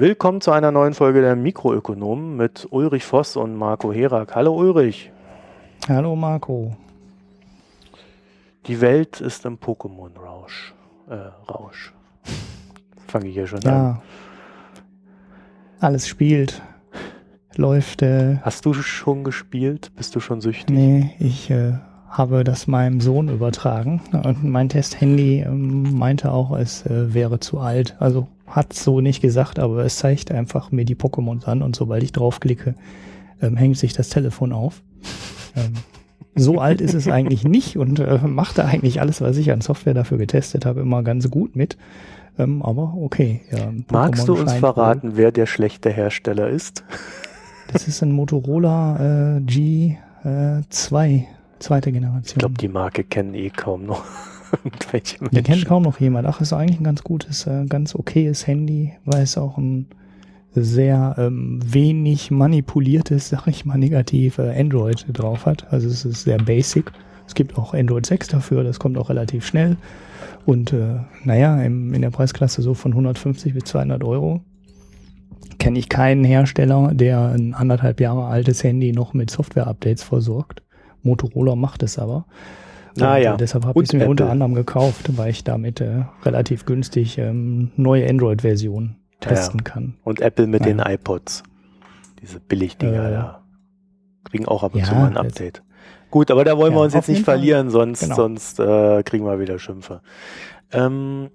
Willkommen zu einer neuen Folge der Mikroökonomen mit Ulrich Voss und Marco Herak. Hallo Ulrich. Hallo Marco. Die Welt ist im Pokémon-Rausch. Äh, Rausch. Fange ich ja schon Ja. an. Alles spielt. Läuft. Äh, Hast du schon gespielt? Bist du schon süchtig? nee, ich äh, habe das meinem Sohn übertragen. Und mein Test-Handy ähm, meinte auch, es äh, wäre zu alt. Also hat so nicht gesagt, aber es zeigt einfach mir die Pokémons an und sobald ich draufklicke, ähm, hängt sich das Telefon auf. Ähm, so alt ist es eigentlich nicht und äh, macht da eigentlich alles, was ich an Software dafür getestet habe, immer ganz gut mit. Ähm, aber okay. Ja, Magst Pokémon du uns scheint wohl- verraten, wer der schlechte Hersteller ist? Das ist ein Motorola äh, G2, zweite Generation. Ich glaube, die Marke kennen eh kaum noch die kennt kaum noch jemand. Ach, ist eigentlich ein ganz gutes, äh, ganz okayes Handy, weil es auch ein sehr ähm, wenig manipuliertes, sag ich mal negativ, äh, Android drauf hat. Also es ist sehr basic. Es gibt auch Android 6 dafür, das kommt auch relativ schnell. Und äh, naja, im, in der Preisklasse so von 150 bis 200 Euro kenne ich keinen Hersteller, der ein anderthalb Jahre altes Handy noch mit Software-Updates versorgt. Motorola macht es aber. Und, Ah ja. äh, deshalb habe ich es mir unter Apple. anderem gekauft, weil ich damit äh, relativ günstig ähm, neue Android-Versionen testen kann. Und Apple mit den Ja. iPods. Diese Billigdinger Äh, da. Kriegen auch ab und ja, zu mal ein Update. Gut, aber da wollen wir Ja, uns jetzt nicht verlieren, sonst, Genau. sonst äh, kriegen wir wieder Schimpfe. Ähm,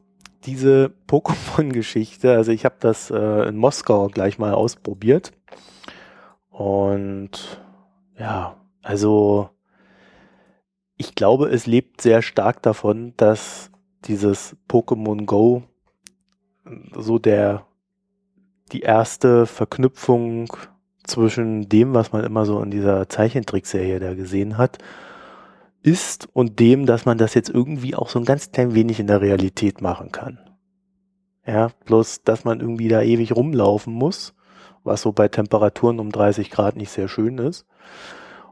diese Pokémon-Geschichte, also ich habe das äh, in Moskau gleich mal ausprobiert. Und ja, also ich glaube, es lebt sehr stark davon, dass dieses Pokémon Go so der die erste Verknüpfung zwischen dem, was man immer so in dieser Zeichentrickserie da gesehen hat, ist und dem, dass man das jetzt irgendwie auch so ein ganz klein wenig in der Realität machen kann. Ja, bloß, dass man irgendwie da ewig rumlaufen muss, was so bei Temperaturen um 30 Grad nicht sehr schön ist.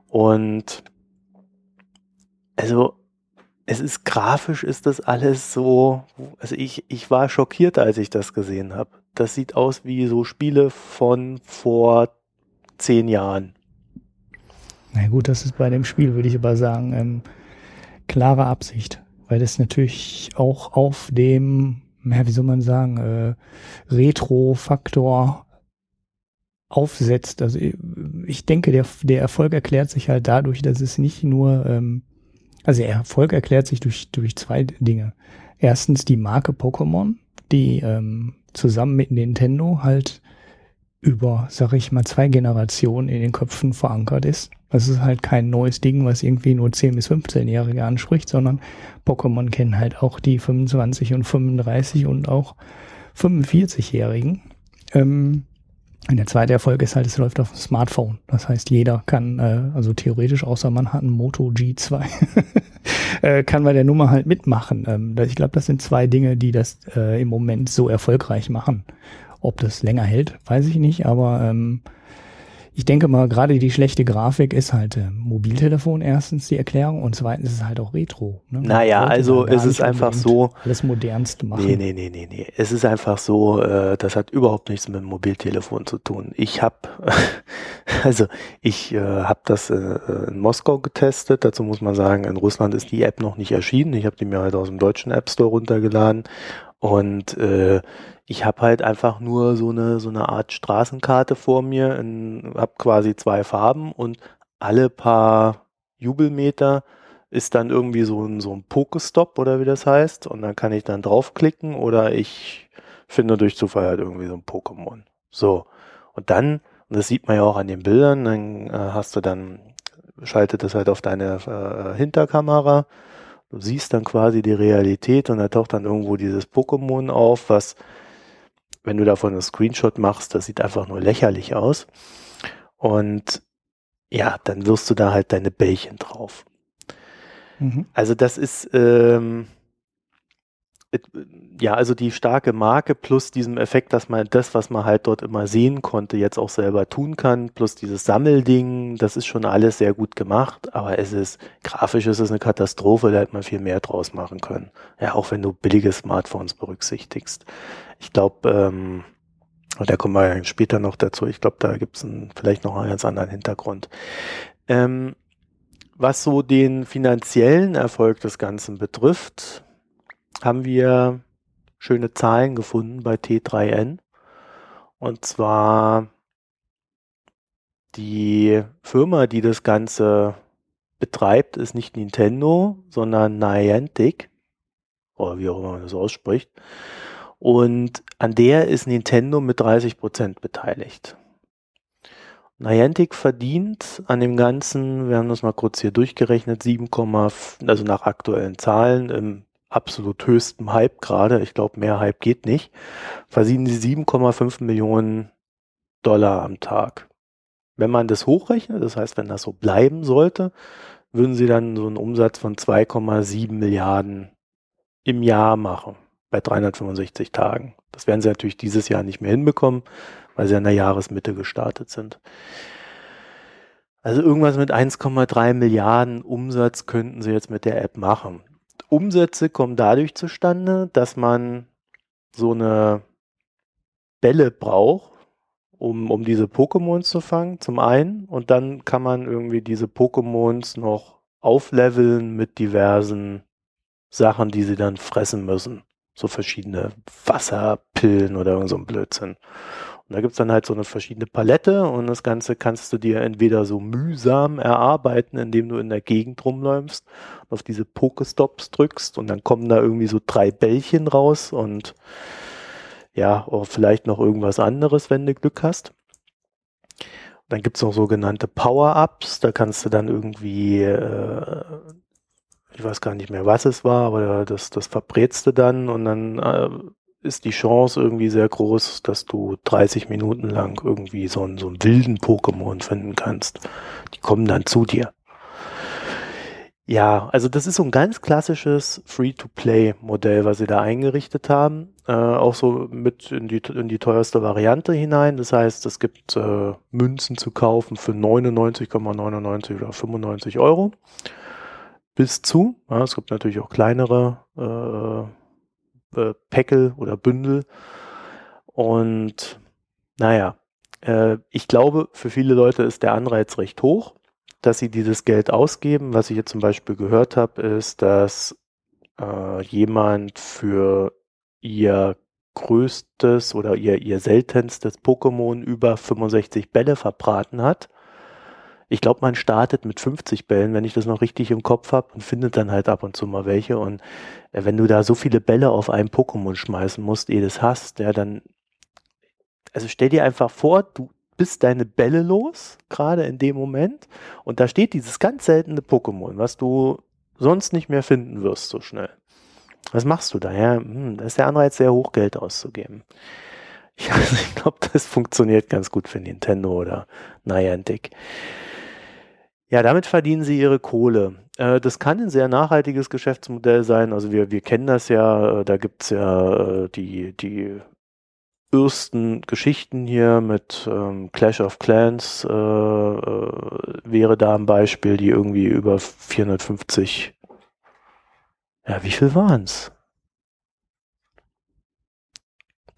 Und also es ist grafisch ist das alles so, also ich, ich war schockiert, als ich das gesehen habe. Das sieht aus wie so Spiele von vor zehn Jahren. Na gut, das ist bei dem Spiel, würde ich aber sagen, ähm, klare Absicht, weil das natürlich auch auf dem, ja, wie soll man sagen, äh, Retro-Faktor aufsetzt. Also ich, ich denke, der, der Erfolg erklärt sich halt dadurch, dass es nicht nur, ähm, also Erfolg erklärt sich durch, durch zwei Dinge. Erstens die Marke Pokémon, die ähm, zusammen mit Nintendo halt über, sag ich mal, zwei Generationen in den Köpfen verankert ist. Das ist halt kein neues Ding, was irgendwie nur 10- bis 15-Jährige anspricht, sondern Pokémon kennen halt auch die 25 und 35 und auch 45-Jährigen. Ähm, und der zweite Erfolg ist halt, es läuft auf dem Smartphone. Das heißt, jeder kann, äh, also theoretisch, außer man hat ein Moto G2, äh, kann bei der Nummer halt mitmachen. Ähm, ich glaube, das sind zwei Dinge, die das äh, im Moment so erfolgreich machen. Ob das länger hält, weiß ich nicht, aber ähm, ich denke mal, gerade die schlechte Grafik ist halt äh, Mobiltelefon erstens die Erklärung und zweitens ist es halt auch Retro. Ne? Naja, also es ist einfach so- Alles modernst machen. Nee, nee, nee, nee, nee. Es ist einfach so, äh, das hat überhaupt nichts mit dem Mobiltelefon zu tun. Ich habe, also ich äh, habe das äh, in Moskau getestet. Dazu muss man sagen, in Russland ist die App noch nicht erschienen. Ich habe die mir halt aus dem deutschen App Store runtergeladen und äh, ich habe halt einfach nur so eine so eine Art Straßenkarte vor mir, habe quasi zwei Farben und alle paar Jubelmeter ist dann irgendwie so ein, so ein Pokestop oder wie das heißt. Und dann kann ich dann draufklicken oder ich finde durch Zufall halt irgendwie so ein Pokémon. So. Und dann, und das sieht man ja auch an den Bildern, dann äh, hast du dann, schaltet das halt auf deine äh, Hinterkamera. Du siehst dann quasi die Realität und da taucht dann irgendwo dieses Pokémon auf, was, wenn du davon einen Screenshot machst, das sieht einfach nur lächerlich aus. Und ja, dann wirst du da halt deine Bällchen drauf. Mhm. Also das ist ähm, ja also die starke Marke plus diesem Effekt, dass man das, was man halt dort immer sehen konnte, jetzt auch selber tun kann, plus dieses Sammelding, das ist schon alles sehr gut gemacht, aber es ist grafisch ist es eine Katastrophe, da hätte man viel mehr draus machen können. Ja, auch wenn du billige Smartphones berücksichtigst. Ich glaube, ähm, da kommen wir später noch dazu. Ich glaube, da gibt es vielleicht noch einen ganz anderen Hintergrund. Ähm, was so den finanziellen Erfolg des Ganzen betrifft, haben wir schöne Zahlen gefunden bei T3N. Und zwar die Firma, die das Ganze betreibt, ist nicht Nintendo, sondern Niantic. Oder wie auch immer man das ausspricht. Und an der ist Nintendo mit 30 Prozent beteiligt. Niantic verdient an dem Ganzen, wir haben das mal kurz hier durchgerechnet, 7, also nach aktuellen Zahlen im absolut höchsten Hype gerade, ich glaube mehr Hype geht nicht, verdienen sie 7,5 Millionen Dollar am Tag. Wenn man das hochrechnet, das heißt, wenn das so bleiben sollte, würden sie dann so einen Umsatz von 2,7 Milliarden im Jahr machen bei 365 Tagen. Das werden sie natürlich dieses Jahr nicht mehr hinbekommen, weil sie in der Jahresmitte gestartet sind. Also irgendwas mit 1,3 Milliarden Umsatz könnten sie jetzt mit der App machen. Umsätze kommen dadurch zustande, dass man so eine Bälle braucht, um, um diese Pokémons zu fangen, zum einen. Und dann kann man irgendwie diese Pokémons noch aufleveln mit diversen Sachen, die sie dann fressen müssen so verschiedene Wasserpillen oder irgend so ein Blödsinn. Und da gibt's dann halt so eine verschiedene Palette und das Ganze kannst du dir entweder so mühsam erarbeiten, indem du in der Gegend rumläufst, auf diese Pokestops drückst und dann kommen da irgendwie so drei Bällchen raus und ja, oder vielleicht noch irgendwas anderes, wenn du Glück hast. Dann gibt's noch sogenannte Power-Ups, da kannst du dann irgendwie äh, ich weiß gar nicht mehr, was es war, aber das, das verbrätste dann und dann äh, ist die Chance irgendwie sehr groß, dass du 30 Minuten lang irgendwie so einen, so einen wilden Pokémon finden kannst. Die kommen dann zu dir. Ja, also das ist so ein ganz klassisches Free-to-Play-Modell, was sie da eingerichtet haben. Äh, auch so mit in die, in die teuerste Variante hinein. Das heißt, es gibt äh, Münzen zu kaufen für 99,99 oder 95 Euro bis zu. Ja, es gibt natürlich auch kleinere äh, äh, Päckel oder Bündel. Und naja, äh, ich glaube, für viele Leute ist der Anreiz recht hoch, dass sie dieses Geld ausgeben. Was ich jetzt zum Beispiel gehört habe, ist, dass äh, jemand für ihr größtes oder ihr, ihr seltenstes Pokémon über 65 Bälle verbraten hat ich glaube, man startet mit 50 Bällen, wenn ich das noch richtig im Kopf habe und findet dann halt ab und zu mal welche. Und äh, wenn du da so viele Bälle auf einen Pokémon schmeißen musst, du das hast, ja, dann, also stell dir einfach vor, du bist deine Bälle los, gerade in dem Moment, und da steht dieses ganz seltene Pokémon, was du sonst nicht mehr finden wirst so schnell. Was machst du da? Ja, hm, da ist der Anreiz sehr hoch, Geld auszugeben. Ich, also ich glaube, das funktioniert ganz gut für Nintendo oder Niantic. Ja, damit verdienen sie ihre Kohle. Äh, das kann ein sehr nachhaltiges Geschäftsmodell sein. Also wir, wir kennen das ja, äh, da gibt's ja äh, die, die ersten Geschichten hier mit ähm, Clash of Clans äh, wäre da ein Beispiel, die irgendwie über 450, ja, wie viel waren's?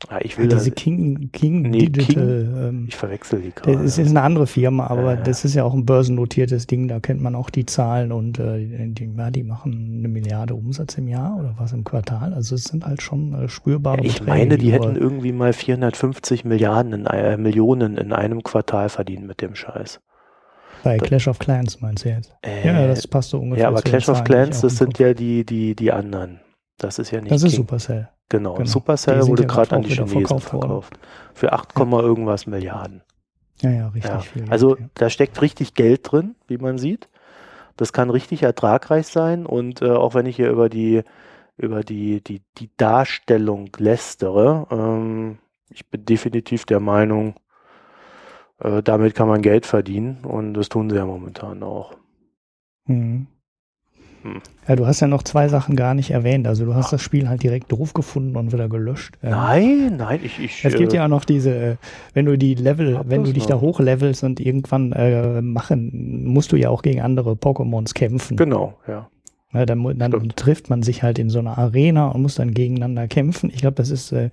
Ja, ich will ja, diese King, King nee, Digital. King, ähm, ich verwechsel die gerade. Das ist eine andere Firma, aber ja, das ist ja auch ein börsennotiertes Ding, da kennt man auch die Zahlen und äh, die, ja, die machen eine Milliarde Umsatz im Jahr oder was im Quartal. Also es sind halt schon äh, spürbare Ich Beträge, meine, die hätten irgendwie mal 450 Milliarden in, äh, Millionen in einem Quartal verdient mit dem Scheiß. Bei Clash of Clans meinst du jetzt? Äh, ja, das passt so ungefähr. Ja, aber Clash of Clans, das sind ja die, die, die anderen. Das ist ja nicht. Das ist King. Supercell. Genau, genau. Supercell wurde gerade an die Chinesen verkauft. Für 8, ja. irgendwas Milliarden. Ja, ja, richtig ja. viel. Also ja. da steckt richtig Geld drin, wie man sieht. Das kann richtig ertragreich sein und äh, auch wenn ich hier über die über die die die Darstellung lästere, ähm, ich bin definitiv der Meinung, äh, damit kann man Geld verdienen und das tun sie ja momentan auch. Mhm. Hm. Ja, du hast ja noch zwei Sachen gar nicht erwähnt. Also du hast das Spiel halt direkt doof gefunden und wieder gelöscht. Nein, nein, ich. ich es gibt äh, ja auch noch diese, äh, wenn du die Level, wenn du dich noch. da hochlevelst und irgendwann äh, machen, musst du ja auch gegen andere Pokémons kämpfen. Genau, ja. ja dann, dann trifft man sich halt in so einer Arena und muss dann gegeneinander kämpfen. Ich glaube, das ist äh,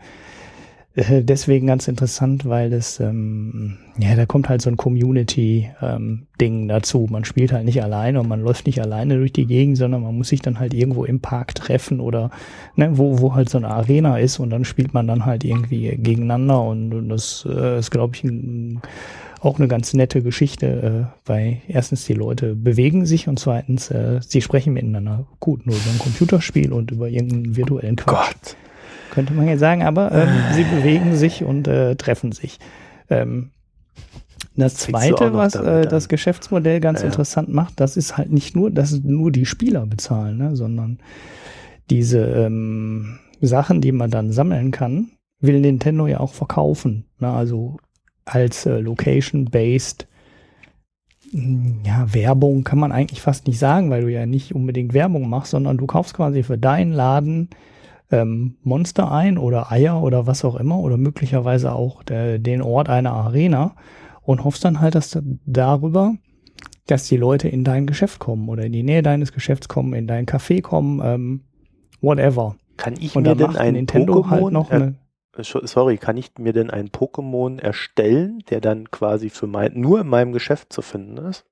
deswegen ganz interessant, weil es, ähm, ja, da kommt halt so ein Community-Ding ähm, dazu. Man spielt halt nicht alleine und man läuft nicht alleine durch die Gegend, sondern man muss sich dann halt irgendwo im Park treffen oder ne, wo, wo halt so eine Arena ist und dann spielt man dann halt irgendwie gegeneinander und, und das äh, ist, glaube ich, ein, auch eine ganz nette Geschichte, äh, weil erstens die Leute bewegen sich und zweitens äh, sie sprechen miteinander. Gut, nur über ein Computerspiel und über irgendeinen virtuellen Quatsch. Gott könnte man jetzt sagen, aber ähm, sie bewegen sich und äh, treffen sich. Ähm, das zweite, was äh, das Geschäftsmodell ganz ja. interessant macht, das ist halt nicht nur, dass nur die Spieler bezahlen, ne, sondern diese ähm, Sachen, die man dann sammeln kann, will Nintendo ja auch verkaufen. Ne, also als äh, Location-based hm, ja, Werbung kann man eigentlich fast nicht sagen, weil du ja nicht unbedingt Werbung machst, sondern du kaufst quasi für deinen Laden ähm, Monster ein oder Eier oder was auch immer oder möglicherweise auch der, den Ort einer Arena und hoffst dann halt, dass darüber, dass die Leute in dein Geschäft kommen oder in die Nähe deines Geschäfts kommen, in dein Café kommen, ähm, whatever. Kann ich und mir denn ein Nintendo halt Pokémon halt noch eine Sorry, kann ich mir denn ein Pokémon erstellen, der dann quasi für mein, nur in meinem Geschäft zu finden ist?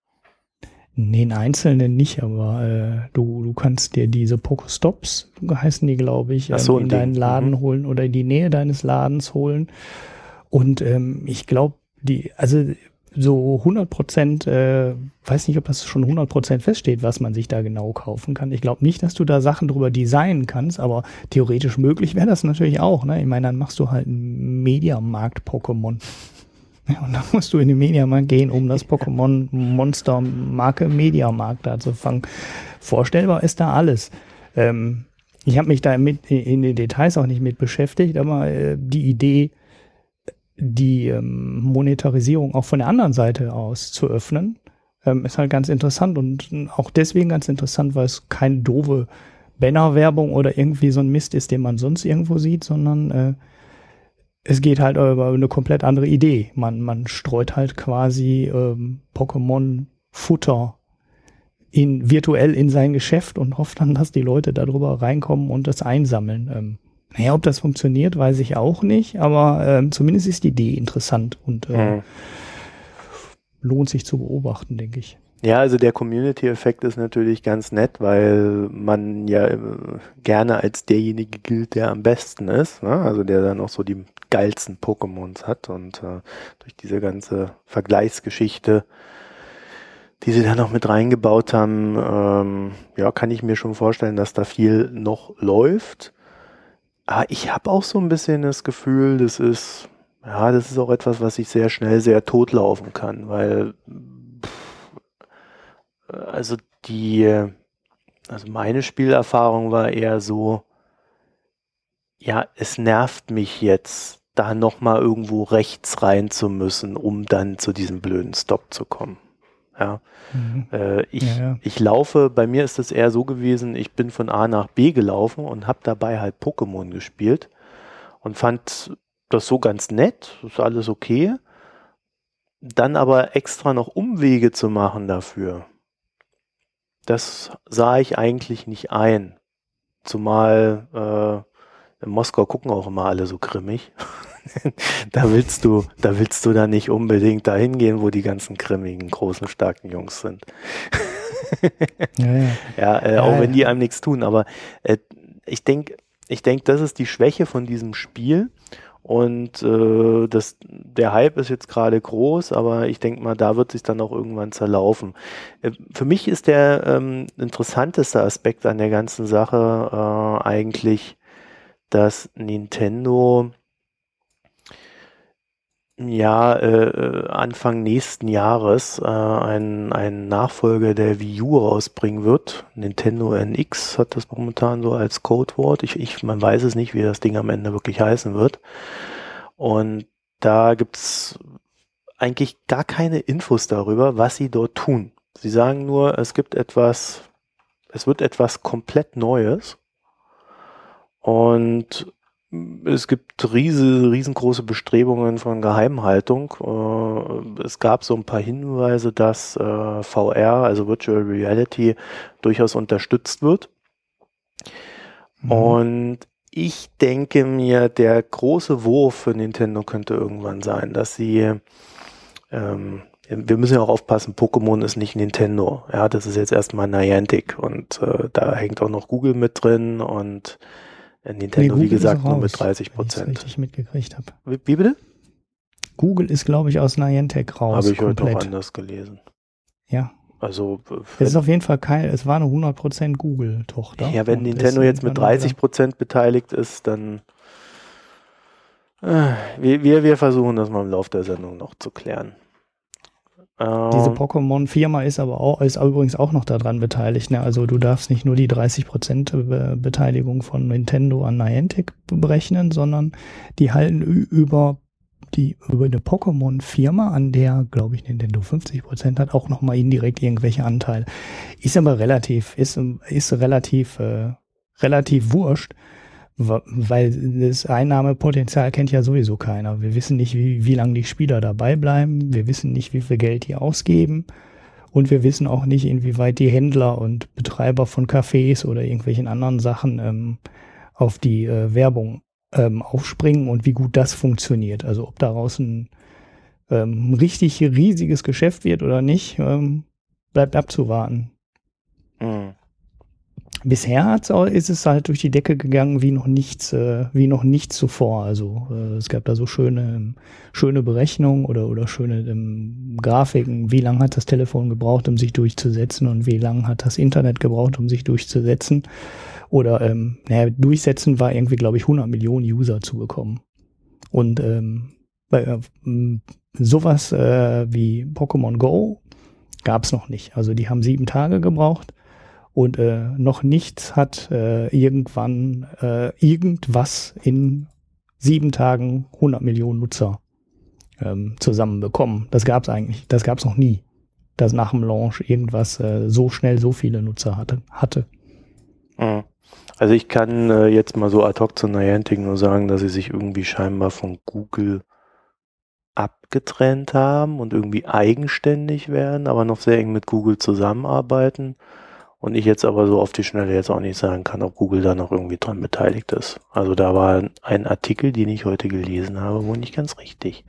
Nee, in einzelnen nicht, aber äh, du, du kannst dir diese Pokestops, heißen die, glaube ich, ähm, so, in deinen Laden mhm. holen oder in die Nähe deines Ladens holen. Und ähm, ich glaube, die, also so 100 Prozent, äh, weiß nicht, ob das schon 100 Prozent feststeht, was man sich da genau kaufen kann. Ich glaube nicht, dass du da Sachen drüber designen kannst, aber theoretisch möglich wäre das natürlich auch. Ne? Ich meine, dann machst du halt ein Mediamarkt-Pokémon. Und dann musst du in die Mediamarkt gehen, um das Pokémon Monster Marke Mediamarkt da zu fangen. Vorstellbar ist da alles. Ähm, ich habe mich da mit in den Details auch nicht mit beschäftigt, aber äh, die Idee, die ähm, Monetarisierung auch von der anderen Seite aus zu öffnen, ähm, ist halt ganz interessant und auch deswegen ganz interessant, weil es keine doofe Bannerwerbung oder irgendwie so ein Mist ist, den man sonst irgendwo sieht, sondern äh, es geht halt über eine komplett andere Idee. Man, man streut halt quasi ähm, Pokémon-Futter in, virtuell in sein Geschäft und hofft dann, dass die Leute darüber reinkommen und das einsammeln. Ähm, naja, ob das funktioniert, weiß ich auch nicht, aber ähm, zumindest ist die Idee interessant und äh, mhm. lohnt sich zu beobachten, denke ich. Ja, also der Community-Effekt ist natürlich ganz nett, weil man ja äh, gerne als derjenige gilt, der am besten ist. Ne? Also der dann auch so die geilsten Pokémons hat und äh, durch diese ganze Vergleichsgeschichte, die sie da noch mit reingebaut haben, ähm, ja, kann ich mir schon vorstellen, dass da viel noch läuft. Aber ich habe auch so ein bisschen das Gefühl, das ist, ja, das ist auch etwas, was sich sehr schnell sehr totlaufen kann, weil, also die, also meine Spielerfahrung war eher so, ja, es nervt mich jetzt, da nochmal irgendwo rechts rein zu müssen, um dann zu diesem blöden Stop zu kommen. Ja. Mhm. Äh, ich, ja, ja. ich laufe, bei mir ist es eher so gewesen, ich bin von A nach B gelaufen und habe dabei halt Pokémon gespielt und fand das so ganz nett, ist alles okay. Dann aber extra noch Umwege zu machen dafür, das sah ich eigentlich nicht ein. Zumal äh, in Moskau gucken auch immer alle so grimmig. da willst du, da willst du da nicht unbedingt dahin gehen, wo die ganzen grimmigen, großen, starken Jungs sind. ja, ja. ja, äh, ja, auch wenn die einem nichts tun, aber äh, ich denke, ich denke, das ist die Schwäche von diesem Spiel. Und äh, das, der Hype ist jetzt gerade groß, aber ich denke mal, da wird sich dann auch irgendwann zerlaufen. Äh, für mich ist der ähm, interessanteste Aspekt an der ganzen Sache äh, eigentlich, dass Nintendo ja, äh, äh, Anfang nächsten Jahres äh, ein, ein Nachfolger der Wii U rausbringen wird. Nintendo NX hat das momentan so als Codewort. Ich, ich, man weiß es nicht, wie das Ding am Ende wirklich heißen wird. Und da gibt's eigentlich gar keine Infos darüber, was sie dort tun. Sie sagen nur, es gibt etwas, es wird etwas komplett Neues. Und es gibt riese, riesengroße Bestrebungen von Geheimhaltung. Äh, es gab so ein paar Hinweise, dass äh, VR, also Virtual Reality, durchaus unterstützt wird. Mhm. Und ich denke mir, der große Wurf für Nintendo könnte irgendwann sein, dass sie, ähm, wir müssen ja auch aufpassen, Pokémon ist nicht Nintendo. Ja, das ist jetzt erstmal Niantic und äh, da hängt auch noch Google mit drin und Nintendo, nee, wie gesagt, nur mit 30 Prozent. Wenn ich richtig mitgekriegt habe. Wie, wie, bitte? Google ist, glaube ich, aus Niantic raus. Habe ich komplett. heute noch anders gelesen. Ja. Also es ist auf jeden Fall kein, es war eine 100% Google-Tochter. Ja, wenn Nintendo jetzt mit 30% beteiligt ist, dann äh, wir, wir, wir versuchen das mal im Laufe der Sendung noch zu klären. Diese ähm, Pokémon-Firma ist aber auch, ist übrigens auch noch daran beteiligt. Ne? Also du darfst nicht nur die 30% Beteiligung von Nintendo an Niantic berechnen, sondern die halten über die über eine Pokémon-Firma, an der, glaube ich, Nintendo 50 Prozent hat, auch nochmal indirekt irgendwelche Anteile. Ist aber relativ, ist, ist relativ, äh, relativ wurscht, weil das Einnahmepotenzial kennt ja sowieso keiner. Wir wissen nicht, wie, wie lange die Spieler dabei bleiben. Wir wissen nicht, wie viel Geld die ausgeben. Und wir wissen auch nicht, inwieweit die Händler und Betreiber von Cafés oder irgendwelchen anderen Sachen ähm, auf die äh, Werbung ähm, aufspringen und wie gut das funktioniert. Also ob daraus ein ähm, richtig riesiges Geschäft wird oder nicht, ähm, bleibt abzuwarten. Mhm. Bisher ist es halt durch die Decke gegangen wie noch nichts, äh, wie noch nichts zuvor. Also äh, es gab da so schöne, schöne Berechnungen oder oder schöne ähm, Grafiken. Wie lange hat das Telefon gebraucht, um sich durchzusetzen und wie lange hat das Internet gebraucht, um sich durchzusetzen? Oder, ähm, naja, durchsetzen war irgendwie, glaube ich, 100 Millionen User zu bekommen. Und ähm, äh, sowas äh, wie Pokémon Go gab es noch nicht. Also die haben sieben Tage gebraucht und äh, noch nichts hat äh, irgendwann äh, irgendwas in sieben Tagen 100 Millionen Nutzer ähm, zusammenbekommen. Das gab es eigentlich, das gab es noch nie, dass nach dem Launch irgendwas äh, so schnell so viele Nutzer hatte. hatte. Mhm. Also ich kann äh, jetzt mal so ad hoc zu Niantic nur sagen, dass sie sich irgendwie scheinbar von Google abgetrennt haben und irgendwie eigenständig werden, aber noch sehr eng mit Google zusammenarbeiten. Und ich jetzt aber so auf die Schnelle jetzt auch nicht sagen kann, ob Google da noch irgendwie dran beteiligt ist. Also da war ein Artikel, den ich heute gelesen habe, wohl nicht ganz richtig.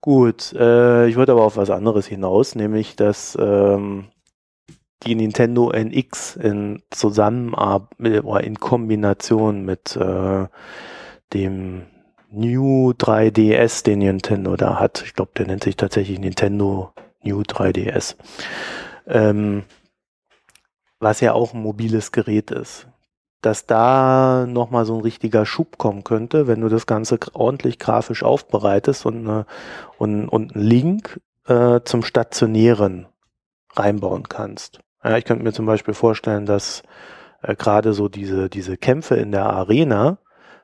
Gut, äh, ich wollte aber auf was anderes hinaus, nämlich dass ähm, die Nintendo NX in Zusammenarbeit oder in Kombination mit äh, dem New 3DS, den Nintendo da hat. Ich glaube, der nennt sich tatsächlich Nintendo New 3DS. Ähm, was ja auch ein mobiles Gerät ist. Dass da nochmal so ein richtiger Schub kommen könnte, wenn du das Ganze ordentlich grafisch aufbereitest und, äh, und, und einen Link äh, zum Stationären reinbauen kannst. Ja, ich könnte mir zum Beispiel vorstellen, dass äh, gerade so diese, diese Kämpfe in der Arena,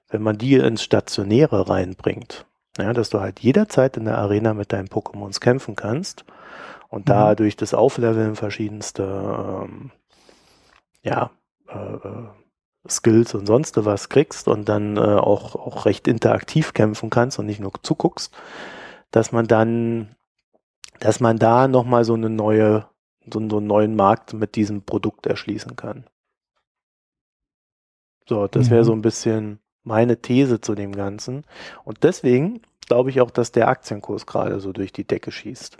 wenn man die ins Stationäre reinbringt, ja, dass du halt jederzeit in der Arena mit deinen Pokémons kämpfen kannst und mhm. da durch das Aufleveln verschiedenste ähm, ja, äh, äh, Skills und sonst was kriegst und dann äh, auch, auch recht interaktiv kämpfen kannst und nicht nur zuguckst, dass man dann, dass man da nochmal so eine neue so, so einen neuen Markt mit diesem Produkt erschließen kann. So, das wäre so ein bisschen meine These zu dem Ganzen. Und deswegen glaube ich auch, dass der Aktienkurs gerade so durch die Decke schießt.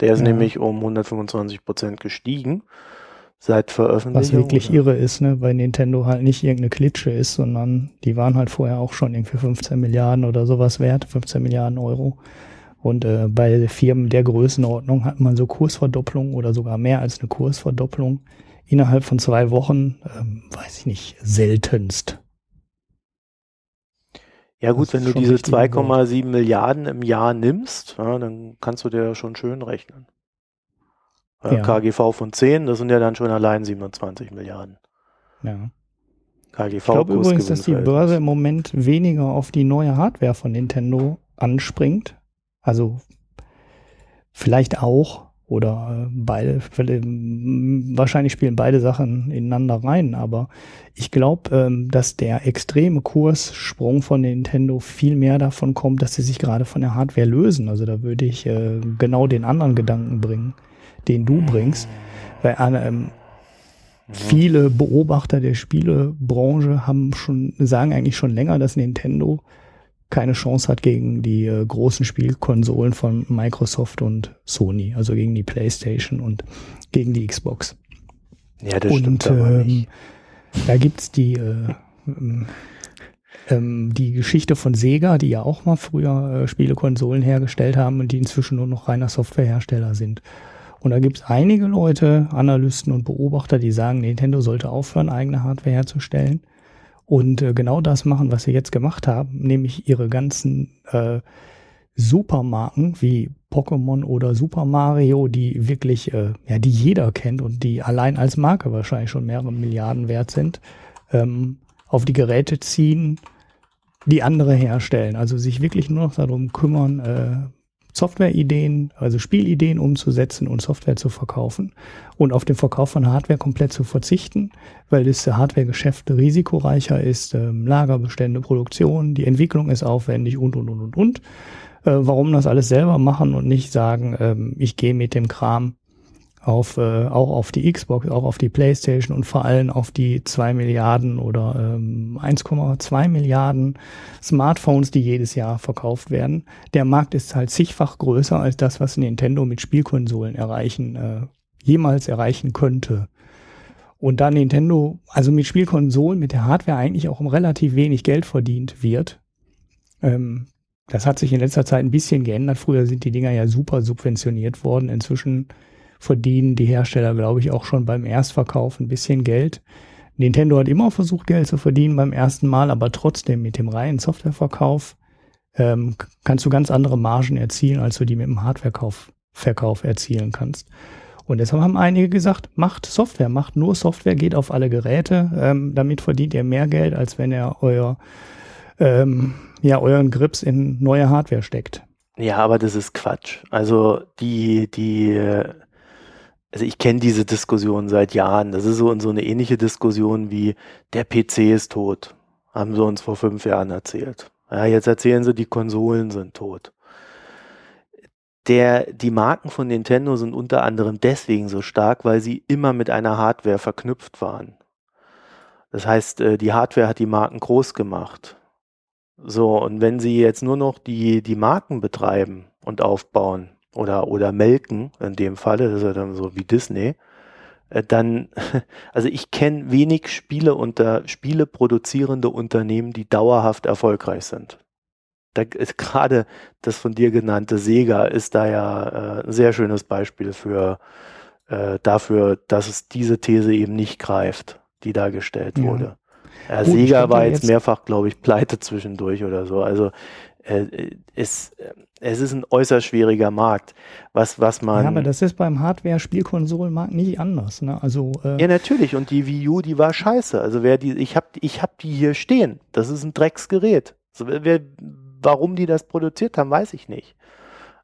Der ist ja. nämlich um 125 Prozent gestiegen seit Veröffentlichung. Was wirklich oder? irre ist, ne, weil Nintendo halt nicht irgendeine Klitsche ist, sondern die waren halt vorher auch schon irgendwie 15 Milliarden oder sowas wert, 15 Milliarden Euro. Und äh, bei Firmen der Größenordnung hat man so Kursverdopplung oder sogar mehr als eine Kursverdopplung innerhalb von zwei Wochen, ähm, weiß ich nicht, seltenst. Ja gut, wenn du diese 2,7 Milliarden im Jahr nimmst, ja, dann kannst du dir schon schön rechnen. Äh, ja. KGV von 10, das sind ja dann schon allein 27 Milliarden. Ja. KGV ich glaube übrigens, dass die Börse im Moment weniger auf die neue Hardware von Nintendo anspringt, also vielleicht auch oder äh, beide, wahrscheinlich spielen beide Sachen ineinander rein, aber ich glaube, ähm, dass der extreme Kurssprung von Nintendo viel mehr davon kommt, dass sie sich gerade von der Hardware lösen. Also da würde ich äh, genau den anderen Gedanken bringen, den du bringst. Weil ähm, Mhm. Viele Beobachter der Spielebranche haben schon, sagen eigentlich schon länger, dass Nintendo keine Chance hat gegen die äh, großen Spielkonsolen von Microsoft und Sony, also gegen die PlayStation und gegen die Xbox. Ja, das und, stimmt aber ähm, nicht. Da gibt's die äh, ähm, die Geschichte von Sega, die ja auch mal früher äh, Spielekonsolen hergestellt haben und die inzwischen nur noch reiner Softwarehersteller sind. Und da gibt es einige Leute, Analysten und Beobachter, die sagen, Nintendo sollte aufhören, eigene Hardware herzustellen und äh, genau das machen, was sie jetzt gemacht haben, nämlich ihre ganzen äh, Supermarken wie Pokémon oder Super Mario, die wirklich, äh, ja, die jeder kennt und die allein als Marke wahrscheinlich schon mehrere Milliarden wert sind, ähm, auf die Geräte ziehen, die andere herstellen. Also sich wirklich nur noch darum kümmern, äh, Softwareideen, also Spielideen umzusetzen und Software zu verkaufen und auf den Verkauf von Hardware komplett zu verzichten, weil das Hardwaregeschäft risikoreicher ist, ähm, Lagerbestände, Produktion, die Entwicklung ist aufwendig und, und, und, und, und. Äh, warum das alles selber machen und nicht sagen, ähm, ich gehe mit dem Kram auf, äh, auch auf die Xbox, auch auf die Playstation und vor allem auf die zwei Milliarden oder ähm, 1,2 Milliarden Smartphones, die jedes Jahr verkauft werden. Der Markt ist halt zigfach größer als das, was Nintendo mit Spielkonsolen erreichen, äh, jemals erreichen könnte. Und da Nintendo, also mit Spielkonsolen, mit der Hardware eigentlich auch um relativ wenig Geld verdient wird, ähm, das hat sich in letzter Zeit ein bisschen geändert. Früher sind die Dinger ja super subventioniert worden. Inzwischen verdienen die Hersteller, glaube ich, auch schon beim Erstverkauf ein bisschen Geld. Nintendo hat immer versucht, Geld zu verdienen beim ersten Mal, aber trotzdem mit dem reinen Softwareverkauf ähm, kannst du ganz andere Margen erzielen, als du die mit dem Hardwareverkauf Verkauf erzielen kannst. Und deshalb haben einige gesagt, macht Software, macht nur Software, geht auf alle Geräte, ähm, damit verdient ihr mehr Geld, als wenn ihr euer, ähm, ja, euren Grips in neue Hardware steckt. Ja, aber das ist Quatsch. Also die, die also ich kenne diese Diskussion seit Jahren. Das ist so, so eine ähnliche Diskussion wie der PC ist tot. Haben sie uns vor fünf Jahren erzählt. Ja, jetzt erzählen sie, die Konsolen sind tot. Der, die Marken von Nintendo sind unter anderem deswegen so stark, weil sie immer mit einer Hardware verknüpft waren. Das heißt, äh, die Hardware hat die Marken groß gemacht. So, und wenn sie jetzt nur noch die, die Marken betreiben und aufbauen, oder, oder melken, in dem Falle, das ist ja dann so wie Disney, äh, dann, also ich kenne wenig Spiele unter Spiele produzierende Unternehmen, die dauerhaft erfolgreich sind. Da ist gerade das von dir genannte Sega ist da ja äh, ein sehr schönes Beispiel für äh, dafür, dass es diese These eben nicht greift, die da gestellt ja. wurde. Ja, Gut, Sega war jetzt, mehrfach, glaube ich, pleite zwischendurch oder so. Also äh, es, es ist ein äußerst schwieriger Markt, was, was man. Ja, aber das ist beim Hardware-Spielkonsolenmarkt nicht anders, ne? Also. Äh ja, natürlich. Und die Wii U, die war scheiße. Also wer die, ich hab, ich hab die hier stehen. Das ist ein Drecksgerät. Also wer, warum die das produziert haben, weiß ich nicht.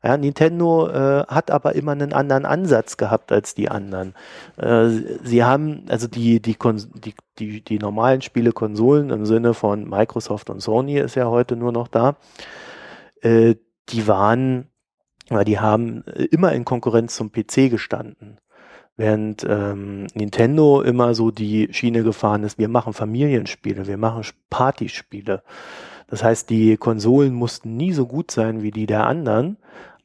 Ja, Nintendo äh, hat aber immer einen anderen Ansatz gehabt als die anderen. Äh, sie haben, also die, die, die, die, die normalen Spielekonsolen im Sinne von Microsoft und Sony ist ja heute nur noch da, äh, die waren, weil die haben immer in Konkurrenz zum PC gestanden. Während ähm, Nintendo immer so die Schiene gefahren ist, wir machen Familienspiele, wir machen Partyspiele. Das heißt, die Konsolen mussten nie so gut sein wie die der anderen,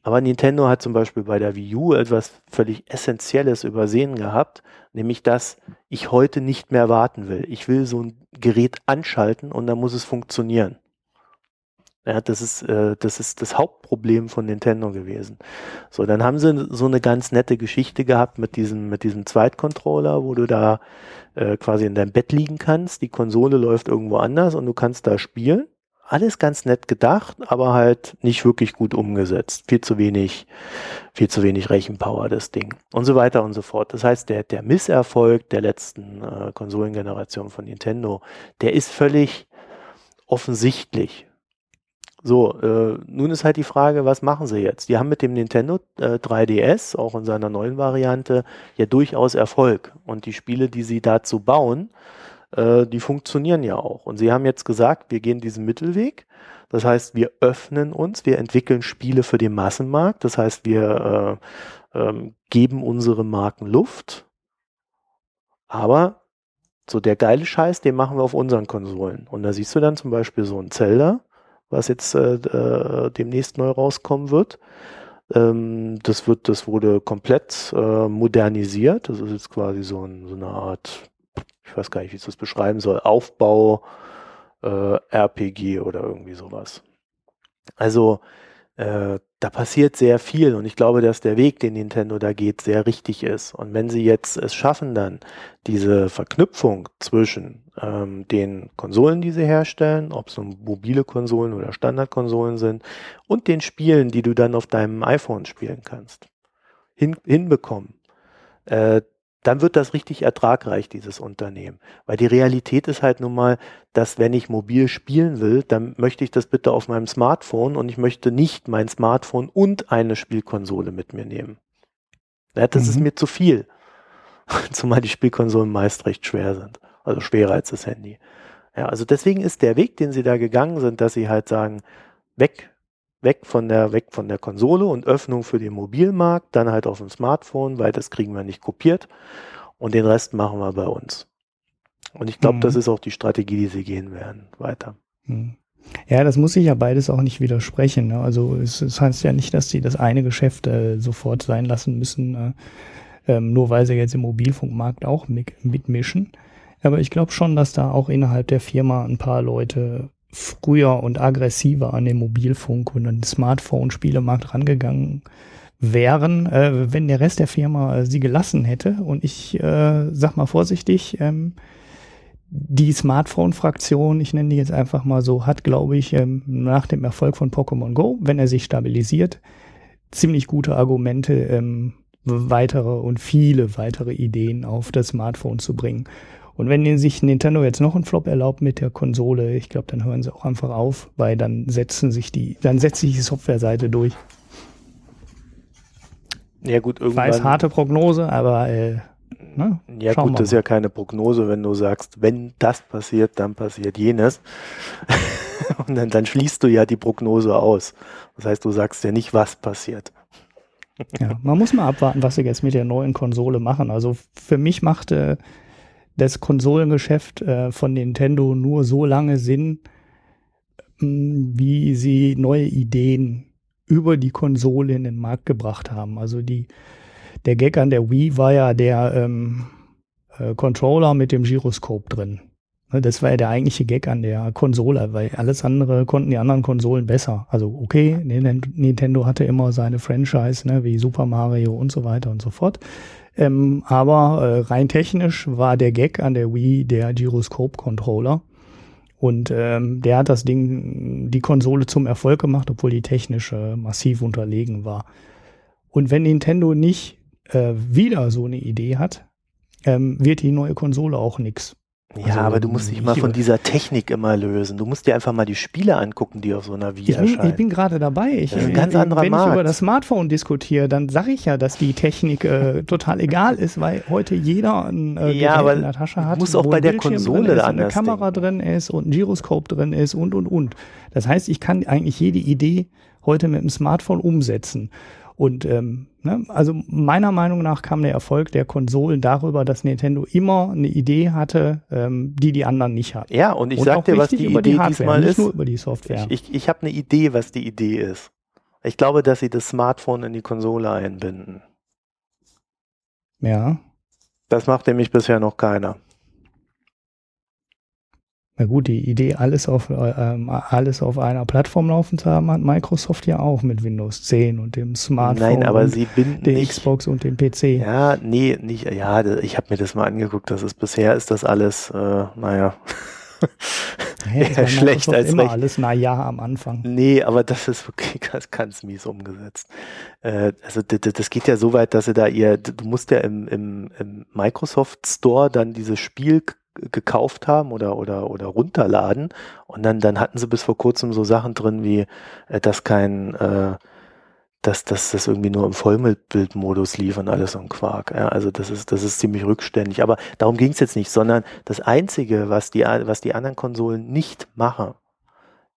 aber Nintendo hat zum Beispiel bei der Wii U etwas völlig Essentielles übersehen gehabt, nämlich dass ich heute nicht mehr warten will. Ich will so ein Gerät anschalten und dann muss es funktionieren. Ja, das ist, äh, das ist das Hauptproblem von Nintendo gewesen. So, dann haben sie so eine ganz nette Geschichte gehabt mit diesem, mit diesem Zweitcontroller, wo du da äh, quasi in deinem Bett liegen kannst. Die Konsole läuft irgendwo anders und du kannst da spielen alles ganz nett gedacht, aber halt nicht wirklich gut umgesetzt. Viel zu wenig, viel zu wenig Rechenpower, das Ding. Und so weiter und so fort. Das heißt, der, der Misserfolg der letzten äh, Konsolengeneration von Nintendo, der ist völlig offensichtlich. So, äh, nun ist halt die Frage, was machen sie jetzt? Die haben mit dem Nintendo äh, 3DS, auch in seiner neuen Variante, ja durchaus Erfolg. Und die Spiele, die sie dazu bauen, äh, die funktionieren ja auch. Und sie haben jetzt gesagt, wir gehen diesen Mittelweg. Das heißt, wir öffnen uns, wir entwickeln Spiele für den Massenmarkt. Das heißt, wir äh, äh, geben unsere Marken Luft. Aber so der geile Scheiß, den machen wir auf unseren Konsolen. Und da siehst du dann zum Beispiel so ein Zelda, was jetzt äh, äh, demnächst neu rauskommen wird. Ähm, das wird, das wurde komplett äh, modernisiert. Das ist jetzt quasi so, ein, so eine Art, ich weiß gar nicht, wie ich das beschreiben soll, Aufbau äh, RPG oder irgendwie sowas. Also äh, da passiert sehr viel und ich glaube, dass der Weg, den Nintendo da geht, sehr richtig ist. Und wenn sie jetzt es schaffen, dann diese Verknüpfung zwischen ähm, den Konsolen, die sie herstellen, ob es mobile Konsolen oder Standardkonsolen sind, und den Spielen, die du dann auf deinem iPhone spielen kannst, hin, hinbekommen, äh, dann wird das richtig ertragreich, dieses Unternehmen. Weil die Realität ist halt nun mal, dass wenn ich mobil spielen will, dann möchte ich das bitte auf meinem Smartphone und ich möchte nicht mein Smartphone und eine Spielkonsole mit mir nehmen. Ja, das mhm. ist mir zu viel. Zumal die Spielkonsolen meist recht schwer sind. Also schwerer als das Handy. Ja, also deswegen ist der Weg, den sie da gegangen sind, dass sie halt sagen, weg weg von der, weg von der Konsole und Öffnung für den Mobilmarkt, dann halt auf dem Smartphone, weil das kriegen wir nicht kopiert. Und den Rest machen wir bei uns. Und ich glaube, mhm. das ist auch die Strategie, die sie gehen werden, weiter. Mhm. Ja, das muss sich ja beides auch nicht widersprechen. Ne? Also es, es, heißt ja nicht, dass sie das eine Geschäft äh, sofort sein lassen müssen, äh, ähm, nur weil sie jetzt im Mobilfunkmarkt auch mit, mitmischen. Aber ich glaube schon, dass da auch innerhalb der Firma ein paar Leute früher und aggressiver an den Mobilfunk und an den Smartphone-Spielemarkt rangegangen wären, äh, wenn der Rest der Firma äh, sie gelassen hätte. Und ich äh, sag mal vorsichtig, ähm, die Smartphone-Fraktion, ich nenne die jetzt einfach mal so, hat, glaube ich, ähm, nach dem Erfolg von Pokémon Go, wenn er sich stabilisiert, ziemlich gute Argumente, ähm, weitere und viele weitere Ideen auf das Smartphone zu bringen. Und wenn sich Nintendo jetzt noch einen Flop erlaubt mit der Konsole, ich glaube, dann hören sie auch einfach auf, weil dann setzen sich die, dann setzt sich die Softwareseite durch. Ja gut, irgendwann. Weiß harte Prognose, aber äh, ne? ja Schauen gut, das ist ja keine Prognose, wenn du sagst, wenn das passiert, dann passiert jenes. Und dann, dann schließt du ja die Prognose aus. Das heißt, du sagst ja nicht, was passiert. Ja, man muss mal abwarten, was sie jetzt mit der neuen Konsole machen. Also für mich machte das Konsolengeschäft äh, von Nintendo nur so lange Sinn, mh, mm, wie sie neue Ideen über die Konsole in den Markt gebracht haben. Also die, der Gag an der Wii war ja der ähm, äh, Controller mit dem Gyroskop drin. Ne, das war ja der eigentliche Gag an der Konsole, weil alles andere konnten die anderen Konsolen besser. Also okay, Nintendo hatte immer seine Franchise, ne, wie Super Mario und so weiter und so fort. Ähm, aber äh, rein technisch war der Gag an der Wii der Gyroskop-Controller. Und ähm, der hat das Ding, die Konsole zum Erfolg gemacht, obwohl die technisch äh, massiv unterlegen war. Und wenn Nintendo nicht äh, wieder so eine Idee hat, ähm, wird die neue Konsole auch nix. Ja, also, aber du musst dich mal von dieser Technik immer lösen. Du musst dir einfach mal die Spiele angucken, die auf so einer Wii ich erscheinen. Bin, ich bin gerade dabei. Ich, das ist ein ganz anderer wenn Markt. ich über das Smartphone diskutiere, dann sage ich ja, dass die Technik äh, total egal ist, weil heute jeder ein äh, ja, aber in der Tasche hat, muss auch bei der Konsole drin ist, eine Kamera denken. drin ist und ein Gyroskop drin ist und und und. Das heißt, ich kann eigentlich jede Idee heute mit dem Smartphone umsetzen. Und ähm, ne, also meiner Meinung nach kam der Erfolg der Konsolen darüber, dass Nintendo immer eine Idee hatte, ähm, die die anderen nicht hatten. Ja, und ich und sag dir, was die Idee die Hardware, diesmal ist. Nur über die Software. Ich, ich, ich habe eine Idee, was die Idee ist. Ich glaube, dass sie das Smartphone in die Konsole einbinden. Ja. Das macht nämlich bisher noch keiner. Na gut, die Idee, alles auf, äh, ähm, alles auf einer Plattform laufen zu haben, hat Microsoft ja auch mit Windows 10 und dem Smartphone. Nein, aber sie binden der nicht, Xbox und dem PC. Ja, nee, nicht, ja, ich habe mir das mal angeguckt, das ist bisher ist das alles, äh, naja. Ja, ja, schlecht als immer recht. alles na ja am Anfang. Nee, aber das ist wirklich ganz, ganz mies umgesetzt. Äh, also das, das geht ja so weit, dass sie da ihr, du musst ja im, im, im Microsoft Store dann dieses Spiel gekauft haben oder, oder, oder runterladen. Und dann, dann hatten sie bis vor kurzem so Sachen drin wie, äh, dass kein, äh, dass, dass das irgendwie nur im Vollbildmodus lief und alles so ein Quark. Ja, also das ist, das ist ziemlich rückständig. Aber darum ging es jetzt nicht, sondern das Einzige, was die, was die anderen Konsolen nicht machen,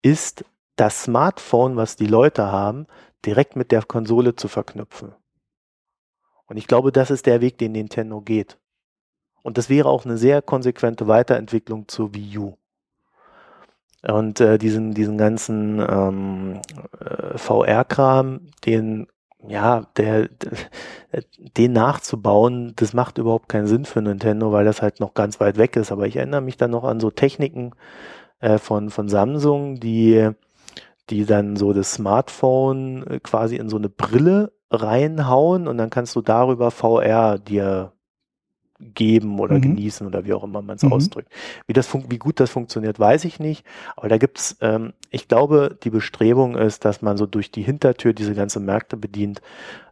ist das Smartphone, was die Leute haben, direkt mit der Konsole zu verknüpfen. Und ich glaube, das ist der Weg, den Nintendo geht. Und das wäre auch eine sehr konsequente Weiterentwicklung zur Wii U. Und äh, diesen, diesen ganzen ähm, äh, VR-Kram, den, ja, der, den nachzubauen, das macht überhaupt keinen Sinn für Nintendo, weil das halt noch ganz weit weg ist. Aber ich erinnere mich dann noch an so Techniken äh, von, von Samsung, die, die dann so das Smartphone äh, quasi in so eine Brille reinhauen und dann kannst du darüber VR dir geben oder mhm. genießen oder wie auch immer man es mhm. ausdrückt. Wie, das wie gut das funktioniert, weiß ich nicht. Aber da gibt's, ähm, ich glaube, die Bestrebung ist, dass man so durch die Hintertür diese ganze Märkte bedient.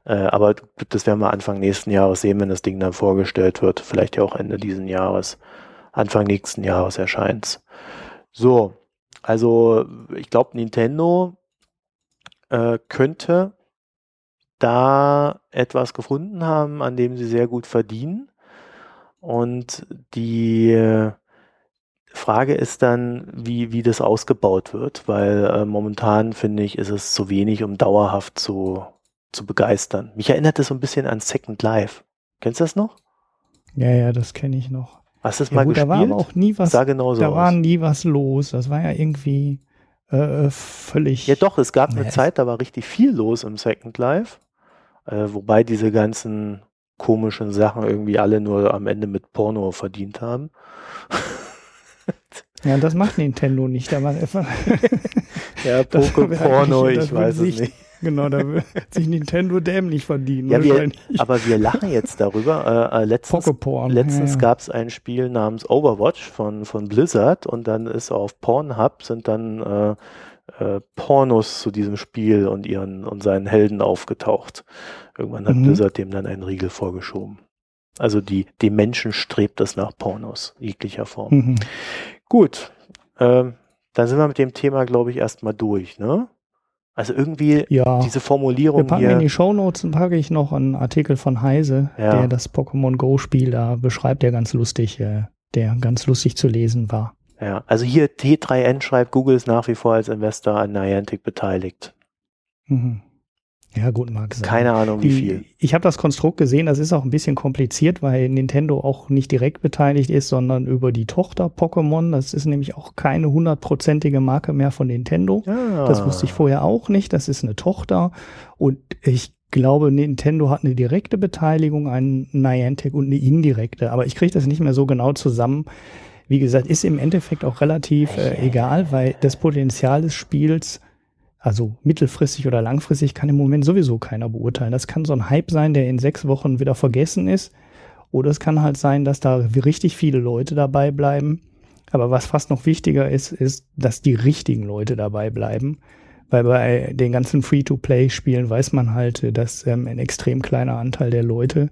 Äh, aber das werden wir Anfang nächsten Jahres sehen, wenn das Ding dann vorgestellt wird. Vielleicht ja auch Ende diesen Jahres. Anfang nächsten Jahres erscheint's. So, also ich glaube, Nintendo äh, könnte da etwas gefunden haben, an dem sie sehr gut verdienen. Und die äh, Frage ist dann, wie, wie das ausgebaut wird, weil äh, momentan finde ich, ist es zu wenig, um dauerhaft zu, zu begeistern. Mich erinnert das so ein bisschen an Second Life. Kennst du das noch? Ja, ja, das kenne ich noch. Hast du das ja, mal gut, gespielt? Da war aber auch nie was, Sah genauso da aus. war nie was los. Das war ja irgendwie äh, völlig. Ja, doch, es gab eine Zeit, da war richtig viel los im Second Life. Äh, wobei diese ganzen komischen Sachen irgendwie alle nur am Ende mit Porno verdient haben. Ja, das macht Nintendo nicht. Da macht einfach ja, Poké-Porno, ich weiß es nicht. Genau, da wird sich Nintendo dämlich verdienen. Ja, wir, aber wir lachen jetzt darüber. Äh, äh letztens letztens ja, ja. gab es ein Spiel namens Overwatch von, von Blizzard und dann ist auf Pornhub sind dann äh, äh, Pornos zu diesem Spiel und ihren und seinen Helden aufgetaucht. Irgendwann hat mhm. Blizzard dem dann einen Riegel vorgeschoben. Also die, die Menschen strebt es nach Pornos jeglicher Form. Mhm. Gut, ähm, dann sind wir mit dem Thema, glaube ich, erstmal durch, ne? Also irgendwie ja. diese Formulierung wir packen hier. In die Shownotes packe ich noch einen Artikel von Heise, ja. der das Pokémon Go Spiel da beschreibt, der ganz lustig, äh, der ganz lustig zu lesen war. Ja, also hier T3N schreibt, Google ist nach wie vor als Investor an Niantic beteiligt. Mhm. Ja, gut, mag sein. Keine Ahnung, wie viel. Ich habe das Konstrukt gesehen, das ist auch ein bisschen kompliziert, weil Nintendo auch nicht direkt beteiligt ist, sondern über die Tochter Pokémon. Das ist nämlich auch keine hundertprozentige Marke mehr von Nintendo. Ah. Das wusste ich vorher auch nicht. Das ist eine Tochter. Und ich glaube, Nintendo hat eine direkte Beteiligung an Niantic und eine indirekte. Aber ich kriege das nicht mehr so genau zusammen. Wie gesagt, ist im Endeffekt auch relativ äh, egal, weil das Potenzial des Spiels also mittelfristig oder langfristig kann im Moment sowieso keiner beurteilen. Das kann so ein Hype sein, der in sechs Wochen wieder vergessen ist. Oder es kann halt sein, dass da richtig viele Leute dabei bleiben. Aber was fast noch wichtiger ist, ist, dass die richtigen Leute dabei bleiben. Weil bei den ganzen Free-to-Play-Spielen weiß man halt, dass ähm, ein extrem kleiner Anteil der Leute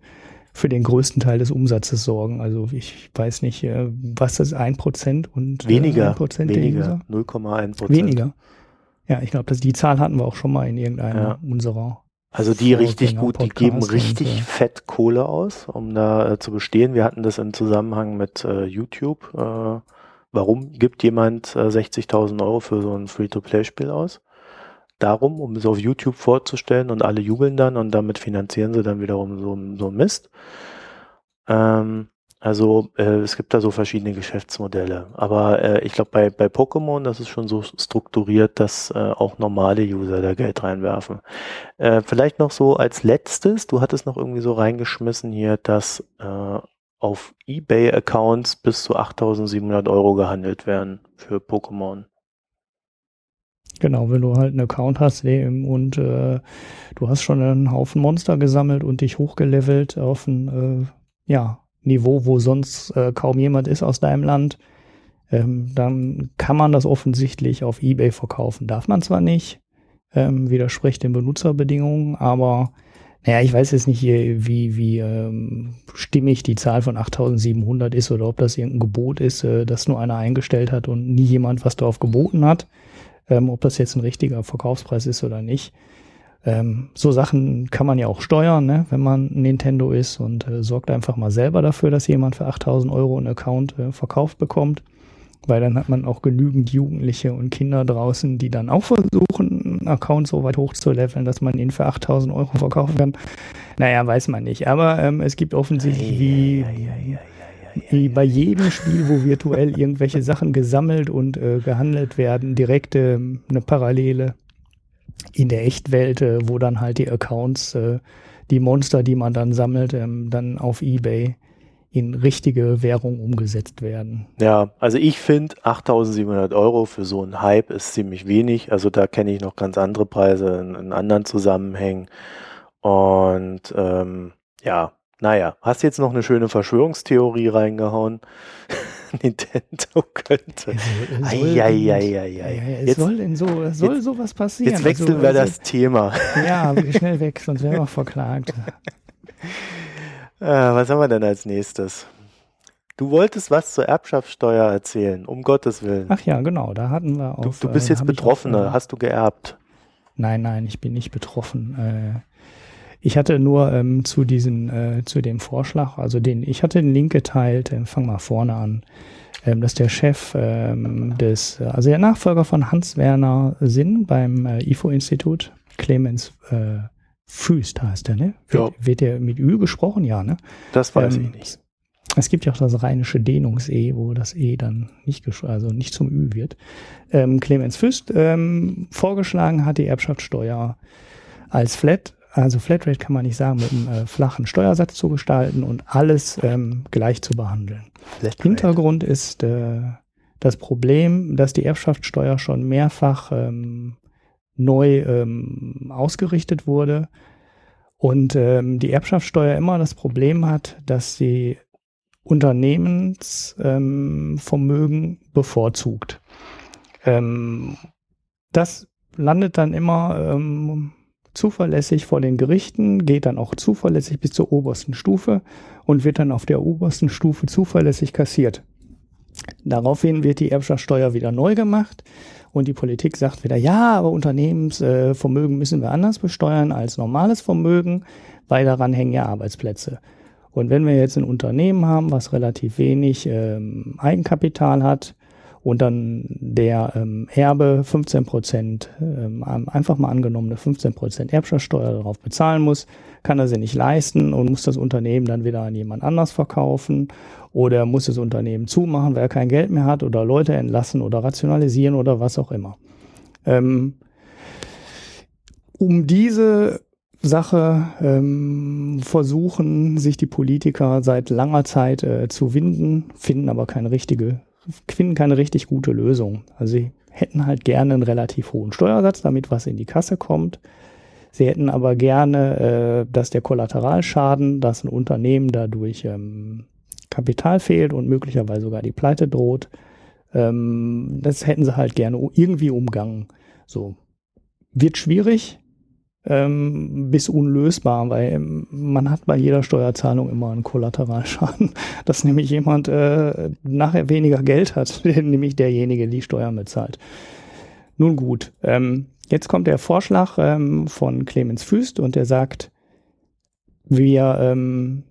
für den größten Teil des Umsatzes sorgen. Also ich weiß nicht, äh, was das ein Prozent und äh, weniger, äh, Prozent weniger, 0,1 Prozent. Weniger. Ja, ich glaube, die Zahl hatten wir auch schon mal in irgendeiner ja. unserer. Also die richtig gut, die geben richtig und, äh, fett Kohle aus, um da äh, zu bestehen. Wir hatten das im Zusammenhang mit äh, YouTube. Äh, warum gibt jemand 60.000 äh, Euro für so ein Free-to-Play-Spiel aus? Darum, um es auf YouTube vorzustellen und alle jubeln dann und damit finanzieren sie dann wiederum so, so Mist. Ähm, also äh, es gibt da so verschiedene Geschäftsmodelle. Aber äh, ich glaube, bei, bei Pokémon, das ist schon so strukturiert, dass äh, auch normale User da Geld reinwerfen. Äh, vielleicht noch so als letztes, du hattest noch irgendwie so reingeschmissen hier, dass äh, auf eBay-Accounts bis zu 8.700 Euro gehandelt werden für Pokémon. Genau, wenn du halt einen Account hast und äh, du hast schon einen Haufen Monster gesammelt und dich hochgelevelt auf ein, äh, ja, Niveau, wo sonst äh, kaum jemand ist aus deinem Land, ähm, dann kann man das offensichtlich auf eBay verkaufen. Darf man zwar nicht, ähm, widerspricht den Benutzerbedingungen, aber naja, ich weiß jetzt nicht, wie, wie ähm, stimmig die Zahl von 8700 ist oder ob das irgendein Gebot ist, äh, das nur einer eingestellt hat und nie jemand was darauf geboten hat. Ähm, ob das jetzt ein richtiger Verkaufspreis ist oder nicht. Ähm, so Sachen kann man ja auch steuern, ne, wenn man Nintendo ist und äh, sorgt einfach mal selber dafür, dass jemand für 8000 Euro einen Account äh, verkauft bekommt. Weil dann hat man auch genügend Jugendliche und Kinder draußen, die dann auch versuchen, einen Account so weit hochzuleveln, dass man ihn für 8000 Euro verkaufen kann. Naja, weiß man nicht. Aber ähm, es gibt offensichtlich wie wie bei jedem Spiel, wo virtuell irgendwelche Sachen gesammelt und äh, gehandelt werden, direkt äh, eine Parallele in der Echtwelt, äh, wo dann halt die Accounts, äh, die Monster, die man dann sammelt, ähm, dann auf Ebay in richtige Währung umgesetzt werden. Ja, also ich finde 8700 Euro für so einen Hype ist ziemlich wenig. Also da kenne ich noch ganz andere Preise in, in anderen Zusammenhängen. Und ähm, ja, naja, hast jetzt noch eine schöne Verschwörungstheorie reingehauen. Nintendo könnte. Es soll denn so, es soll jetzt, sowas passieren. Jetzt wechseln also, wir das also, Thema. Ja, schnell weg, sonst wären wir verklagt. äh, was haben wir denn als nächstes? Du wolltest was zur Erbschaftssteuer erzählen, um Gottes Willen. Ach ja, genau, da hatten wir auch. Du, du bist äh, jetzt Betroffene, auf, hast du geerbt? Nein, nein, ich bin nicht betroffen. Äh, ich hatte nur ähm, zu diesem, äh, zu dem Vorschlag, also den, ich hatte den Link geteilt, äh, fang mal vorne an, ähm, dass der Chef ähm, des, also der Nachfolger von Hans-Werner Sinn beim äh, IFO-Institut, Clemens äh, Füst heißt er, ne? Wird, ja. wird der mit Ü gesprochen? Ja, ne? Das weiß ähm, ich nicht. Es gibt ja auch das rheinische Dehnungs-E, wo das E dann nicht, also nicht zum Ü wird. Ähm, Clemens Füst ähm, vorgeschlagen hat die Erbschaftssteuer als Flat also Flatrate kann man nicht sagen, mit einem äh, flachen Steuersatz zu gestalten und alles ähm, gleich zu behandeln. Flatrate. Hintergrund ist äh, das Problem, dass die Erbschaftssteuer schon mehrfach ähm, neu ähm, ausgerichtet wurde und ähm, die Erbschaftssteuer immer das Problem hat, dass sie Unternehmensvermögen ähm, bevorzugt. Ähm, das landet dann immer zuverlässig vor den Gerichten, geht dann auch zuverlässig bis zur obersten Stufe und wird dann auf der obersten Stufe zuverlässig kassiert. Daraufhin wird die Erbschaftssteuer wieder neu gemacht und die Politik sagt wieder, ja, aber Unternehmensvermögen müssen wir anders besteuern als normales Vermögen, weil daran hängen ja Arbeitsplätze. Und wenn wir jetzt ein Unternehmen haben, was relativ wenig ähm, Eigenkapital hat, und dann der ähm, Erbe 15 Prozent, ähm, einfach mal angenommene 15 Prozent Erbschaftssteuer darauf bezahlen muss, kann er sie nicht leisten und muss das Unternehmen dann wieder an jemand anders verkaufen oder muss das Unternehmen zumachen, weil er kein Geld mehr hat oder Leute entlassen oder rationalisieren oder was auch immer. Ähm, um diese Sache ähm, versuchen sich die Politiker seit langer Zeit äh, zu winden, finden aber keine richtige finden keine richtig gute Lösung. Also sie hätten halt gerne einen relativ hohen Steuersatz, damit was in die Kasse kommt. Sie hätten aber gerne, äh, dass der Kollateralschaden, dass ein Unternehmen dadurch ähm, Kapital fehlt und möglicherweise sogar die Pleite droht, ähm, das hätten sie halt gerne irgendwie umgangen. So wird schwierig, ähm, bis unlösbar, weil ähm, man hat bei jeder Steuerzahlung immer einen Kollateralschaden, dass nämlich jemand äh, nachher weniger Geld hat, nämlich derjenige, die Steuern bezahlt. Nun gut, ähm, jetzt kommt der Vorschlag ähm, von Clemens Füst und der sagt, wir, ähm,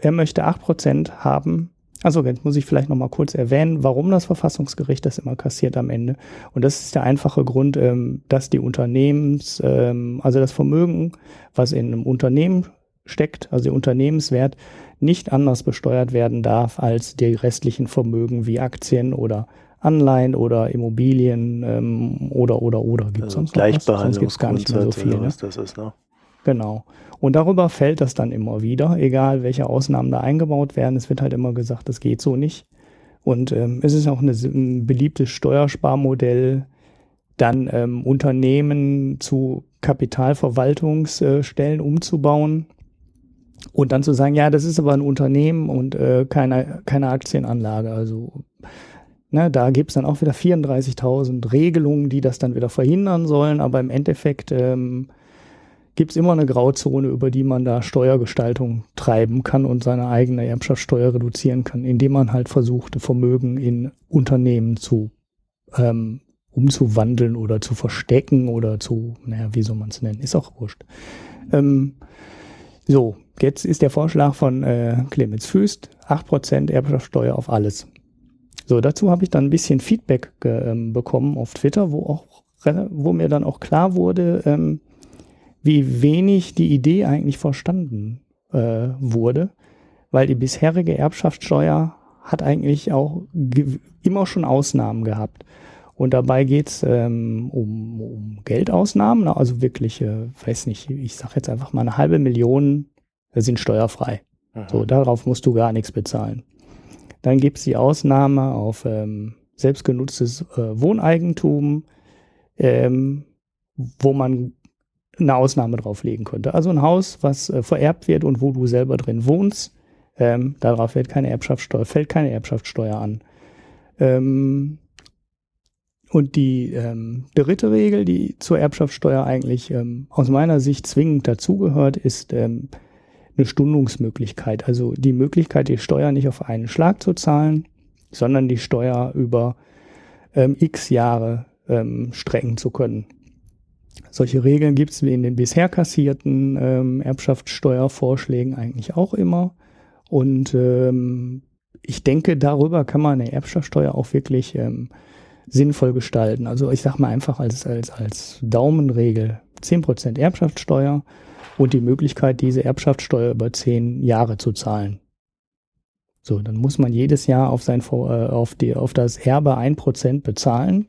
er möchte acht Prozent haben also jetzt muss ich vielleicht noch mal kurz erwähnen, warum das Verfassungsgericht das immer kassiert am Ende. Und das ist der einfache Grund, ähm, dass die Unternehmens, ähm, also das Vermögen, was in einem Unternehmen steckt, also der Unternehmenswert, nicht anders besteuert werden darf als die restlichen Vermögen wie Aktien oder Anleihen oder Immobilien ähm, oder oder oder gibt es also sonst was? Sonst gibt es gar nicht mehr so viel. Ne? Das ist, ne? Genau. Und darüber fällt das dann immer wieder, egal welche Ausnahmen da eingebaut werden. Es wird halt immer gesagt, das geht so nicht. Und ähm, es ist auch eine, ein beliebtes Steuersparmodell, dann ähm, Unternehmen zu Kapitalverwaltungsstellen umzubauen und dann zu sagen, ja, das ist aber ein Unternehmen und äh, keine, keine Aktienanlage. Also ne, da gibt's dann auch wieder 34.000 Regelungen, die das dann wieder verhindern sollen, aber im Endeffekt ähm, gibt es immer eine Grauzone, über die man da Steuergestaltung treiben kann und seine eigene Erbschaftssteuer reduzieren kann, indem man halt versucht, Vermögen in Unternehmen zu ähm, umzuwandeln oder zu verstecken oder zu, naja, wie soll man es nennen, ist auch wurscht. Ähm, so, jetzt ist der Vorschlag von äh, Clemens Füst, 8% Erbschaftssteuer auf alles. So, dazu habe ich dann ein bisschen Feedback ähm, bekommen auf Twitter, wo auch wo mir dann auch klar wurde, ähm, wie wenig die Idee eigentlich verstanden äh, wurde, weil die bisherige Erbschaftssteuer hat eigentlich auch immer schon Ausnahmen gehabt. Und dabei geht's ähm, um, um Geldausnahmen, ne? also wirklich, äh, weiß nicht, ich sage jetzt einfach mal eine halbe Million sind steuerfrei. Mhm. So, darauf musst du gar nichts bezahlen. Dann gibt's die Ausnahme auf ähm, selbstgenutztes äh, Wohneigentum, ähm, wo man eine Ausnahme drauflegen könnte. Also ein Haus, was äh, vererbt wird und wo du selber drin wohnst, ähm, darauf wird keine Erbschaftssteuer, fällt keine Erbschaftssteuer an. Ähm, und die ähm, dritte Regel, die zur Erbschaftssteuer eigentlich ähm, aus meiner Sicht zwingend dazugehört, ist ähm, eine Stundungsmöglichkeit. Also die Möglichkeit, die Steuer nicht auf einen Schlag zu zahlen, sondern die Steuer über ähm, x Jahre ähm, strecken zu können. Solche Regeln gibt es in den bisher kassierten ähm, Erbschaftssteuervorschlägen eigentlich auch immer. Und ähm, ich denke, darüber kann man eine Erbschaftssteuer auch wirklich ähm, sinnvoll gestalten. Also ich sage mal einfach als, als, als Daumenregel 10% Erbschaftssteuer und die Möglichkeit, diese Erbschaftssteuer über 10 Jahre zu zahlen. So, dann muss man jedes Jahr auf sein äh, auf die auf das Erbe 1% bezahlen.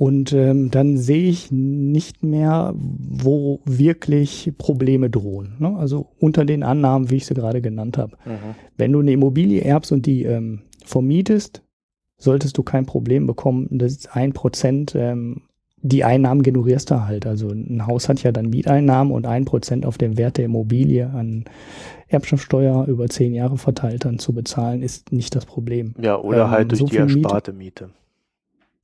Und ähm, dann sehe ich nicht mehr, wo wirklich Probleme drohen. Ne? Also unter den Annahmen, wie ich sie gerade genannt habe. Mhm. Wenn du eine Immobilie erbst und die ähm, vermietest, solltest du kein Problem bekommen, dass ein Prozent ähm, die Einnahmen generierst du halt. Also ein Haus hat ja dann Mieteinnahmen und ein Prozent auf dem Wert der Immobilie an Erbschaftssteuer über zehn Jahre verteilt dann zu bezahlen, ist nicht das Problem. Ja, oder ähm, halt durch so die ersparte Miete. Miete.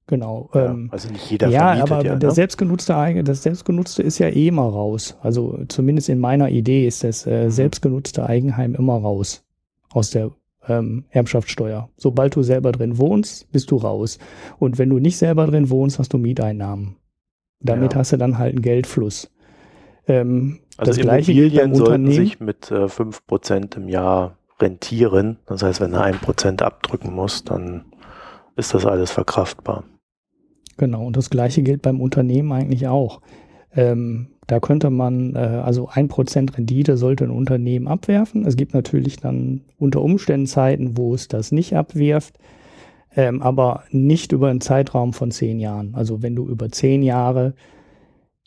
Genau. Ja, ähm, also nicht jeder Ja, aber ja, der ne? selbstgenutzte, das selbstgenutzte ist ja eh immer raus. Also zumindest in meiner Idee ist das äh, mhm. selbstgenutzte Eigenheim immer raus aus der ähm, Erbschaftssteuer. Sobald du selber drin wohnst, bist du raus. Und wenn du nicht selber drin wohnst, hast du Mieteinnahmen. Damit ja. hast du dann halt einen Geldfluss. Ähm, also das Immobilien sollten sich mit äh, 5% im Jahr rentieren. Das heißt, wenn du 1% abdrücken musst, dann ist das alles verkraftbar. Genau, und das gleiche gilt beim Unternehmen eigentlich auch. Ähm, da könnte man, äh, also ein Prozent Rendite sollte ein Unternehmen abwerfen. Es gibt natürlich dann unter Umständen Zeiten, wo es das nicht abwirft, ähm, aber nicht über einen Zeitraum von zehn Jahren. Also wenn du über zehn Jahre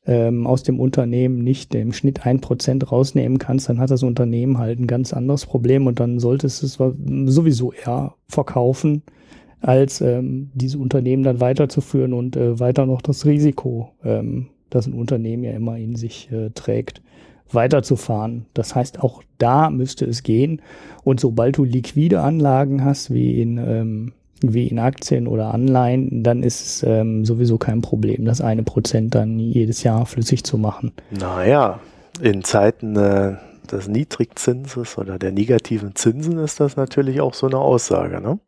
ähm, aus dem Unternehmen nicht im Schnitt ein Prozent rausnehmen kannst, dann hat das Unternehmen halt ein ganz anderes Problem und dann solltest du es sowieso eher verkaufen, als ähm, diese Unternehmen dann weiterzuführen und äh, weiter noch das Risiko ähm, das ein Unternehmen ja immer in sich äh, trägt, weiterzufahren. Das heißt, auch da müsste es gehen. Und sobald du liquide Anlagen hast, wie in, ähm, wie in Aktien oder Anleihen, dann ist es ähm, sowieso kein Problem, das eine Prozent dann jedes Jahr flüssig zu machen. Naja, in Zeiten äh, des Niedrigzinses oder der negativen Zinsen ist das natürlich auch so eine Aussage, ne?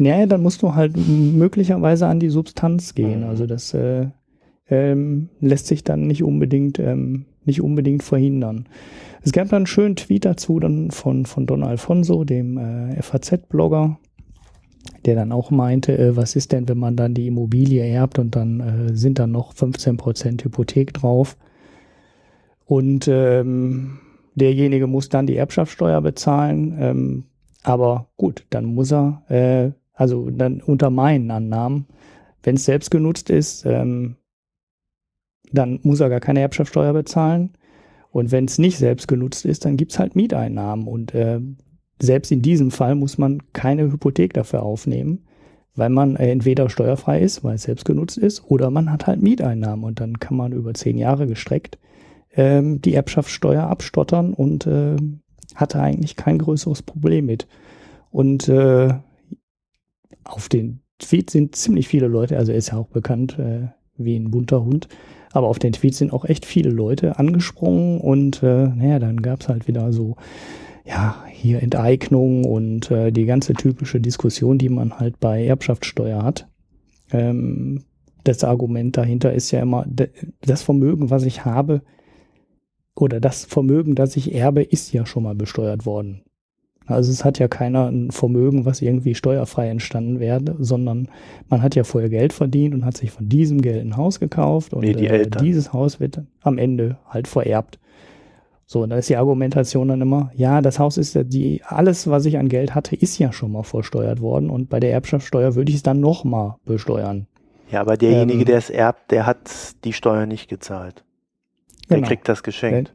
Naja, dann musst du halt möglicherweise an die Substanz gehen. Mhm. Also das äh, ähm, lässt sich dann nicht unbedingt, ähm, nicht unbedingt verhindern. Es gab dann einen schönen Tweet dazu dann von, von Don Alfonso, dem äh, FAZ-Blogger, der dann auch meinte, äh, was ist denn, wenn man dann die Immobilie erbt und dann äh, sind dann noch 15% Hypothek drauf. Und ähm, derjenige muss dann die Erbschaftssteuer bezahlen. Ähm, aber gut, dann muss er, äh, also dann unter meinen Annahmen, wenn es selbst genutzt ist, ähm, dann muss er gar keine Erbschaftssteuer bezahlen. Und wenn es nicht selbst genutzt ist, dann gibt's halt Mieteinnahmen. Und äh, selbst in diesem Fall muss man keine Hypothek dafür aufnehmen, weil man entweder steuerfrei ist, weil es selbst genutzt ist, oder man hat halt Mieteinnahmen. Und dann kann man über zehn Jahre gestreckt ähm, die Erbschaftssteuer abstottern und äh, hatte eigentlich kein größeres Problem mit. Und äh, auf den Tweet sind ziemlich viele Leute, also er ist ja auch bekannt äh, wie ein bunter Hund, aber auf den Tweets sind auch echt viele Leute angesprungen und äh, naja, dann gab's halt wieder so, ja, hier Enteignung und äh, die ganze typische Diskussion, die man halt bei Erbschaftssteuer hat. Ähm, das Argument dahinter ist ja immer, das Vermögen, was ich habe, oder das Vermögen, das ich erbe, ist ja schon mal besteuert worden. Also es hat ja keiner ein Vermögen, was irgendwie steuerfrei entstanden wäre, sondern man hat ja vorher Geld verdient und hat sich von diesem Geld ein Haus gekauft und nee, die äh, dieses Haus wird am Ende halt vererbt. So, und da ist die Argumentation dann immer, ja, das Haus ist ja die, alles, was ich an Geld hatte, ist ja schon mal versteuert worden und bei der Erbschaftssteuer würde ich es dann nochmal besteuern. Ja, aber derjenige, ähm, der es erbt, der hat die Steuer nicht gezahlt. Der genau. kriegt das geschenkt.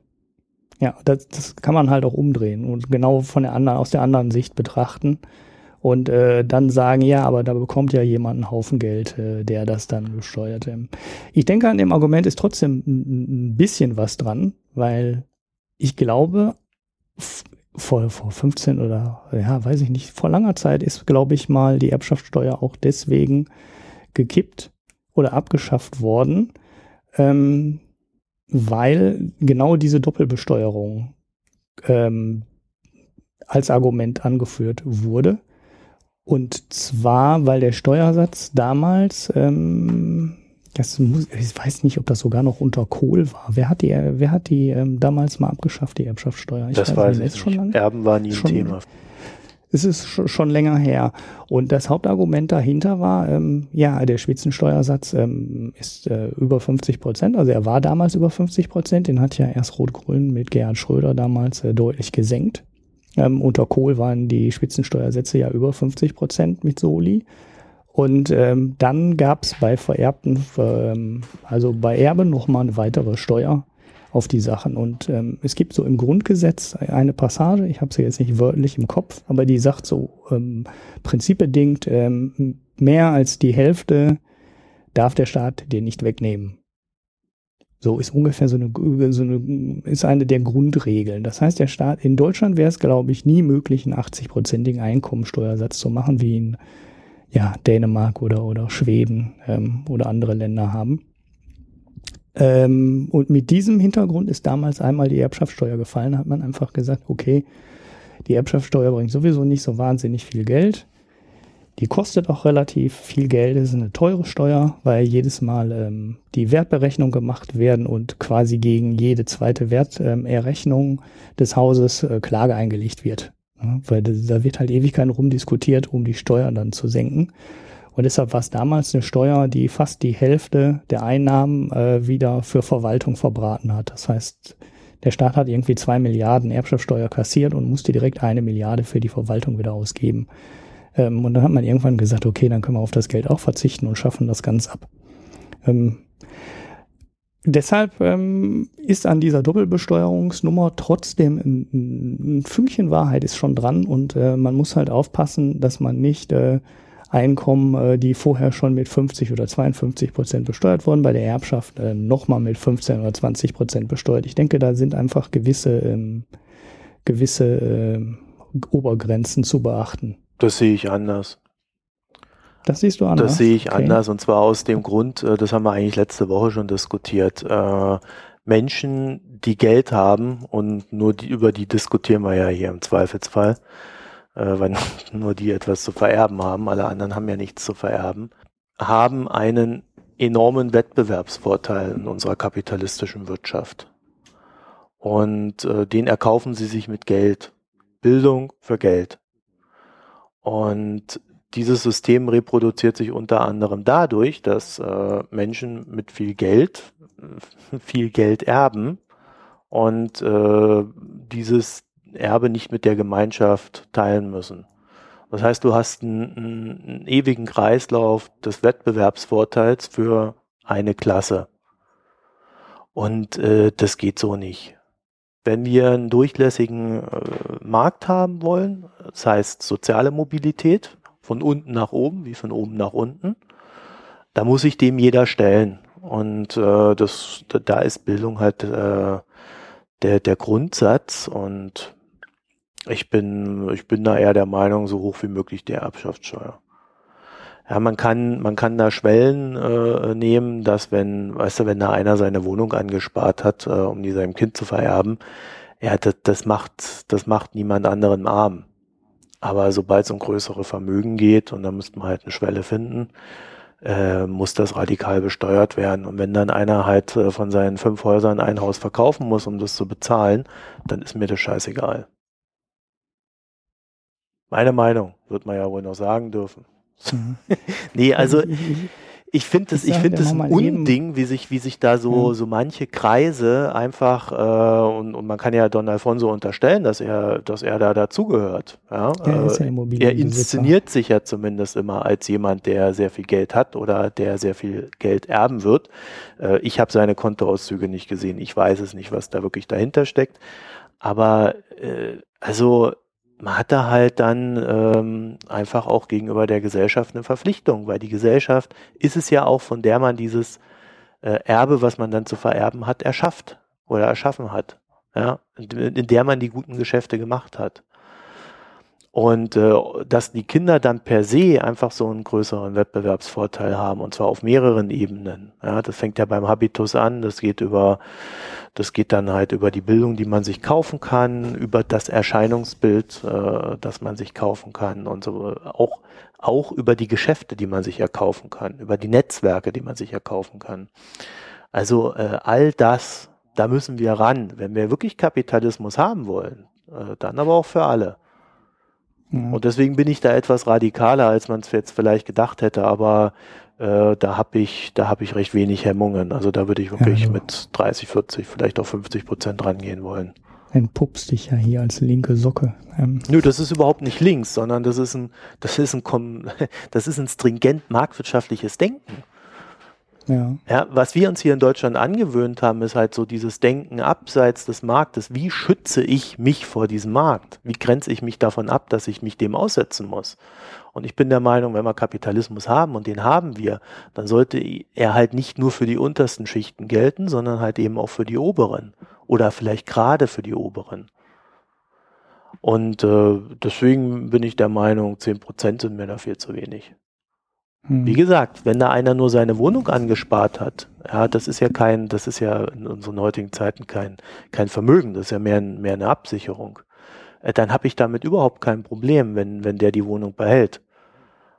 Ja, das, das kann man halt auch umdrehen und genau von der anderen, aus der anderen Sicht betrachten und äh, dann sagen, ja, aber da bekommt ja jemand einen Haufen Geld, äh, der das dann besteuert. Ich denke, an dem Argument ist trotzdem ein bisschen was dran, weil ich glaube, vor, vor 15 oder ja, weiß ich nicht, vor langer Zeit ist, glaube ich, mal die Erbschaftssteuer auch deswegen gekippt oder abgeschafft worden, ähm, weil genau diese Doppelbesteuerung ähm, als Argument angeführt wurde. Und zwar, weil der Steuersatz damals ähm, das muss, ich weiß nicht, ob das sogar noch unter Kohl war. Wer hat die, wer hat die ähm, damals mal abgeschafft, die Erbschaftssteuer? Ich das weiß, weiß ich schon lange. Erben war nie schon, ein Thema. Es ist schon länger her. Und das Hauptargument dahinter war, ähm, ja, der Spitzensteuersatz ähm, ist äh, über 50 Prozent. Also er war damals über 50 Prozent. Den hat ja erst Rot-Grün mit Gerhard Schröder damals äh, deutlich gesenkt. Ähm, unter Kohl waren die Spitzensteuersätze ja über 50 Prozent mit Soli. Und ähm, dann gab es bei vererbten, ähm, also bei Erben nochmal eine weitere Steuer auf die Sachen. Und ähm, es gibt so im Grundgesetz eine Passage, ich habe sie jetzt nicht wörtlich im Kopf, aber die sagt so ähm, prinzipbedingt, ähm, mehr als die Hälfte darf der Staat dir nicht wegnehmen. So ist ungefähr so eine, so eine, ist eine der Grundregeln. Das heißt, der Staat, in Deutschland wäre es, glaube ich, nie möglich, einen 80-prozentigen Einkommensteuersatz zu machen, wie in ja, Dänemark oder, oder Schweden ähm, oder andere Länder haben. Ähm, und mit diesem Hintergrund ist damals einmal die Erbschaftssteuer gefallen, Da hat man einfach gesagt, okay, die Erbschaftssteuer bringt sowieso nicht so wahnsinnig viel Geld. Die kostet auch relativ viel Geld, ist eine teure Steuer, weil jedes Mal ähm, die Wertberechnung gemacht werden und quasi gegen jede zweite Werterrechnung des Hauses äh, Klage eingelegt wird. Ja, weil da wird halt ewig kein rumdiskutiert, um die Steuern dann zu senken. Und deshalb war es damals eine Steuer, die fast die Hälfte der Einnahmen äh, wieder für Verwaltung verbraten hat. Das heißt, der Staat hat irgendwie zwei Milliarden Erbschaftssteuer kassiert und musste direkt eine Milliarde für die Verwaltung wieder ausgeben. Ähm, und dann hat man irgendwann gesagt, okay, dann können wir auf das Geld auch verzichten und schaffen das ganz ab. Ähm, Deshalb ähm, ist an dieser Doppelbesteuerungsnummer trotzdem ein, ein, Fünkchen Wahrheit ist schon dran und äh, man muss halt aufpassen, dass man nicht äh, Einkommen, äh, die vorher schon mit 50 oder 52 Prozent besteuert wurden, bei der Erbschaft äh, nochmal mit 15 oder 20 Prozent besteuert. Ich denke, da sind einfach gewisse, ähm, gewisse äh, Obergrenzen zu beachten. Das sehe ich anders. Das siehst du anders. Das sehe ich okay. anders und zwar aus dem Grund, das haben wir eigentlich letzte Woche schon diskutiert. Menschen, die Geld haben und nur die, über die diskutieren wir ja hier im Zweifelsfall, weil nur die etwas zu vererben haben, alle anderen haben ja nichts zu vererben, haben einen enormen Wettbewerbsvorteil in unserer kapitalistischen Wirtschaft. Und äh, den erkaufen sie sich mit Geld. Bildung für Geld. Und dieses System reproduziert sich unter anderem dadurch, dass äh, Menschen mit viel Geld viel Geld erben und äh, dieses Erbe nicht mit der Gemeinschaft teilen müssen. Das heißt, du hast einen, einen ewigen Kreislauf des Wettbewerbsvorteils für eine Klasse. Und äh, das geht so nicht. Wenn wir einen durchlässigen äh, Markt haben wollen, das heißt soziale Mobilität, von unten nach oben wie von oben nach unten. Da muss sich dem jeder stellen. Und äh, das, da ist Bildung halt äh, der, der Grundsatz. Und ich bin, ich bin da eher der Meinung, so hoch wie möglich der Erbschaftssteuer. Ja, man kann, man kann da Schwellen äh, nehmen, dass wenn, weißt du, wenn da einer seine Wohnung angespart hat, äh, um die seinem Kind zu vererben, ja, das, das macht, das macht niemand anderen arm. Aber sobald es um größere Vermögen geht, und da müsste man halt eine Schwelle finden, äh, muss das radikal besteuert werden. Und wenn dann einer halt äh, von seinen fünf Häusern ein Haus verkaufen muss, um das zu bezahlen, dann ist mir das scheißegal. Meine Meinung, wird man ja wohl noch sagen dürfen. Mhm. nee, also ich finde es, ich finde es ein Unding, wie sich, wie sich da so, so manche Kreise einfach, äh, und, und man kann ja Don Alfonso unterstellen, dass er, dass er da dazugehört. Ja? Er, ist ja äh, er inszeniert sich ja zumindest immer als jemand, der sehr viel Geld hat oder der sehr viel Geld erben wird. Äh, ich habe seine Kontoauszüge nicht gesehen. Ich weiß es nicht, was da wirklich dahinter steckt. Aber äh, also man hat da halt dann ähm, einfach auch gegenüber der Gesellschaft eine Verpflichtung, weil die Gesellschaft ist es ja auch, von der man dieses äh, Erbe, was man dann zu vererben hat, erschafft oder erschaffen hat. Ja, in der man die guten Geschäfte gemacht hat. Und äh, dass die Kinder dann per se einfach so einen größeren Wettbewerbsvorteil haben, und zwar auf mehreren Ebenen. Ja, das fängt ja beim Habitus an, das geht über, das geht dann halt über die Bildung, die man sich kaufen kann, über das Erscheinungsbild, äh, das man sich kaufen kann und so auch, auch über die Geschäfte, die man sich erkaufen kann, über die Netzwerke, die man sich erkaufen kann. Also äh, all das, da müssen wir ran, wenn wir wirklich Kapitalismus haben wollen, äh, dann aber auch für alle. Und deswegen bin ich da etwas radikaler, als man es jetzt vielleicht gedacht hätte, aber äh, da habe ich, da habe ich recht wenig Hemmungen. Also da würde ich wirklich ja, mit 30, 40, vielleicht auch 50 Prozent rangehen wollen. Entpuppst dich ja hier als linke Socke. Ähm. Nö, das ist überhaupt nicht links, sondern das ist ein, das ist ein, das ist ein stringent marktwirtschaftliches Denken. Ja. ja. Was wir uns hier in Deutschland angewöhnt haben, ist halt so dieses Denken abseits des Marktes. Wie schütze ich mich vor diesem Markt? Wie grenze ich mich davon ab, dass ich mich dem aussetzen muss? Und ich bin der Meinung, wenn wir Kapitalismus haben, und den haben wir, dann sollte er halt nicht nur für die untersten Schichten gelten, sondern halt eben auch für die oberen. Oder vielleicht gerade für die oberen. Und äh, deswegen bin ich der Meinung, zehn Prozent sind mir da viel zu wenig. Wie hm. gesagt, wenn da einer nur seine Wohnung angespart hat, ja, das ist ja kein, das ist ja in unseren heutigen Zeiten kein, kein Vermögen, das ist ja mehr, mehr eine Absicherung. Äh, dann habe ich damit überhaupt kein Problem, wenn, wenn der die Wohnung behält.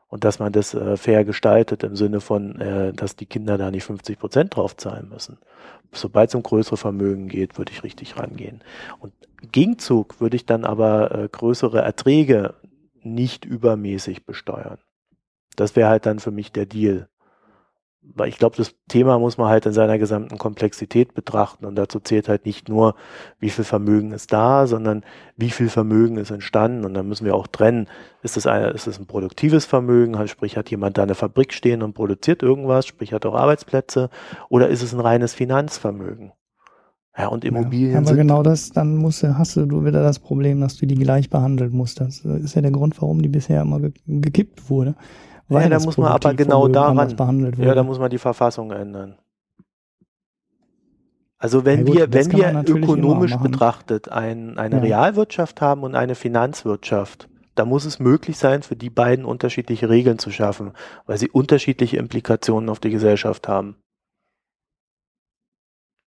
Und dass man das äh, fair gestaltet im Sinne von, äh, dass die Kinder da nicht 50 Prozent drauf zahlen müssen. Sobald es um größere Vermögen geht, würde ich richtig rangehen. Und Gegenzug würde ich dann aber äh, größere Erträge nicht übermäßig besteuern. Das wäre halt dann für mich der Deal. Weil ich glaube, das Thema muss man halt in seiner gesamten Komplexität betrachten und dazu zählt halt nicht nur, wie viel Vermögen ist da, sondern wie viel Vermögen ist entstanden und dann müssen wir auch trennen, ist das, ein, ist das ein produktives Vermögen, halt, sprich hat jemand da eine Fabrik stehen und produziert irgendwas, sprich hat auch Arbeitsplätze oder ist es ein reines Finanzvermögen? Ja, und Immobilien. Ja, aber genau das, dann musst du, hast du wieder das Problem, dass du die gleich behandeln musst. Das ist ja der Grund, warum die bisher immer gekippt wurde. Ja, da muss man aber genau daran, ja, da muss man die Verfassung ändern. Also wenn ja, wir, wenn wir ökonomisch betrachtet ein, eine ja. Realwirtschaft haben und eine Finanzwirtschaft, da muss es möglich sein, für die beiden unterschiedliche Regeln zu schaffen, weil sie unterschiedliche Implikationen auf die Gesellschaft haben.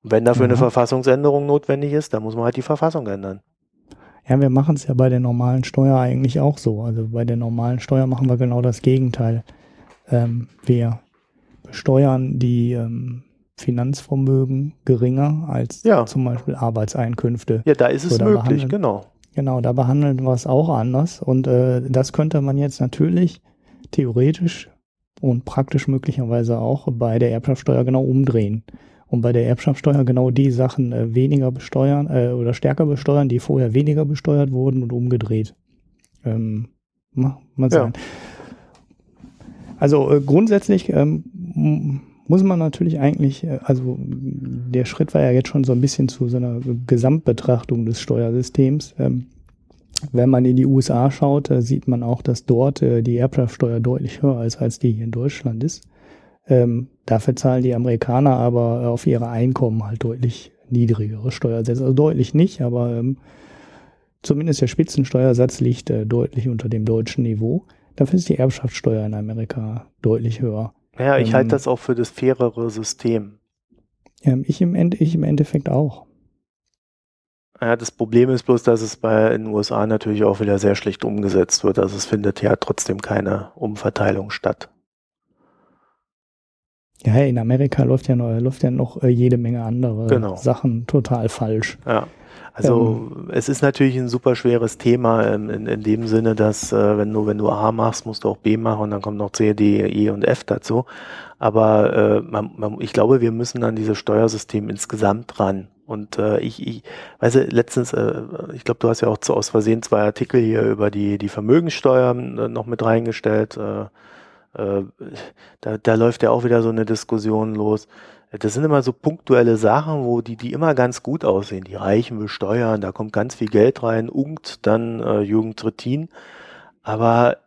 wenn dafür mhm. eine Verfassungsänderung notwendig ist, dann muss man halt die Verfassung ändern. Ja, wir machen es ja bei der normalen Steuer eigentlich auch so. Also bei der normalen Steuer machen wir genau das Gegenteil. Ähm, wir besteuern die ähm, Finanzvermögen geringer als ja. zum Beispiel Arbeitseinkünfte. Ja, da ist es so, möglich, genau. Genau, da behandeln wir es auch anders. Und äh, das könnte man jetzt natürlich theoretisch und praktisch möglicherweise auch bei der Erbschaftssteuer genau umdrehen und bei der Erbschaftssteuer genau die Sachen äh, weniger besteuern äh, oder stärker besteuern, die vorher weniger besteuert wurden und umgedreht. Ähm, mal, mal Ja. Also äh, grundsätzlich ähm, muss man natürlich eigentlich, äh, also der Schritt war ja jetzt schon so ein bisschen zu so einer Gesamtbetrachtung des Steuersystems. Ähm, wenn man in die USA schaut, äh, sieht man auch, dass dort äh, die Erbschaftssteuer deutlich höher ist, als die hier in Deutschland ist. Ähm, dafür zahlen die Amerikaner aber auf ihre Einkommen halt deutlich niedrigere Steuersätze. Also deutlich nicht, aber ähm, zumindest der Spitzensteuersatz liegt äh, deutlich unter dem deutschen Niveau. Dafür ist die Erbschaftssteuer in Amerika deutlich höher. Ja, ich ähm, halte das auch für das fairere System. Ähm, ich, im Ende, ich im Endeffekt auch. Ja, das Problem ist bloß, dass es bei in den USA natürlich auch wieder sehr schlecht umgesetzt wird. Also es findet ja trotzdem keine Umverteilung statt. Ja, in Amerika läuft ja noch, läuft ja noch äh, jede Menge andere genau. Sachen total falsch. Ja. Also ähm, es ist natürlich ein super schweres Thema in, in, in dem Sinne, dass äh, wenn du wenn du A machst, musst du auch B machen und dann kommt noch C, D, E und F dazu. Aber äh, man, man, ich glaube, wir müssen an dieses Steuersystem insgesamt ran. Und äh, ich, ich weiß letztens, äh, ich glaube, du hast ja auch zu, aus Versehen zwei Artikel hier über die die Vermögenssteuer äh, noch mit reingestellt. Äh, äh, da, da läuft ja auch wieder so eine Diskussion los das sind immer so punktuelle Sachen, wo die, die immer ganz gut aussehen. Die Reichen besteuern, da kommt ganz viel Geld rein, ungt dann äh, Jürgen Trittin. Aber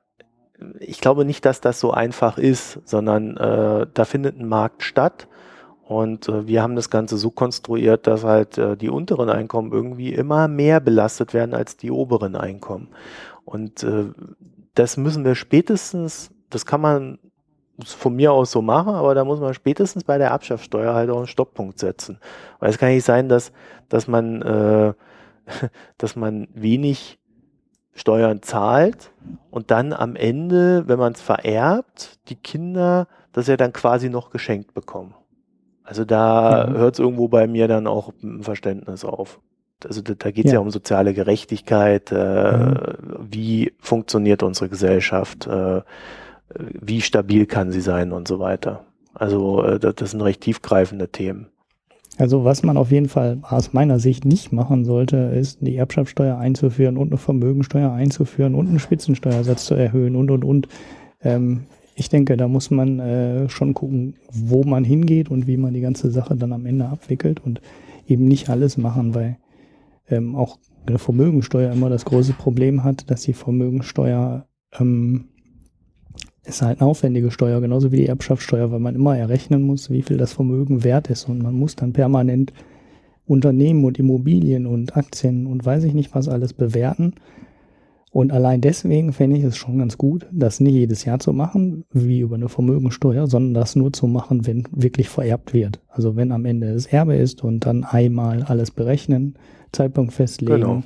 ich glaube nicht, dass das so einfach ist, sondern äh, da findet ein Markt statt. Und äh, wir haben das Ganze so konstruiert, dass halt äh, die unteren Einkommen irgendwie immer mehr belastet werden als die oberen Einkommen. Und äh, das müssen wir spätestens, das kann man von mir aus so machen, aber da muss man spätestens bei der Abschaffsteuer halt auch einen Stopppunkt setzen. Weil es kann nicht sein, dass, dass man, äh, dass man wenig Steuern zahlt und dann am Ende, wenn man es vererbt, die Kinder das ja dann quasi noch geschenkt bekommen. Also da mhm. hört es irgendwo bei mir dann auch ein Verständnis auf. Also da, da geht es ja. ja. um soziale Gerechtigkeit, äh, mhm. wie funktioniert unsere Gesellschaft, äh, wie stabil kann sie sein und so weiter. Also äh, das sind recht tiefgreifende Themen. Also was man auf jeden Fall aus meiner Sicht nicht machen sollte, ist die Erbschaftssteuer einzuführen und eine Vermögensteuer einzuführen und einen Spitzensteuersatz zu erhöhen und und und. Ähm, ich denke, da muss man äh, schon gucken, wo man hingeht und wie man die ganze Sache dann am Ende abwickelt und eben nicht alles machen, weil ähm, auch eine Vermögensteuer immer das große Problem hat, dass die Vermögensteuer ähm, ist halt eine aufwendige Steuer, genauso wie die Erbschaftssteuer, weil man immer errechnen muss, wie viel das Vermögen wert ist und man muss dann permanent Unternehmen und Immobilien und Aktien und weiß ich nicht was alles bewerten. Und allein deswegen fände ich es schon ganz gut, das nicht jedes Jahr zu machen, wie über eine Vermögensteuer, sondern das nur zu machen, wenn wirklich vererbt wird. Also wenn am Ende das Erbe ist und dann einmal alles berechnen, Zeitpunkt festlegen, genau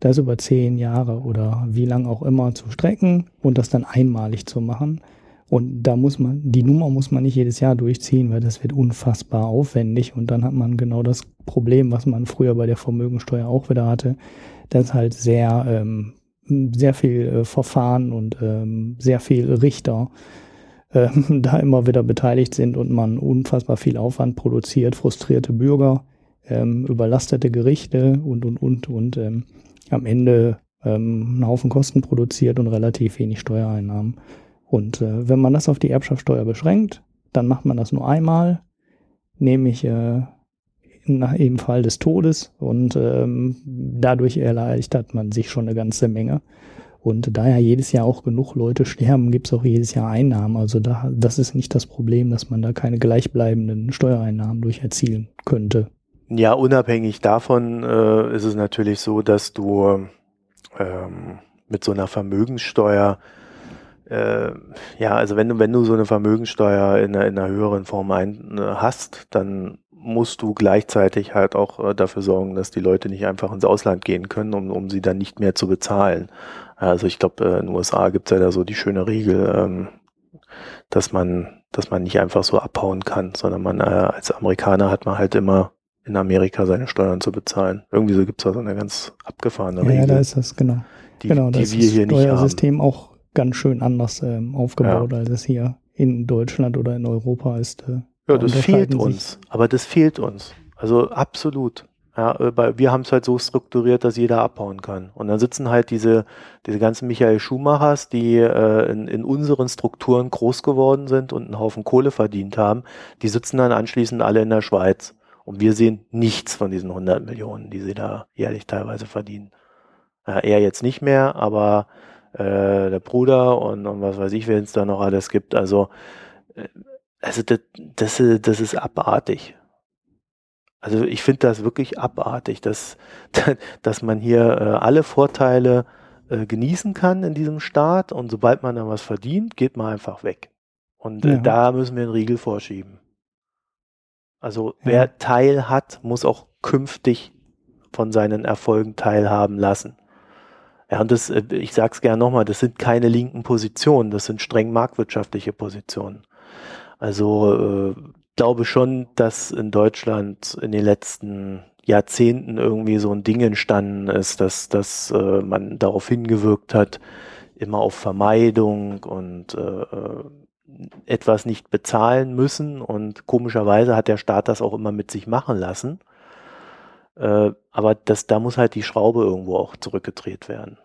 das über zehn Jahre oder wie lang auch immer zu strecken und das dann einmalig zu machen. Und da muss man, die Nummer muss man nicht jedes Jahr durchziehen, weil das wird unfassbar aufwendig und dann hat man genau das Problem, was man früher bei der Vermögensteuer auch wieder hatte, dass halt sehr, ähm, sehr viel äh, Verfahren und ähm, sehr viel Richter ähm, da immer wieder beteiligt sind und man unfassbar viel Aufwand produziert, frustrierte Bürger, ähm, überlastete Gerichte und, und, und, und ähm, am Ende ähm, einen Haufen Kosten produziert und relativ wenig Steuereinnahmen. Und äh, wenn man das auf die Erbschaftssteuer beschränkt, dann macht man das nur einmal, nämlich äh, nach eben Fall des Todes und ähm, dadurch erleichtert man sich schon eine ganze Menge. Und da ja jedes Jahr auch genug Leute sterben, gibt es auch jedes Jahr Einnahmen. Also da, das ist nicht das Problem, dass man da keine gleichbleibenden Steuereinnahmen durch erzielen könnte. Ja, unabhängig davon äh, ist es natürlich so, dass du ähm, mit so einer Vermögenssteuer äh, ja, also wenn du, wenn du so eine Vermögenssteuer in einer, in einer höheren Form ein, äh, hast, dann musst du gleichzeitig halt auch äh, dafür sorgen, dass die Leute nicht einfach ins Ausland gehen können, um, um sie dann nicht mehr zu bezahlen. Also ich glaube, äh, in den USA gibt's ja da so die schöne Regel, ähm, dass man, dass man nicht einfach so abhauen kann, sondern man als Amerikaner hat man halt immer in Amerika seine Steuern zu bezahlen. Irgendwie so gibt es da so eine ganz abgefahrene ja, Regel. Ja, da ist das, genau. Die, genau, die ist wir das hier Steuersystem auch ganz schön anders ähm, aufgebaut, ja. als es hier in Deutschland oder in Europa ist. Äh, ja, das fehlt uns. Aber das fehlt uns. Also absolut. Ja, äh, wir haben es halt so strukturiert, dass jeder abhauen kann. Und dann sitzen halt diese, diese ganzen Michael Schumachers, die äh, in, in unseren Strukturen groß geworden sind und einen Haufen Kohle verdient haben, die sitzen dann anschließend alle in der Schweiz. Und wir sehen nichts von diesen 100 Millionen, die sie da jährlich teilweise verdienen. Äh, er jetzt nicht mehr, aber äh, der Bruder und, und was weiß ich, wen es da noch alles gibt. Also, äh, also das, das, das ist abartig. Also ich finde das wirklich abartig, dass, dass man hier äh, alle Vorteile äh, genießen kann in diesem Staat und sobald man dann was verdient, geht man einfach weg. Und äh, ja. da müssen wir einen Riegel vorschieben. Also ja. wer Teil hat, muss auch künftig von seinen Erfolgen teilhaben lassen. Ja, und das, äh, ich sag's gerne nochmal, das sind keine linken Positionen, das sind streng marktwirtschaftliche Positionen. Also äh, glaube schon, dass in Deutschland in den letzten Jahrzehnten irgendwie so ein Ding entstanden ist, dass, dass äh, man darauf hingewirkt hat, immer auf Vermeidung und äh, äh, etwas nicht bezahlen müssen. Und komischerweise hat der Staat das auch immer mit sich machen lassen. Äh, aber das, da muss halt die Schraube irgendwo auch zurückgedreht werden.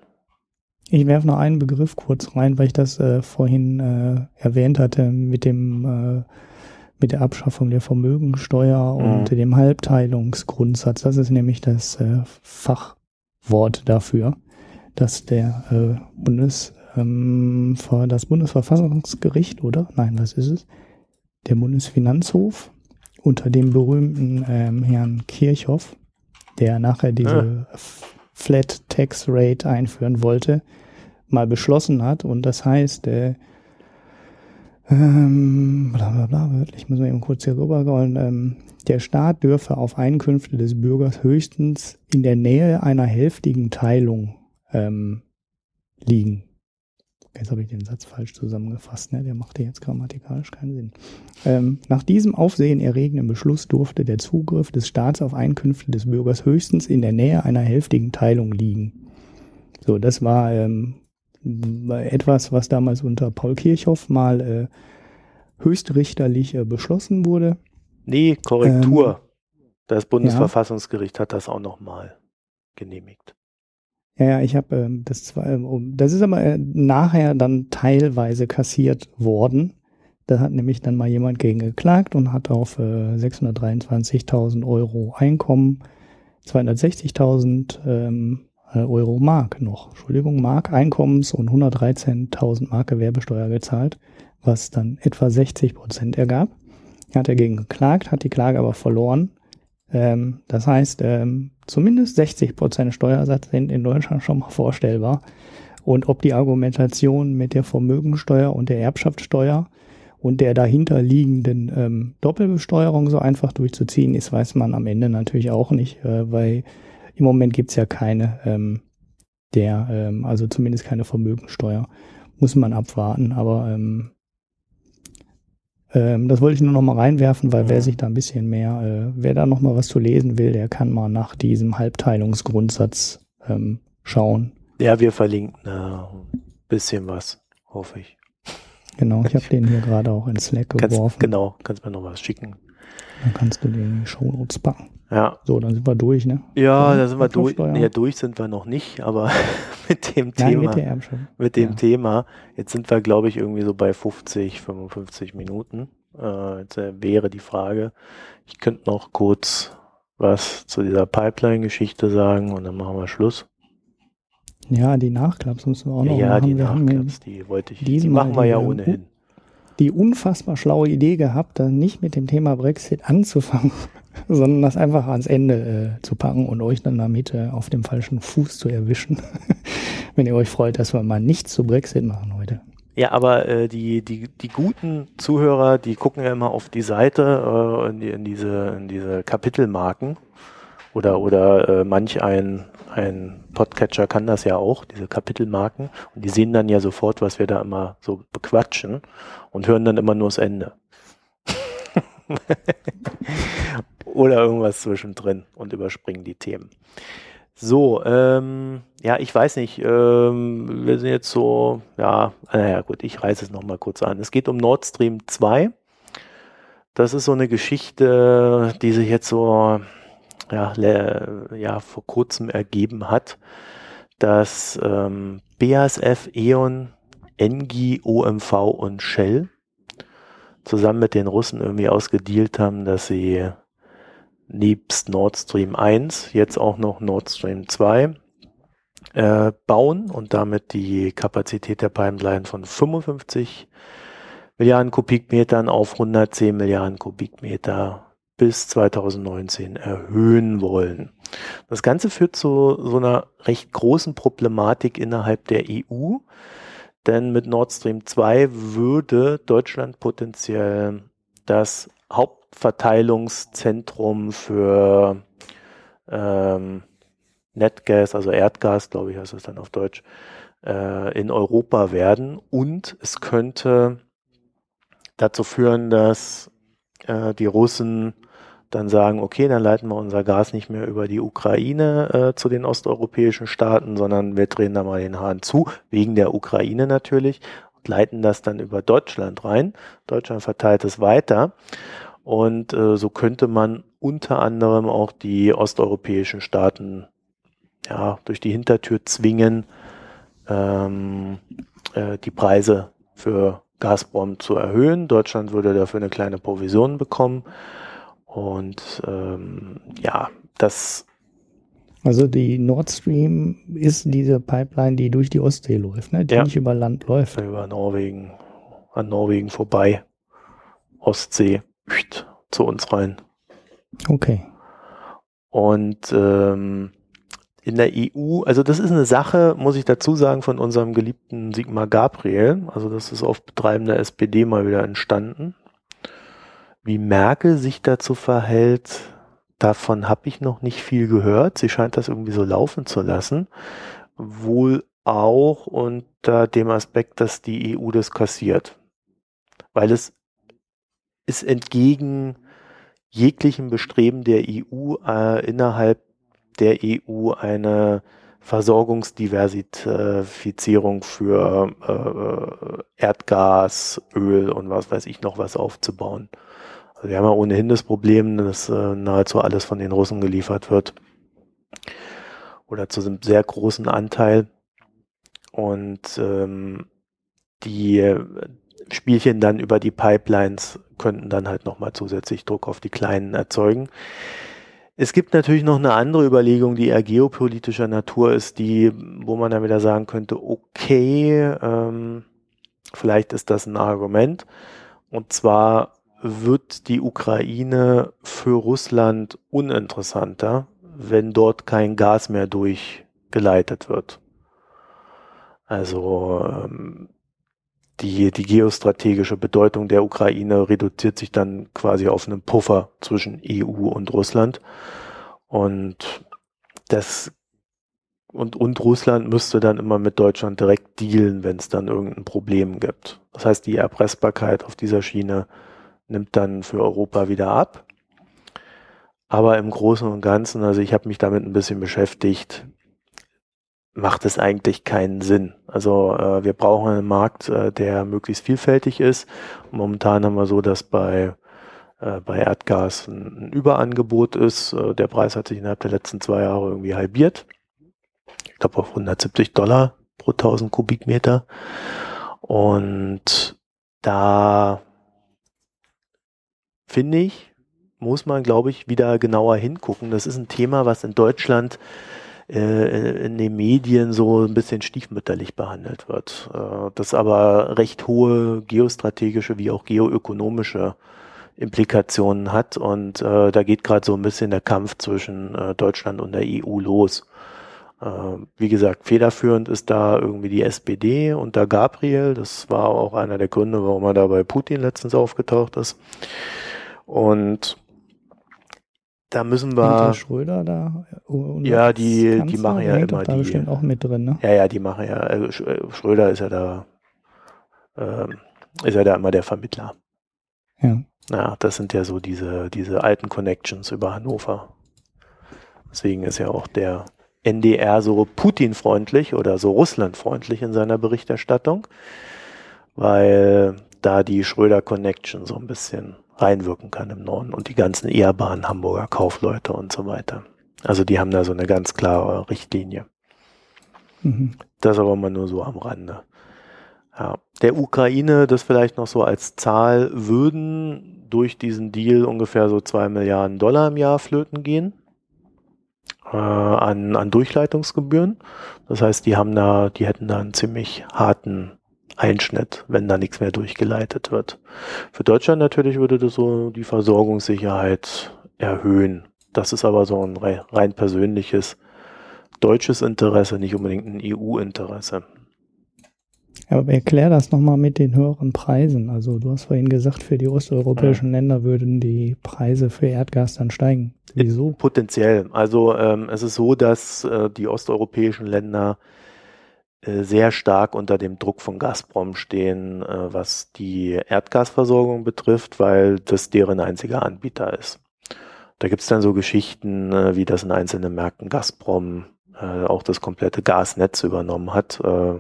Ich werfe noch einen Begriff kurz rein, weil ich das äh, vorhin äh, erwähnt hatte mit dem äh, mit der Abschaffung der Vermögensteuer mhm. und dem Halbteilungsgrundsatz. Das ist nämlich das äh, Fachwort dafür, dass der äh, Bundes ähm, das Bundesverfassungsgericht oder nein, was ist es? Der Bundesfinanzhof unter dem berühmten ähm, Herrn Kirchhoff, der nachher diese ah. Flat Tax Rate einführen wollte, mal beschlossen hat. Und das heißt, äh, ähm, bla bla bla, ich muss mal eben kurz hier rübergollen, ähm, der Staat dürfe auf Einkünfte des Bürgers höchstens in der Nähe einer hälftigen Teilung ähm, liegen. Jetzt habe ich den Satz falsch zusammengefasst, ne? der machte jetzt grammatikalisch keinen Sinn. Ähm, nach diesem aufsehenerregenden Beschluss durfte der Zugriff des Staats auf Einkünfte des Bürgers höchstens in der Nähe einer hälftigen Teilung liegen. So, das war ähm, etwas, was damals unter Paul Kirchhoff mal äh, höchstrichterlich äh, beschlossen wurde. Nee, Korrektur. Ähm, das Bundesverfassungsgericht ja. hat das auch nochmal genehmigt. Ja, ja, ich habe ähm, das zwar, ähm, das ist aber äh, nachher dann teilweise kassiert worden. Da hat nämlich dann mal jemand gegen geklagt und hat auf äh, 623.000 Euro Einkommen 260.000 ähm, äh, Euro Mark noch, Entschuldigung, Mark Einkommens und 113.000 Mark Gewerbesteuer gezahlt, was dann etwa 60 Prozent ergab. Er hat dagegen geklagt, hat die Klage aber verloren. Ähm, das heißt, ähm, zumindest 60 Prozent Steuersatz sind in Deutschland schon mal vorstellbar. Und ob die Argumentation mit der Vermögensteuer und der Erbschaftssteuer und der dahinterliegenden ähm, Doppelbesteuerung so einfach durchzuziehen ist, weiß man am Ende natürlich auch nicht, äh, weil im Moment gibt's ja keine, ähm, der, ähm, also zumindest keine Vermögensteuer. Muss man abwarten, aber ähm, ähm, das wollte ich nur noch mal reinwerfen, weil ja. wer sich da ein bisschen mehr, äh, wer da noch mal was zu lesen will, der kann mal nach diesem Halbteilungsgrundsatz ähm, schauen. Ja, wir verlinken ein äh, bisschen was, hoffe ich. Genau, ich habe den hier gerade auch in Slack kannst, geworfen. Genau, kannst mir noch was schicken. Dann kannst du in die Show Notes packen. Ja. So, dann sind wir durch, ne? Ja, da sind wir durch. Ja, durch sind wir noch nicht, aber mit dem Nein, Thema. Mit, mit dem ja. Thema. Jetzt sind wir, glaube ich, irgendwie so bei 50, 55 Minuten. Äh, jetzt äh, wäre die Frage, ich könnte noch kurz was zu dieser Pipeline-Geschichte sagen und dann machen wir Schluss. Ja, die Nachklaps müssen wir auch noch ja, machen. Ja, die Nachklaps, die wollte ich, die machen wir ja ohnehin die unfassbar schlaue Idee gehabt, dann nicht mit dem Thema Brexit anzufangen, sondern das einfach ans Ende äh, zu packen und euch dann damit äh, auf dem falschen Fuß zu erwischen. Wenn ihr euch freut, dass wir mal nichts zu Brexit machen heute. Ja, aber äh, die, die, die guten Zuhörer, die gucken ja immer auf die Seite, äh, in, die, in, diese, in diese Kapitelmarken. Oder, oder äh, manch ein, ein Podcatcher kann das ja auch, diese Kapitelmarken. Und die sehen dann ja sofort, was wir da immer so bequatschen und hören dann immer nur das Ende. Oder irgendwas zwischendrin und überspringen die Themen. So, ähm, ja, ich weiß nicht, ähm, wir sind jetzt so, ja, naja gut, ich reiße es nochmal kurz an. Es geht um Nord Stream 2. Das ist so eine Geschichte, die sich jetzt so, ja, ja vor kurzem ergeben hat, dass ähm, BASF, E.ON, Engie, OMV und Shell zusammen mit den Russen irgendwie ausgedealt haben, dass sie nebst Nord Stream 1 jetzt auch noch Nord Stream 2 äh, bauen und damit die Kapazität der Pipeline von 55 Milliarden Kubikmetern auf 110 Milliarden Kubikmeter bis 2019 erhöhen wollen. Das Ganze führt zu so einer recht großen Problematik innerhalb der EU, denn mit Nord Stream 2 würde Deutschland potenziell das Hauptverteilungszentrum für ähm, Netgas, also Erdgas, glaube ich, heißt es dann auf Deutsch, äh, in Europa werden. Und es könnte dazu führen, dass äh, die Russen dann sagen, okay, dann leiten wir unser Gas nicht mehr über die Ukraine äh, zu den osteuropäischen Staaten, sondern wir drehen da mal den Hahn zu, wegen der Ukraine natürlich, und leiten das dann über Deutschland rein. Deutschland verteilt es weiter. Und äh, so könnte man unter anderem auch die osteuropäischen Staaten ja, durch die Hintertür zwingen, ähm, äh, die Preise für Gazprom zu erhöhen. Deutschland würde dafür eine kleine Provision bekommen. Und ähm, ja, das. Also die Nord Stream ist diese Pipeline, die durch die Ostsee läuft, ne? die ja, nicht über Land läuft. Über Norwegen, an Norwegen vorbei, Ostsee, zu uns rein. Okay. Und ähm, in der EU, also das ist eine Sache, muss ich dazu sagen, von unserem geliebten Sigmar Gabriel. Also das ist auf Betreiben der SPD mal wieder entstanden. Wie Merkel sich dazu verhält, davon habe ich noch nicht viel gehört. Sie scheint das irgendwie so laufen zu lassen. Wohl auch unter dem Aspekt, dass die EU das kassiert. Weil es ist entgegen jeglichem Bestreben der EU äh, innerhalb der EU eine Versorgungsdiversifizierung für äh, Erdgas, Öl und was weiß ich noch was aufzubauen. Also wir haben ja ohnehin das Problem, dass äh, nahezu alles von den Russen geliefert wird. Oder zu einem sehr großen Anteil. Und ähm, die Spielchen dann über die Pipelines könnten dann halt nochmal zusätzlich Druck auf die Kleinen erzeugen. Es gibt natürlich noch eine andere Überlegung, die eher geopolitischer Natur ist, die, wo man dann wieder sagen könnte, okay, ähm, vielleicht ist das ein Argument. Und zwar wird die Ukraine für Russland uninteressanter, wenn dort kein Gas mehr durchgeleitet wird. Also ähm, die, die geostrategische Bedeutung der Ukraine reduziert sich dann quasi auf einen Puffer zwischen EU und Russland. Und das und, und Russland müsste dann immer mit Deutschland direkt dealen, wenn es dann irgendein Problem gibt. Das heißt, die Erpressbarkeit auf dieser Schiene nimmt dann für Europa wieder ab. Aber im Großen und Ganzen, also ich habe mich damit ein bisschen beschäftigt, macht es eigentlich keinen Sinn. Also äh, wir brauchen einen Markt, äh, der möglichst vielfältig ist. momentan haben wir so, dass bei, äh, bei Erdgas ein, ein Überangebot ist. Äh, der Preis hat sich innerhalb der letzten zwei Jahre irgendwie halbiert. Ich glaube auf 170 Dollar pro 1000 Kubikmeter. Und da finde ich, muss man, glaube ich, wieder genauer hingucken. Das ist ein Thema, was in Deutschland äh, in den Medien so ein bisschen stiefmütterlich behandelt wird. Äh, das aber recht hohe geostrategische wie auch geoökonomische Implikationen hat. Und äh, da geht gerade so ein bisschen der Kampf zwischen äh, Deutschland und der EU los. Äh, wie gesagt, federführend ist da irgendwie die SPD unter Gabriel. Das war auch einer der Gründe, warum er da bei Putin letztens aufgetaucht ist. Und da müssen wir. Hinter Schröder da? Ja, die, die machen ja immer da die. bestimmt auch mit drin, ne? Ja, ja, die machen ja. Äh, äh, Schröder ist ja da, ähm, ist ja da immer der Vermittler. Ja. Ja, das sind ja so diese, diese alten Connections über Hannover. Deswegen ist ja auch der NDR so Putin-freundlich oder so Russland-freundlich in seiner Berichterstattung, weil da die Schröder-Connection so ein bisschen reinwirken kann im Norden und die ganzen ehrbaren Hamburger Kaufleute und so weiter. Also die haben da so eine ganz klare Richtlinie. Mhm. Das aber mal nur so am Rande. Ja. Der Ukraine, das vielleicht noch so als Zahl, würden durch diesen Deal ungefähr so zwei Milliarden Dollar im Jahr flöten gehen äh, an, an Durchleitungsgebühren. Das heißt, die haben da, die hätten da einen ziemlich harten Einschnitt, wenn da nichts mehr durchgeleitet wird. Für Deutschland natürlich würde das so die Versorgungssicherheit erhöhen. Das ist aber so ein rein persönliches deutsches Interesse, nicht unbedingt ein EU-Interesse. Aber erklär das nochmal mit den höheren Preisen. Also du hast vorhin gesagt, für die osteuropäischen ja. Länder würden die Preise für Erdgas dann steigen. Wieso? Potenziell. Also ähm, es ist so, dass äh, die osteuropäischen Länder sehr stark unter dem Druck von Gazprom stehen, äh, was die Erdgasversorgung betrifft, weil das deren einziger Anbieter ist. da gibt's dann so Geschichten, äh, wie das in einzelnen Märkten Gazprom äh, auch das komplette Gasnetz übernommen hat äh,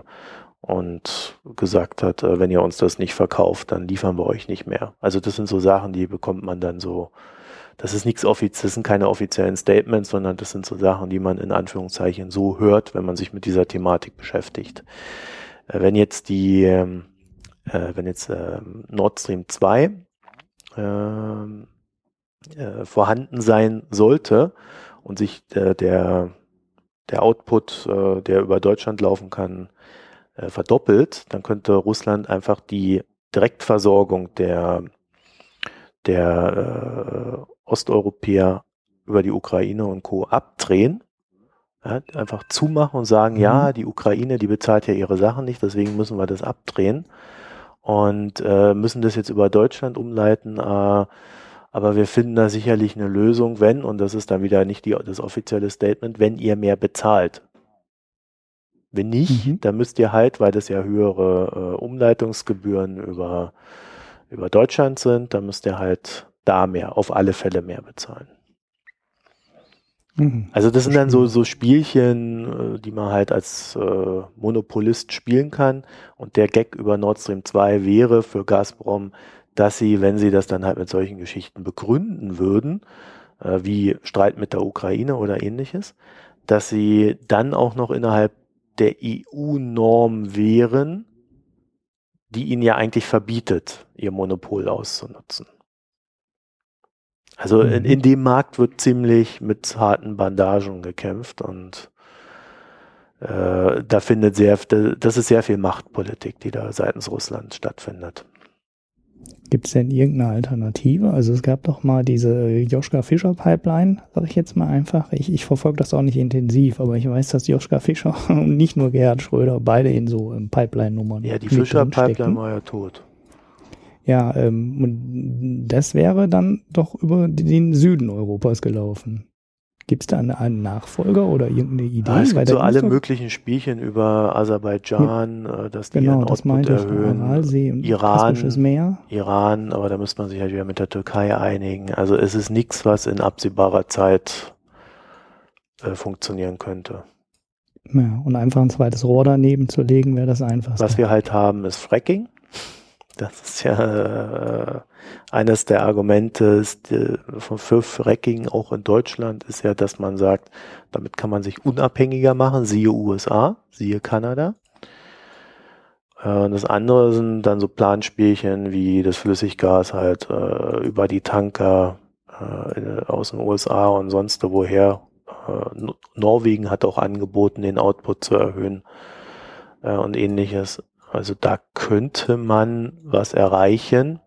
und gesagt hat, äh, wenn ihr uns das nicht verkauft, dann liefern wir euch nicht mehr. Also das sind so Sachen, die bekommt man dann so, das ist nichts offizielles, sind keine offiziellen Statements, sondern das sind so Sachen, die man in Anführungszeichen so hört, wenn man sich mit dieser Thematik beschäftigt. Äh, wenn jetzt die, ähm, äh, wenn jetzt äh, Nord Stream 2 ähm, äh, vorhanden sein sollte und sich der, der, der Output, äh, der über Deutschland laufen kann, äh, verdoppelt, dann könnte Russland einfach die Direktversorgung der, der äh, Osteuropäer über die Ukraine und Co. abdrehen. Ja, einfach zumachen und sagen, mhm. ja, die Ukraine, die bezahlt ja ihre Sachen nicht, deswegen müssen wir das abdrehen und äh, müssen das jetzt über Deutschland umleiten. Äh, aber wir finden da sicherlich eine Lösung, wenn, und das ist dann wieder nicht die, das offizielle Statement, wenn ihr mehr bezahlt. Wenn nicht, mhm. dann müsst ihr halt, weil das ja höhere äh, Umleitungsgebühren über, über Deutschland sind, dann müsst ihr halt da mehr, auf alle Fälle mehr bezahlen. Mhm. Also das sind dann so, so Spielchen, äh, die man halt als äh, Monopolist spielen kann. Und der Gag über Nord Stream 2 wäre für Gazprom, dass sie, wenn sie das dann halt mit solchen Geschichten begründen würden, äh, wie Streit mit der Ukraine oder ähnliches, dass sie dann auch noch innerhalb der EU-Norm wären, die ihnen ja eigentlich verbietet, ihr Monopol auszunutzen. Also in, in mhm. dem Markt wird ziemlich mit harten Bandagen gekämpft und äh, da findet sehr, das ist sehr viel Machtpolitik, die da seitens Russlands stattfindet. Gibt es denn irgendeine Alternative? Also es gab doch mal diese Joschka Fischer Pipeline, sag ich jetzt mal einfach. Ich, ich verfolge das auch nicht intensiv, aber ich weiß, dass Joschka Fischer und nicht nur Gerhard Schröder beide in so ähm, Pipeline-Nummern. Ja, die Fischer Pipeline war ja tot. Ja, ähm, und das wäre dann doch über den Süden Europas gelaufen. Gibt es da eine, einen Nachfolger oder irgendeine Idee? Ah, es gibt so alle möglichen Spielchen über Aserbaidschan, ja, äh, dass die genau, ihren das Output erhöhen. Aralsee und Iran, Meer. Iran, aber da müsste man sich halt wieder mit der Türkei einigen. Also es ist nichts, was in absehbarer Zeit äh, funktionieren könnte. Ja, und einfach ein zweites Rohr daneben zu legen, wäre das einfachste. Was wir halt haben, ist Fracking. Das ist ja äh, eines der Argumente von für Fracking auch in Deutschland ist ja, dass man sagt, damit kann man sich unabhängiger machen, siehe USA, siehe Kanada. Äh, das andere sind dann so Planspielchen wie das Flüssiggas halt äh, über die Tanker äh, aus den USA und sonst woher. Äh, Norwegen hat auch angeboten, den Output zu erhöhen und ähnliches. Also da könnte man was erreichen.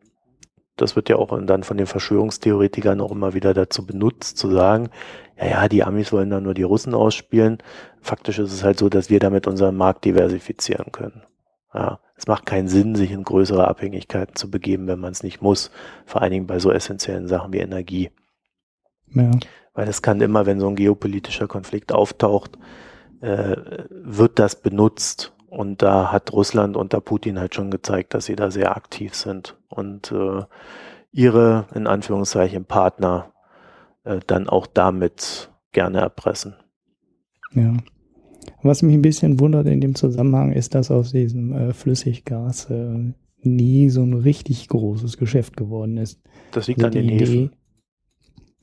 Das wird ja auch dann von den Verschwörungstheoretikern auch immer wieder dazu benutzt, zu sagen, ja, ja, die Amis wollen da nur die Russen ausspielen. Faktisch ist es halt so, dass wir damit unseren Markt diversifizieren können. Ja, es macht keinen Sinn, sich in größere Abhängigkeiten zu begeben, wenn man es nicht muss. Vor allen Dingen bei so essentiellen Sachen wie Energie. Ja. Weil es kann immer, wenn so ein geopolitischer Konflikt auftaucht, äh, wird das benutzt, und da hat Russland unter Putin halt schon gezeigt, dass sie da sehr aktiv sind und äh, ihre, in Anführungszeichen, Partner äh, dann auch damit gerne erpressen. Ja. Was mich ein bisschen wundert in dem Zusammenhang ist, dass aus diesem äh, Flüssiggas äh, nie so ein richtig großes Geschäft geworden ist. Das liegt also an den Idee, Häfen.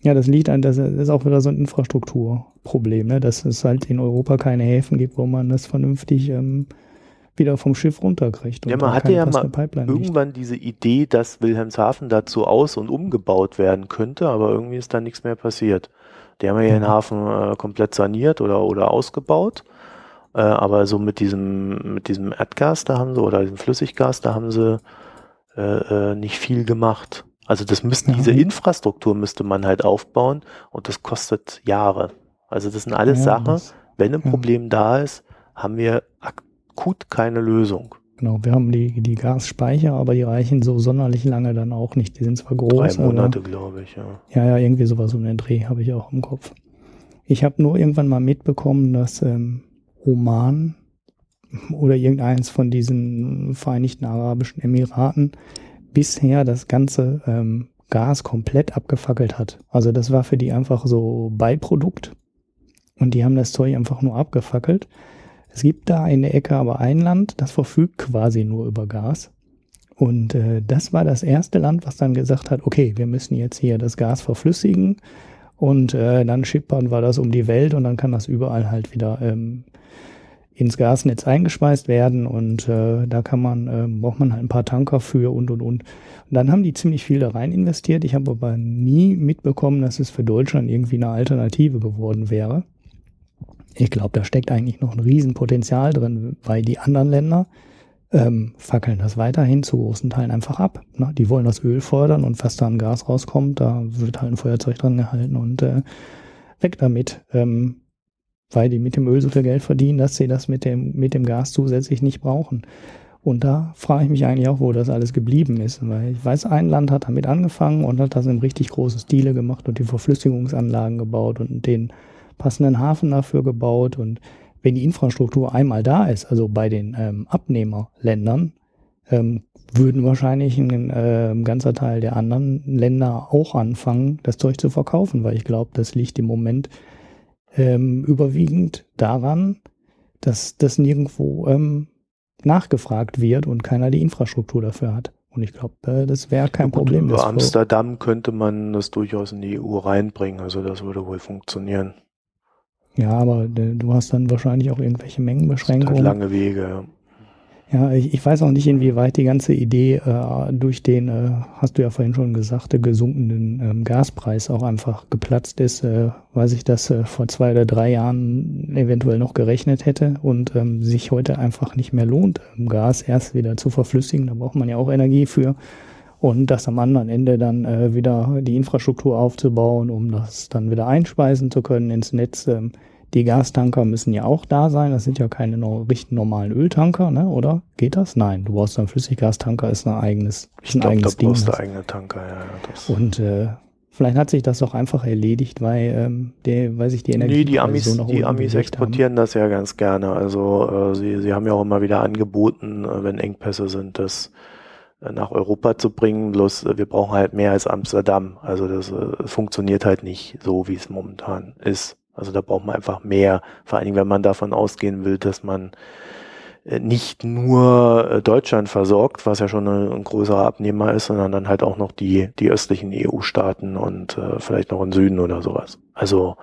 Ja, das liegt an, das ist auch wieder so ein Infrastrukturproblem, ne? dass es halt in Europa keine Häfen gibt, wo man das vernünftig ähm, wieder vom Schiff runterkriegt. Ja, man hatte ja mal irgendwann liegt. diese Idee, dass Wilhelmshaven dazu aus- und umgebaut werden könnte, aber irgendwie ist da nichts mehr passiert. Die haben ja den Hafen äh, komplett saniert oder, oder ausgebaut. Äh, aber so mit diesem, mit diesem Erdgas, da haben sie, oder diesem Flüssiggas, da haben sie äh, äh nicht viel gemacht. Also das müsste, diese Infrastruktur müsste man halt aufbauen und das kostet Jahre. Also das sind alles ja, Sachen, wenn ein Problem da ist, haben wir akut keine Lösung. Genau, wir haben die, die Gasspeicher, aber die reichen so sonderlich lange dann auch nicht. Die sind zwar groß. Drei Monate, glaube ich, ja. Ja, ja, irgendwie sowas um den Dreh habe ich auch im Kopf. Ich habe nur irgendwann mal mitbekommen, dass ähm, Oman oder irgendeins von diesen Vereinigten Arabischen Emiraten bisher das ganze ähm, Gas komplett abgefackelt hat. Also das war für die einfach so Beiprodukt und die haben das Zeug einfach nur abgefackelt. Es gibt da in der Ecke aber ein Land, das verfügt quasi nur über Gas. Und äh, das war das erste Land, was dann gesagt hat, okay, wir müssen jetzt hier das Gas verflüssigen und äh, dann schippern wir das um die Welt und dann kann das überall halt wieder ähm, ins Gasnetz eingespeist werden und äh, da kann man, äh, braucht man halt ein paar Tanker für und und und. Und dann haben die ziemlich viel da rein investiert. Ich habe aber nie mitbekommen, dass es für Deutschland irgendwie eine Alternative geworden wäre. Ich glaube, da steckt eigentlich noch ein Riesenpotenzial drin, weil die anderen Länder ähm, fackeln das weiterhin zu großen Teilen einfach ab. Ne? Die wollen das Öl fördern und was da an Gas rauskommt, da wird halt ein Feuerzeug dran gehalten und äh, weg damit. Ähm, weil die mit dem Öl so viel Geld verdienen, dass sie das mit dem, mit dem Gas zusätzlich nicht brauchen. Und da frage ich mich eigentlich auch, wo das alles geblieben ist. Weil ich weiß, ein Land hat damit angefangen und hat das in richtig großen Stile gemacht und die Verflüssigungsanlagen gebaut und den passenden Hafen dafür gebaut. Und wenn die Infrastruktur einmal da ist, also bei den ähm, Abnehmerländern, ähm, würden wahrscheinlich ein äh, ganzer Teil der anderen Länder auch anfangen, das Zeug zu verkaufen, weil ich glaube, das liegt im Moment ähm, überwiegend daran, dass das nirgendwo ähm, nachgefragt wird und keiner die Infrastruktur dafür hat. Und ich glaube, äh, das wäre kein ja, gut, Problem. Über Amsterdam könnte man das durchaus in die EU reinbringen. Also das würde wohl funktionieren. Ja, aber äh, du hast dann wahrscheinlich auch irgendwelche Mengenbeschränkungen. Halt lange Wege, ja. Ja, ich, ich weiß auch nicht, inwieweit die ganze Idee äh, durch den, äh, hast du ja vorhin schon gesagt, gesunkenen ähm, Gaspreis auch einfach geplatzt ist, äh, weil ich das äh, vor zwei oder drei Jahren eventuell noch gerechnet hätte und ähm, sich heute einfach nicht mehr lohnt, ähm, Gas erst wieder zu verflüssigen. Da braucht man ja auch Energie für. Und das am anderen Ende dann äh, wieder die Infrastruktur aufzubauen, um das dann wieder einspeisen zu können ins Netz. Ähm, die Gastanker müssen ja auch da sein. Das sind ja keine no richtig normalen Öltanker, ne? oder? Geht das? Nein, du brauchst einen Flüssiggastanker, ist ein eigenes, ich ein glaub, eigenes da Ding. brauchst du eigene Tanker, ja. Das Und äh, vielleicht hat sich das doch einfach erledigt, weil, ähm, der, weil sich die Energie nee, die Amis, so die Amis exportieren haben. das ja ganz gerne. Also äh, sie, sie haben ja auch immer wieder angeboten, äh, wenn Engpässe sind, das äh, nach Europa zu bringen. Bloß äh, wir brauchen halt mehr als Amsterdam. Also das äh, funktioniert halt nicht so, wie es momentan ist. Also da braucht man einfach mehr, vor allen Dingen, wenn man davon ausgehen will, dass man äh, nicht nur äh, Deutschland versorgt, was ja schon ein größerer Abnehmer ist, sondern dann halt auch noch die, die östlichen EU-Staaten und äh, vielleicht noch im Süden oder sowas. Also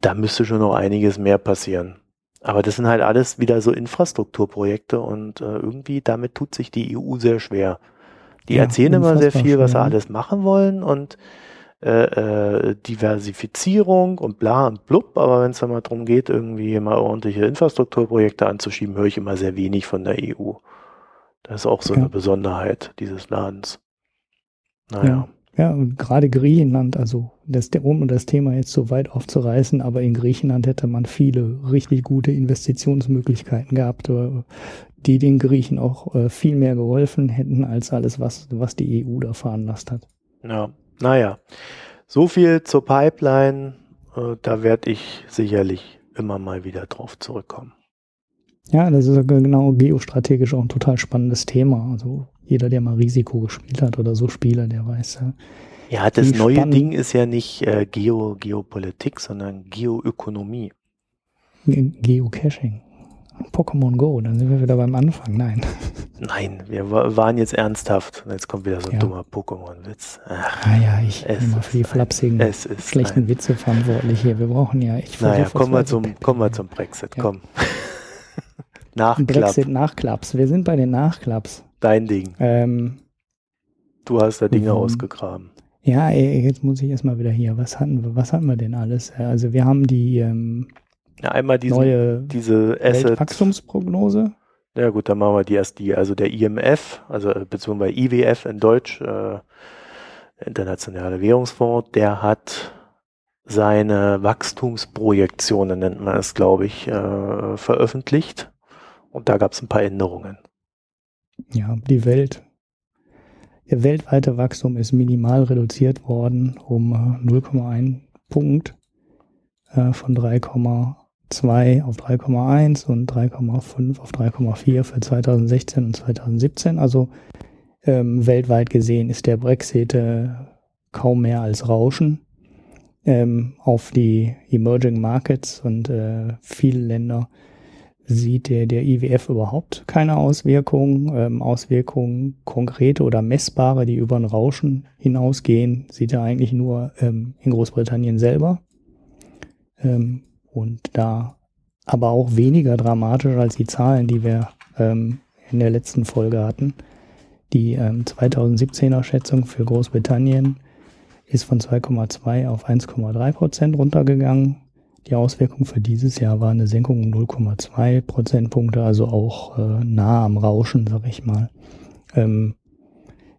da müsste schon noch einiges mehr passieren. Aber das sind halt alles wieder so Infrastrukturprojekte und äh, irgendwie damit tut sich die EU sehr schwer. Die ja, erzählen immer sehr viel, was sie alles machen wollen und äh, äh, Diversifizierung und bla und blub, aber wenn es dann mal darum geht, irgendwie mal ordentliche Infrastrukturprojekte anzuschieben, höre ich immer sehr wenig von der EU. Das ist auch so ja. eine Besonderheit dieses Ladens. Naja. Ja. ja, und gerade Griechenland, also das, um das Thema jetzt so weit aufzureißen, aber in Griechenland hätte man viele richtig gute Investitionsmöglichkeiten gehabt, äh, die den Griechen auch äh, viel mehr geholfen hätten als alles, was, was die EU da veranlasst hat. Ja, naja, so viel zur Pipeline. Äh, da werde ich sicherlich immer mal wieder drauf zurückkommen. Ja, das ist genau geostrategisch auch ein total spannendes Thema. Also jeder, der mal Risiko gespielt hat oder so Spieler, der weiß. Ja, das neue Ding ist ja nicht äh, Geo Geopolitik, sondern Geoökonomie. Geocaching. Pokémon Go, dann sind wir wieder beim Anfang. Nein. Nein, wir waren jetzt ernsthaft. Jetzt kommt wieder so ein ja. dummer Pokémon-Witz. Ah ja, ich bin immer für die flapsigen, schlechten nein. Witze verantwortlich hier. Wir brauchen ja, ich Naja, kommen wir zum, kommen wir zum Brexit, ja. komm. Nachklapp. Brexit Nachklaps. Wir sind bei den Nachklaps. Dein Ding. Ähm, du hast da Dinge um, ausgegraben. Ja, jetzt muss ich erstmal wieder hier. Was hatten wir, was hatten wir denn alles? Also wir haben die ähm, ja, einmal diesen, neue diese Asset. Wachstumsprognose. Ja gut, dann machen wir die erst die, also der IMF, also äh, beziehungsweise IWF in Deutsch, äh, Internationale Währungsfonds, der hat seine Wachstumsprojektionen, nennt man es, glaube ich, äh, veröffentlicht. Und da gab es ein paar Änderungen. Ja, die Welt, der weltweite Wachstum ist minimal reduziert worden um 0,1 äh, Punkt äh, von 3, 2 auf 3,1 und 3,5 auf 3,4 für 2016 und 2017. Also ähm, weltweit gesehen ist der Brexit äh, kaum mehr als Rauschen ähm, auf die Emerging Markets und äh, viele Länder sieht der, der IWF überhaupt keine Auswirkungen. Ähm, Auswirkungen konkrete oder messbare, die über ein Rauschen hinausgehen, sieht er eigentlich nur ähm, in Großbritannien selber. Ähm, und da aber auch weniger dramatisch als die Zahlen, die wir ähm, in der letzten Folge hatten. Die ähm, 2017er Schätzung für Großbritannien ist von 2,2 auf 1,3 Prozent runtergegangen. Die Auswirkung für dieses Jahr war eine Senkung um 0,2 Prozentpunkte, also auch äh, nah am Rauschen, sag ich mal. Ähm,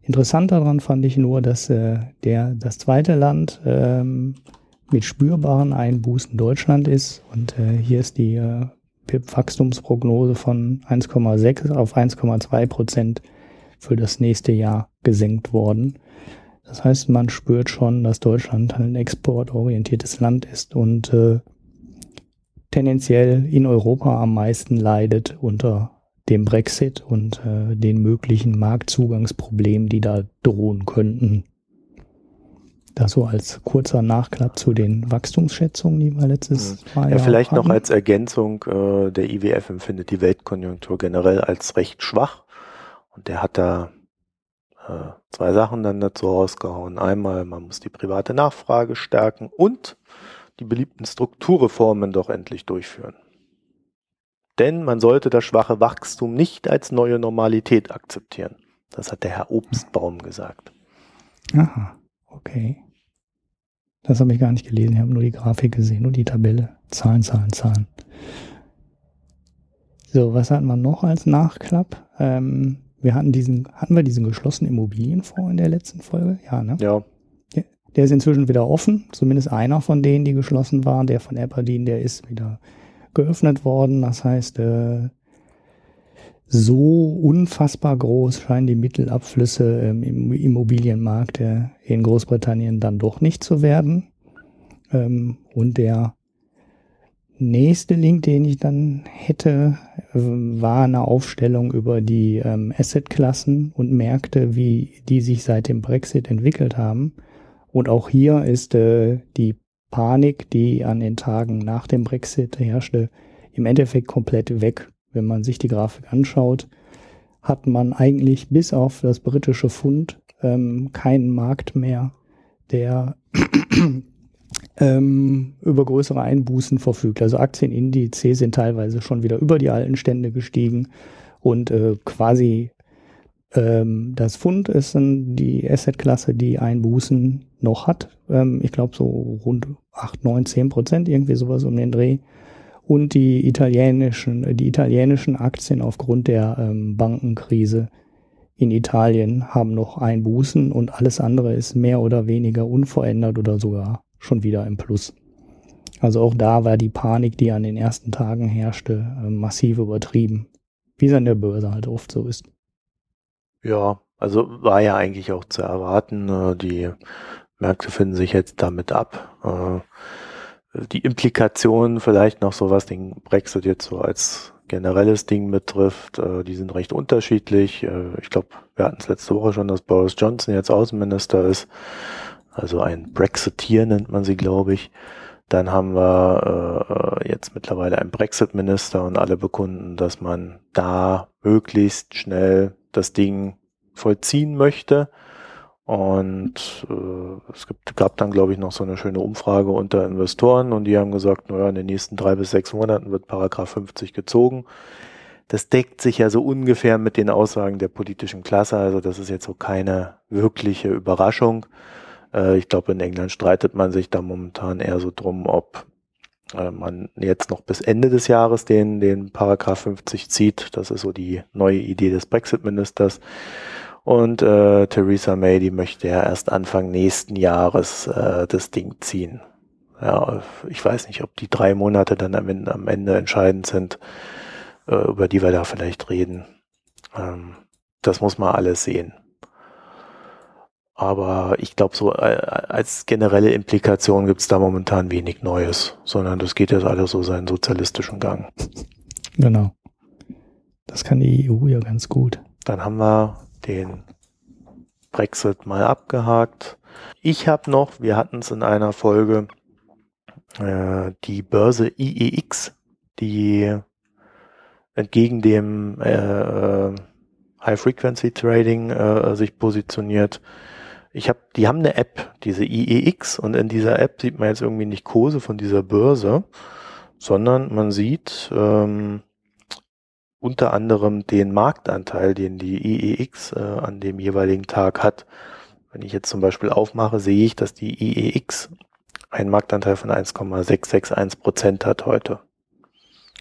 interessant daran fand ich nur, dass äh, der, das zweite Land ähm, mit spürbaren Einbußen Deutschland ist. Und äh, hier ist die äh, BIP-Wachstumsprognose von 1,6 auf 1,2 Prozent für das nächste Jahr gesenkt worden. Das heißt, man spürt schon, dass Deutschland ein exportorientiertes Land ist und äh, tendenziell in Europa am meisten leidet unter dem Brexit und äh, den möglichen Marktzugangsproblemen, die da drohen könnten. Das so als kurzer Nachklapp zu den Wachstumsschätzungen, die wir letztes mhm. Mal. Ja, vielleicht noch als Ergänzung, äh, der IWF empfindet die Weltkonjunktur generell als recht schwach. Und der hat da äh, zwei Sachen dann dazu rausgehauen. Einmal, man muss die private Nachfrage stärken und die beliebten Strukturreformen doch endlich durchführen. Denn man sollte das schwache Wachstum nicht als neue Normalität akzeptieren. Das hat der Herr Obstbaum gesagt. Aha, okay. Das habe ich gar nicht gelesen. Ich habe nur die Grafik gesehen, nur die Tabelle. Zahlen, Zahlen, Zahlen. So, was hat man noch als Nachklapp? Ähm, wir hatten diesen, hatten wir diesen geschlossenen Immobilienfonds in der letzten Folge? Ja, ne? Ja. Der, der ist inzwischen wieder offen. Zumindest einer von denen, die geschlossen waren, der von Aberdeen, der ist wieder geöffnet worden. Das heißt, äh, so unfassbar groß scheinen die Mittelabflüsse im Immobilienmarkt äh, in Großbritannien dann doch nicht zu werden. Ähm, und der nächste Link, den ich dann hätte, war eine Aufstellung über die ähm, Assetklassen und Märkte, wie die sich seit dem Brexit entwickelt haben. Und auch hier ist äh, die Panik, die an den Tagen nach dem Brexit herrschte, im Endeffekt komplett weg. Wenn man sich die Grafik anschaut, hat man eigentlich bis auf das britische Pfund ähm, keinen Markt mehr, der ähm, über größere Einbußen verfügt. Also Aktienindizes sind teilweise schon wieder über die alten Stände gestiegen und äh, quasi ähm, das Pfund ist dann die Assetklasse, die Einbußen noch hat. Ähm, ich glaube so rund 8, 9, 10 Prozent, irgendwie sowas um den Dreh. Und die italienischen, die italienischen Aktien aufgrund der ähm, Bankenkrise in Italien haben noch Einbußen und alles andere ist mehr oder weniger unverändert oder sogar schon wieder im Plus. Also auch da war die Panik, die an den ersten Tagen herrschte, äh, massiv übertrieben. Wie es an der Börse halt oft so ist. Ja, also war ja eigentlich auch zu erwarten. Äh, die Märkte finden sich jetzt damit ab. Äh, die Implikationen vielleicht noch so was den Brexit jetzt so als generelles Ding betrifft, die sind recht unterschiedlich. Ich glaube, wir hatten es letzte Woche schon, dass Boris Johnson jetzt Außenminister ist also ein Brexiteer nennt man sie, glaube ich. Dann haben wir äh, jetzt mittlerweile einen Brexit-Minister und alle bekunden, dass man da möglichst schnell das Ding vollziehen möchte. Und äh, es gibt, gab dann, glaube ich, noch so eine schöne Umfrage unter Investoren und die haben gesagt, naja, in den nächsten drei bis sechs Monaten wird Paragraph 50 gezogen. Das deckt sich ja so ungefähr mit den Aussagen der politischen Klasse, also das ist jetzt so keine wirkliche Überraschung. Äh, ich glaube, in England streitet man sich da momentan eher so drum, ob äh, man jetzt noch bis Ende des Jahres den, den Paragraph 50 zieht. Das ist so die neue Idee des Brexit-Ministers. Und äh, Theresa May, die möchte ja erst Anfang nächsten Jahres äh, das Ding ziehen. Ja, ich weiß nicht, ob die drei Monate dann am Ende, am Ende entscheidend sind, äh, über die wir da vielleicht reden. Ähm, das muss man alles sehen. Aber ich glaube, so äh, als generelle Implikation gibt es da momentan wenig Neues, sondern das geht jetzt alles so seinen sozialistischen Gang. Genau. Das kann die EU ja ganz gut. Dann haben wir den Brexit mal abgehakt. Ich habe noch, wir hatten es in einer Folge, äh, die Börse IEX, die entgegen dem äh, äh, High-Frequency-Trading äh, sich positioniert. Ich habe, die haben eine App, diese IEX, und in dieser App sieht man jetzt irgendwie nicht Kurse von dieser Börse, sondern man sieht ähm, unter anderem den Marktanteil, den die IEX äh, an dem jeweiligen Tag hat. Wenn ich jetzt zum Beispiel aufmache, sehe ich, dass die IEX einen Marktanteil von 1,661 Prozent hat heute.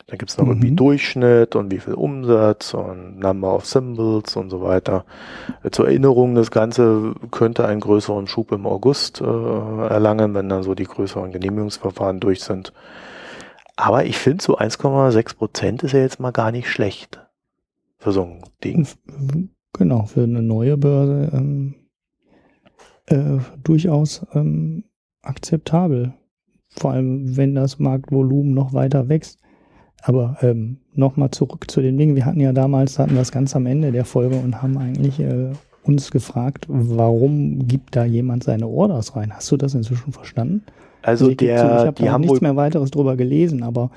Dann gibt's noch mhm. irgendwie Durchschnitt und wie viel Umsatz und Number of Symbols und so weiter. Zur Erinnerung, das Ganze könnte einen größeren Schub im August äh, erlangen, wenn dann so die größeren Genehmigungsverfahren durch sind. Aber ich finde, so 1,6 Prozent ist ja jetzt mal gar nicht schlecht für so ein Ding. Genau, für eine neue Börse ähm, äh, durchaus ähm, akzeptabel. Vor allem, wenn das Marktvolumen noch weiter wächst. Aber ähm, nochmal zurück zu den Dingen. Wir hatten ja damals, hatten das ganz am Ende der Folge und haben eigentlich äh, uns gefragt, warum gibt da jemand seine Orders rein? Hast du das inzwischen verstanden? Also, also der, ich habe hab nichts mehr weiteres drüber gelesen, aber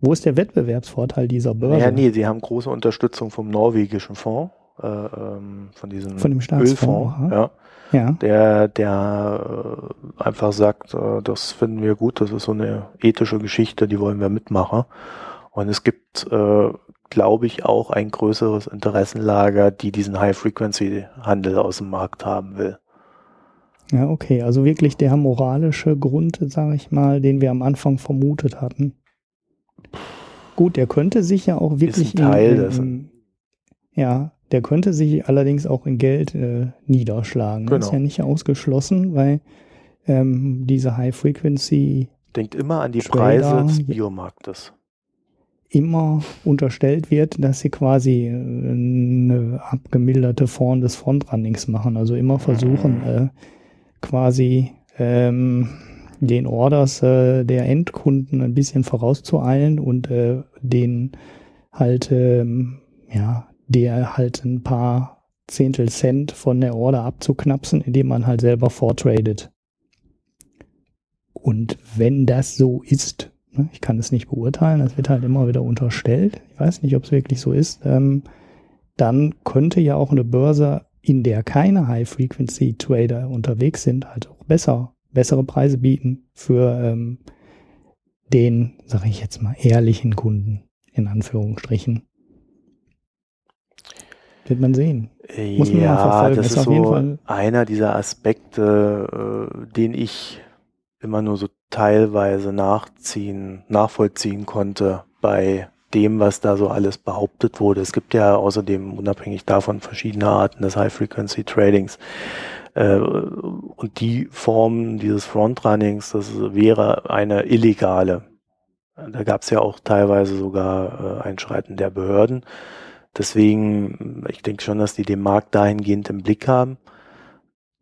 wo ist der Wettbewerbsvorteil dieser Börse? Ja, nee, sie haben große Unterstützung vom norwegischen Fonds, äh, ähm, von diesem von dem Ölfonds, ja. ja. Der, der äh, einfach sagt, äh, das finden wir gut, das ist so eine ethische Geschichte, die wollen wir mitmachen. Und es gibt, äh, glaube ich, auch ein größeres Interessenlager, die diesen High-Frequency-Handel aus dem Markt haben will. Ja, okay. Also wirklich der moralische Grund, sage ich mal, den wir am Anfang vermutet hatten. Gut, der könnte sich ja auch wirklich Ist ein Teil in, in, ja, der könnte sich allerdings auch in Geld äh, niederschlagen. Genau. Das ist ja nicht ausgeschlossen, weil ähm, diese High Frequency denkt immer an die Preise des Biomarktes immer unterstellt wird, dass sie quasi äh, eine abgemilderte Form des Frontrunnings machen. Also immer versuchen, mhm. äh, quasi ähm, den Orders äh, der Endkunden ein bisschen vorauszueilen und äh, den halt, ähm, ja, der halt ein paar Zehntel Cent von der Order abzuknapsen, indem man halt selber vortradet. Und wenn das so ist, Ne? Ich kann es nicht beurteilen, das wird halt immer wieder unterstellt. Ich weiß nicht, ob es wirklich so ist. Ähm, dann könnte ja auch eine Börse, in der keine High-Frequency-Trader unterwegs sind, halt auch besser, bessere Preise bieten für ähm, den, sage ich jetzt mal, ehrlichen Kunden, in Anführungsstrichen. Wird man sehen. Muss man ja, mal verfolgen. Das ist, ist so einer dieser Aspekte, äh, den ich immer nur so teilweise nachziehen, nachvollziehen konnte bei dem, was da so alles behauptet wurde. Es gibt ja außerdem unabhängig davon verschiedene Arten des High-Frequency-Tradings. Äh, und die Form dieses Frontrunnings, das wäre eine illegale. Da gab es ja auch teilweise sogar äh, Einschreiten der Behörden. Deswegen, ich denke schon, dass die den Markt dahingehend im Blick haben.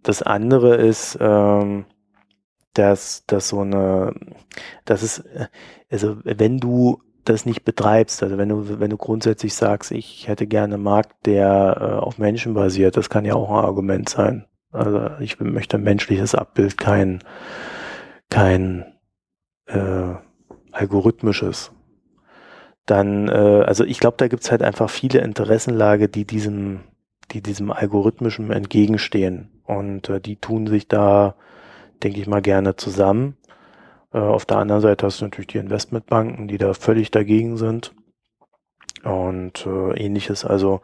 Das andere ist, ähm, dass, dass so eine, das ist, also wenn du das nicht betreibst, also wenn du, wenn du grundsätzlich sagst, ich hätte gerne einen Markt, der äh, auf Menschen basiert, das kann ja auch ein Argument sein. Also ich möchte ein menschliches Abbild, kein, kein äh, algorithmisches. Dann, äh, also ich glaube, da gibt's halt einfach viele Interessenlage, die diesem, die diesem algorithmischen entgegenstehen. Und äh, die tun sich da denke ich mal, gerne zusammen. Äh, auf der anderen Seite hast du natürlich die Investmentbanken, die da völlig dagegen sind. Und äh, ähnliches. Also,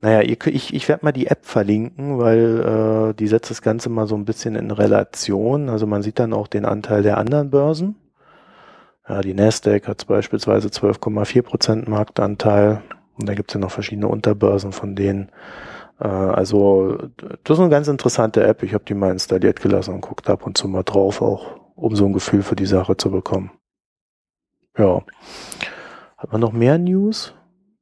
naja, ich, ich, ich werde mal die App verlinken, weil äh, die setzt das Ganze mal so ein bisschen in Relation. Also man sieht dann auch den Anteil der anderen Börsen. Ja, die Nasdaq hat beispielsweise 12,4 Prozent Marktanteil. Und da gibt es ja noch verschiedene Unterbörsen von denen. Äh, also das ist eine ganz interessante App. Ich habe die mal installiert gelassen und guckt ab und zu mal drauf, auch um so ein Gefühl für die Sache zu bekommen. Ja. Hat man noch mehr News?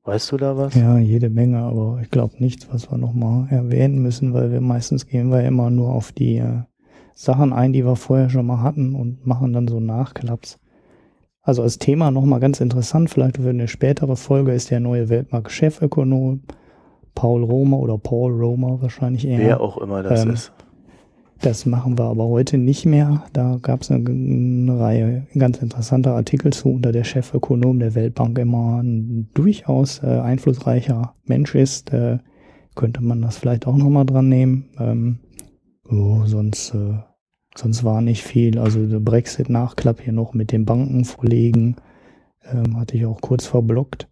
Weißt du da was? Ja, jede Menge, aber ich glaube nichts, was wir nochmal erwähnen müssen, weil wir meistens gehen wir immer nur auf die äh, Sachen ein, die wir vorher schon mal hatten und machen dann so Nachklaps. Also als Thema nochmal ganz interessant, vielleicht für eine spätere Folge ist der neue Weltmarkt-Chefökonom Paul Romer oder Paul Romer wahrscheinlich eher. Wer auch immer das ähm, ist. Das machen wir aber heute nicht mehr. Da gab es eine, eine, Reihe ganz interessanter Artikel zu, unter der Chefökonom der Weltbank immer ein durchaus äh, einflussreicher Mensch ist. Äh, könnte man das vielleicht auch nochmal dran nehmen. Ähm, oh, sonst, äh, sonst war nicht viel. Also der Brexit-Nachklapp hier noch mit den Banken vorlegen, ähm, hatte ich auch kurz verblockt.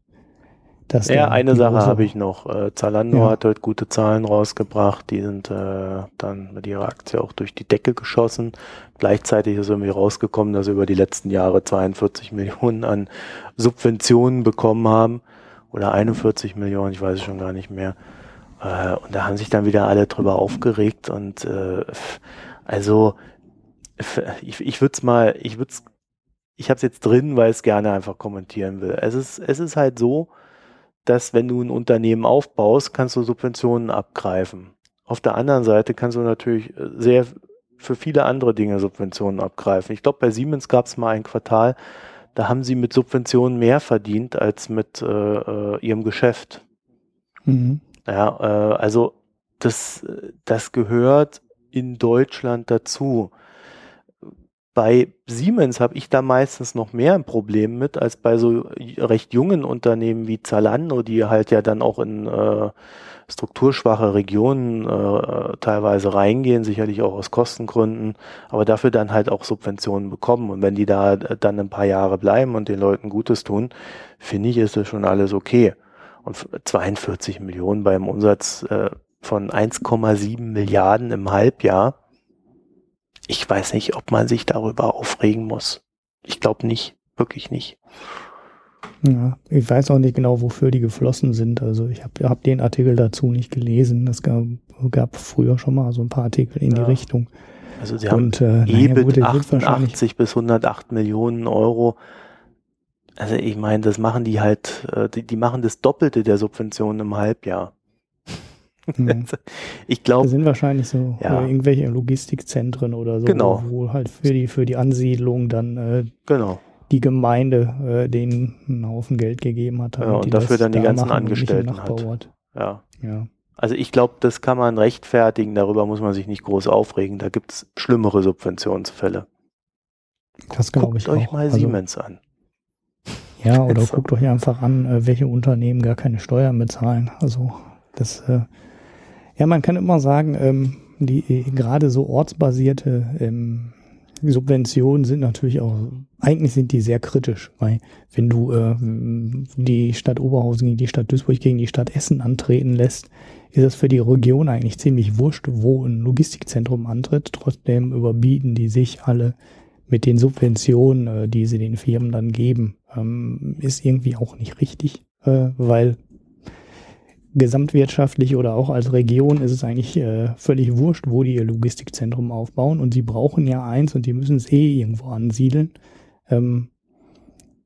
Dass ja, eine Sache habe ich noch. Äh, Zalando ja. hat heute gute Zahlen rausgebracht. Die sind äh, dann mit ihrer Aktie auch durch die Decke geschossen. Gleichzeitig ist irgendwie rausgekommen, dass sie über die letzten Jahre 42 Millionen an Subventionen bekommen haben. Oder 41 Millionen, ich weiß es schon gar nicht mehr. Äh, und da haben sich dann wieder alle drüber aufgeregt. Und äh, also ich, ich würde es mal, ich würde es, ich habe es jetzt drin, weil ich es gerne einfach kommentieren will. Es ist, es ist halt so, dass wenn du ein Unternehmen aufbaust, kannst du Subventionen abgreifen. Auf der anderen Seite kannst du natürlich äh, sehr für viele andere Dinge Subventionen abgreifen. Ich glaube, bei Siemens gab es mal ein Quartal, da haben sie mit Subventionen mehr verdient als mit äh, äh ihrem Geschäft. Mhm. Ja, äh, also das, das gehört in Deutschland dazu. Bei Siemens habe ich da meistens noch mehr ein Problem mit als bei so recht jungen Unternehmen wie Zalando, die halt ja dann auch in äh, strukturschwache Regionen äh, teilweise reingehen, sicherlich auch aus Kostengründen, aber dafür dann halt auch Subventionen bekommen. Und wenn die da dann ein paar Jahre bleiben und den Leuten Gutes tun, finde ich, ist das schon alles okay. Und 42 Millionen beim Umsatz äh, von 1,7 Milliarden im Halbjahr ich weiß nicht, ob man sich darüber aufregen muss. Ich glaube nicht, wirklich nicht. Ja, ich weiß auch nicht genau, wofür die geflossen sind. Also ich habe hab den Artikel dazu nicht gelesen. Es gab, gab früher schon mal so ein paar Artikel in ja. die Richtung. Also sie haben Und, äh, EBIT naja, gut, 88 bis 108 Millionen Euro. Also ich meine, das machen die halt, äh, die, die machen das Doppelte der Subventionen im Halbjahr. Mhm. ich glaube. Das sind wahrscheinlich so ja. Äh, irgendwelche Logistikzentren oder so, genau. wo halt für die, für die Ansiedlung dann äh, genau. die Gemeinde äh, denen einen Haufen Geld gegeben hat. Ja, und dafür dann die da ganzen Angestellten hat. Ja. ja. Also ich glaube, das kann man rechtfertigen, darüber muss man sich nicht groß aufregen. Da gibt es schlimmere Subventionsfälle. Das glaube ich euch auch. mal also, Siemens an. Ja, oder guckt euch einfach an, äh, welche Unternehmen gar keine Steuern bezahlen. Also das äh, ja, man kann immer sagen, ähm, die äh, gerade so ortsbasierte ähm, Subventionen sind natürlich auch, eigentlich sind die sehr kritisch, weil wenn du äh, die Stadt Oberhausen gegen die Stadt Duisburg gegen die Stadt Essen antreten lässt, ist das für die Region eigentlich ziemlich wurscht, wo ein Logistikzentrum antritt. Trotzdem überbieten die sich alle mit den Subventionen, äh, die sie den Firmen dann geben. Ähm, ist irgendwie auch nicht richtig, äh, weil gesamtwirtschaftlich oder auch als Region ist es eigentlich äh, völlig wurscht, wo die ihr Logistikzentrum aufbauen und sie brauchen ja eins und die müssen es eh irgendwo ansiedeln. Ähm,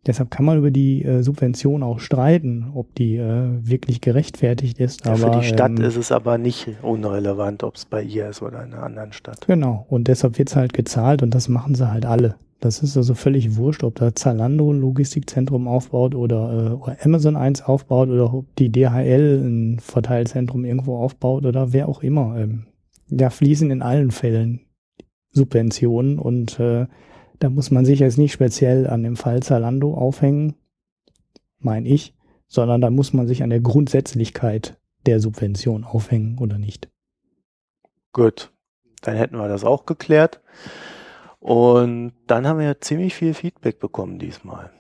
deshalb kann man über die äh, Subvention auch streiten, ob die äh, wirklich gerechtfertigt ist. Ja, aber, für die Stadt ähm, ist es aber nicht unrelevant, ob es bei ihr ist oder in einer anderen Stadt. Genau, und deshalb wird es halt gezahlt und das machen sie halt alle. Das ist also völlig wurscht, ob da Zalando ein Logistikzentrum aufbaut oder, äh, Amazon eins aufbaut oder ob die DHL ein Verteilzentrum irgendwo aufbaut oder wer auch immer. Ähm, da fließen in allen Fällen Subventionen und äh, da muss man sich jetzt nicht speziell an dem Fall Zalando aufhängen, meine ich, sondern da muss man sich an der Grundsätzlichkeit der Subvention aufhängen oder nicht. Gut, dann hätten wir das auch geklärt. Und dann haben wir ziemlich viel Feedback bekommen diesmal.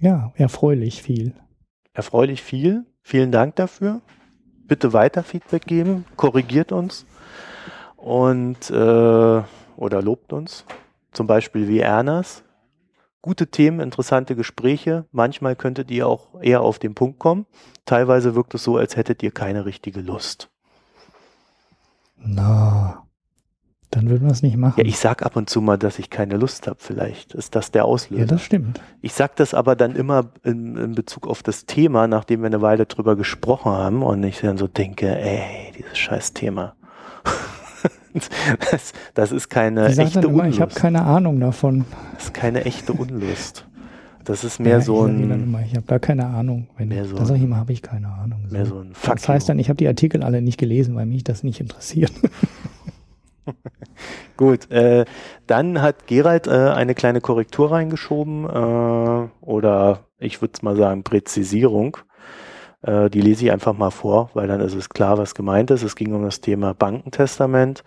Ja, erfreulich viel. Erfreulich viel. Vielen Dank dafür. Bitte weiter Feedback geben, korrigiert uns und äh, oder lobt uns. Zum Beispiel wie Ernas. Gute Themen, interessante Gespräche. Manchmal könntet ihr auch eher auf den Punkt kommen. Teilweise wirkt es so, als hättet ihr keine richtige Lust. Na, dann würden wir es nicht machen. Ja, ich sag ab und zu mal, dass ich keine Lust habe. Vielleicht ist das der Auslöser. Ja, das stimmt. Ich sag das aber dann immer in, in Bezug auf das Thema, nachdem wir eine Weile drüber gesprochen haben und ich dann so denke, ey, dieses scheiß Thema. das, das, ist keine echte immer, Unlust. Ich habe keine Ahnung davon. Das ist keine echte Unlust. Das ist mehr ja, so ein. Immer, ich habe da keine Ahnung. Wenn, mehr so da sage ich immer, habe ich keine Ahnung. Mehr so ein Fuck Das heißt dann, ich habe die Artikel alle nicht gelesen, weil mich das nicht interessiert. Gut, äh, dann hat Gerald äh, eine kleine Korrektur reingeschoben äh, oder ich würde es mal sagen Präzisierung. Äh, die lese ich einfach mal vor, weil dann ist es klar, was gemeint ist. Es ging um das Thema Bankentestament.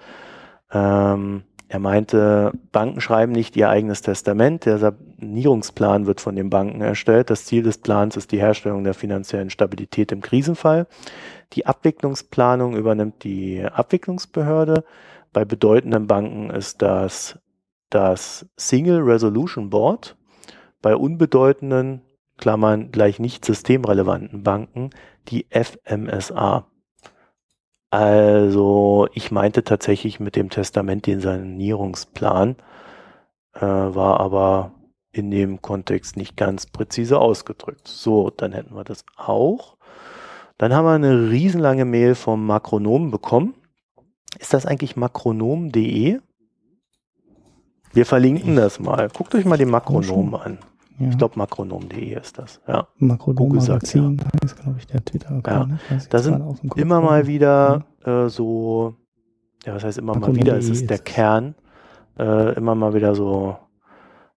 Ähm, er meinte, Banken schreiben nicht ihr eigenes Testament. Der Sanierungsplan wird von den Banken erstellt. Das Ziel des Plans ist die Herstellung der finanziellen Stabilität im Krisenfall. Die Abwicklungsplanung übernimmt die Abwicklungsbehörde. Bei bedeutenden Banken ist das das Single Resolution Board. Bei unbedeutenden, Klammern gleich nicht systemrelevanten Banken, die FMSA. Also ich meinte tatsächlich mit dem Testament den Sanierungsplan, äh, war aber in dem Kontext nicht ganz präzise ausgedrückt. So, dann hätten wir das auch. Dann haben wir eine riesenlange Mail vom Makronom bekommen. Ist das eigentlich makronom.de? Wir verlinken das mal. Guckt euch mal den Makronom an. Ja. Ich glaube, makronom.de ist das. Ja. Makronom Magazin ja. ist, glaube ich, der Twitter-Account. Ja. Da sind immer mal wieder äh, so, ja, was heißt immer mal wieder, es ist der Kern, äh, immer mal wieder so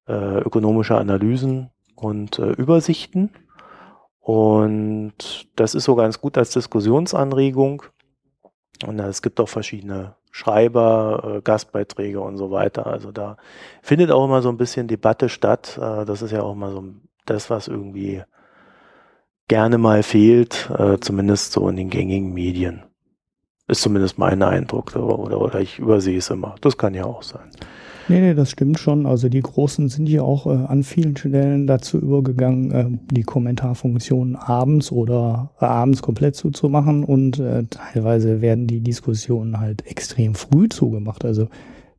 äh, ökonomische Analysen und äh, Übersichten. Und das ist so ganz gut als Diskussionsanregung. Und es gibt auch verschiedene Schreiber, äh, Gastbeiträge und so weiter. Also da findet auch immer so ein bisschen Debatte statt. Äh, das ist ja auch mal so das, was irgendwie gerne mal fehlt, äh, zumindest so in den gängigen Medien. Ist zumindest mein Eindruck. Oder, oder ich übersehe es immer. Das kann ja auch sein. Nee, nee, das stimmt schon. Also die Großen sind ja auch äh, an vielen Stellen dazu übergegangen, äh, die Kommentarfunktion abends oder äh, abends komplett zuzumachen und äh, teilweise werden die Diskussionen halt extrem früh zugemacht. Also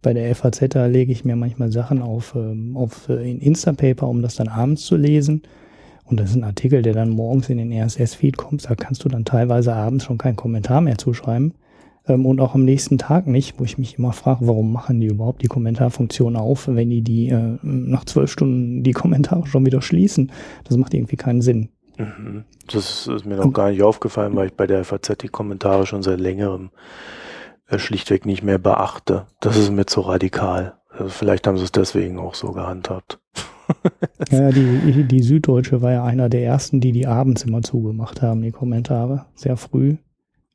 bei der FAZ, da lege ich mir manchmal Sachen auf, ähm, auf äh, in Instapaper, um das dann abends zu lesen. Und das ist ein Artikel, der dann morgens in den RSS-Feed kommt. Da kannst du dann teilweise abends schon keinen Kommentar mehr zuschreiben ähm, und auch am nächsten Tag nicht, wo ich mich immer frage, warum machen die überhaupt die Kommentarfunktion auf, wenn die die äh, nach zwölf Stunden die Kommentare schon wieder schließen. Das macht irgendwie keinen Sinn. Mhm. Das ist mir noch gar nicht aufgefallen, weil ich bei der FAZ die Kommentare schon seit längerem äh, schlichtweg nicht mehr beachte. Das ist mir zu radikal. Also vielleicht haben sie es deswegen auch so gehandhabt. ja, die, die Süddeutsche war ja einer der ersten, die die abends immer zugemacht haben, die Kommentare. Sehr früh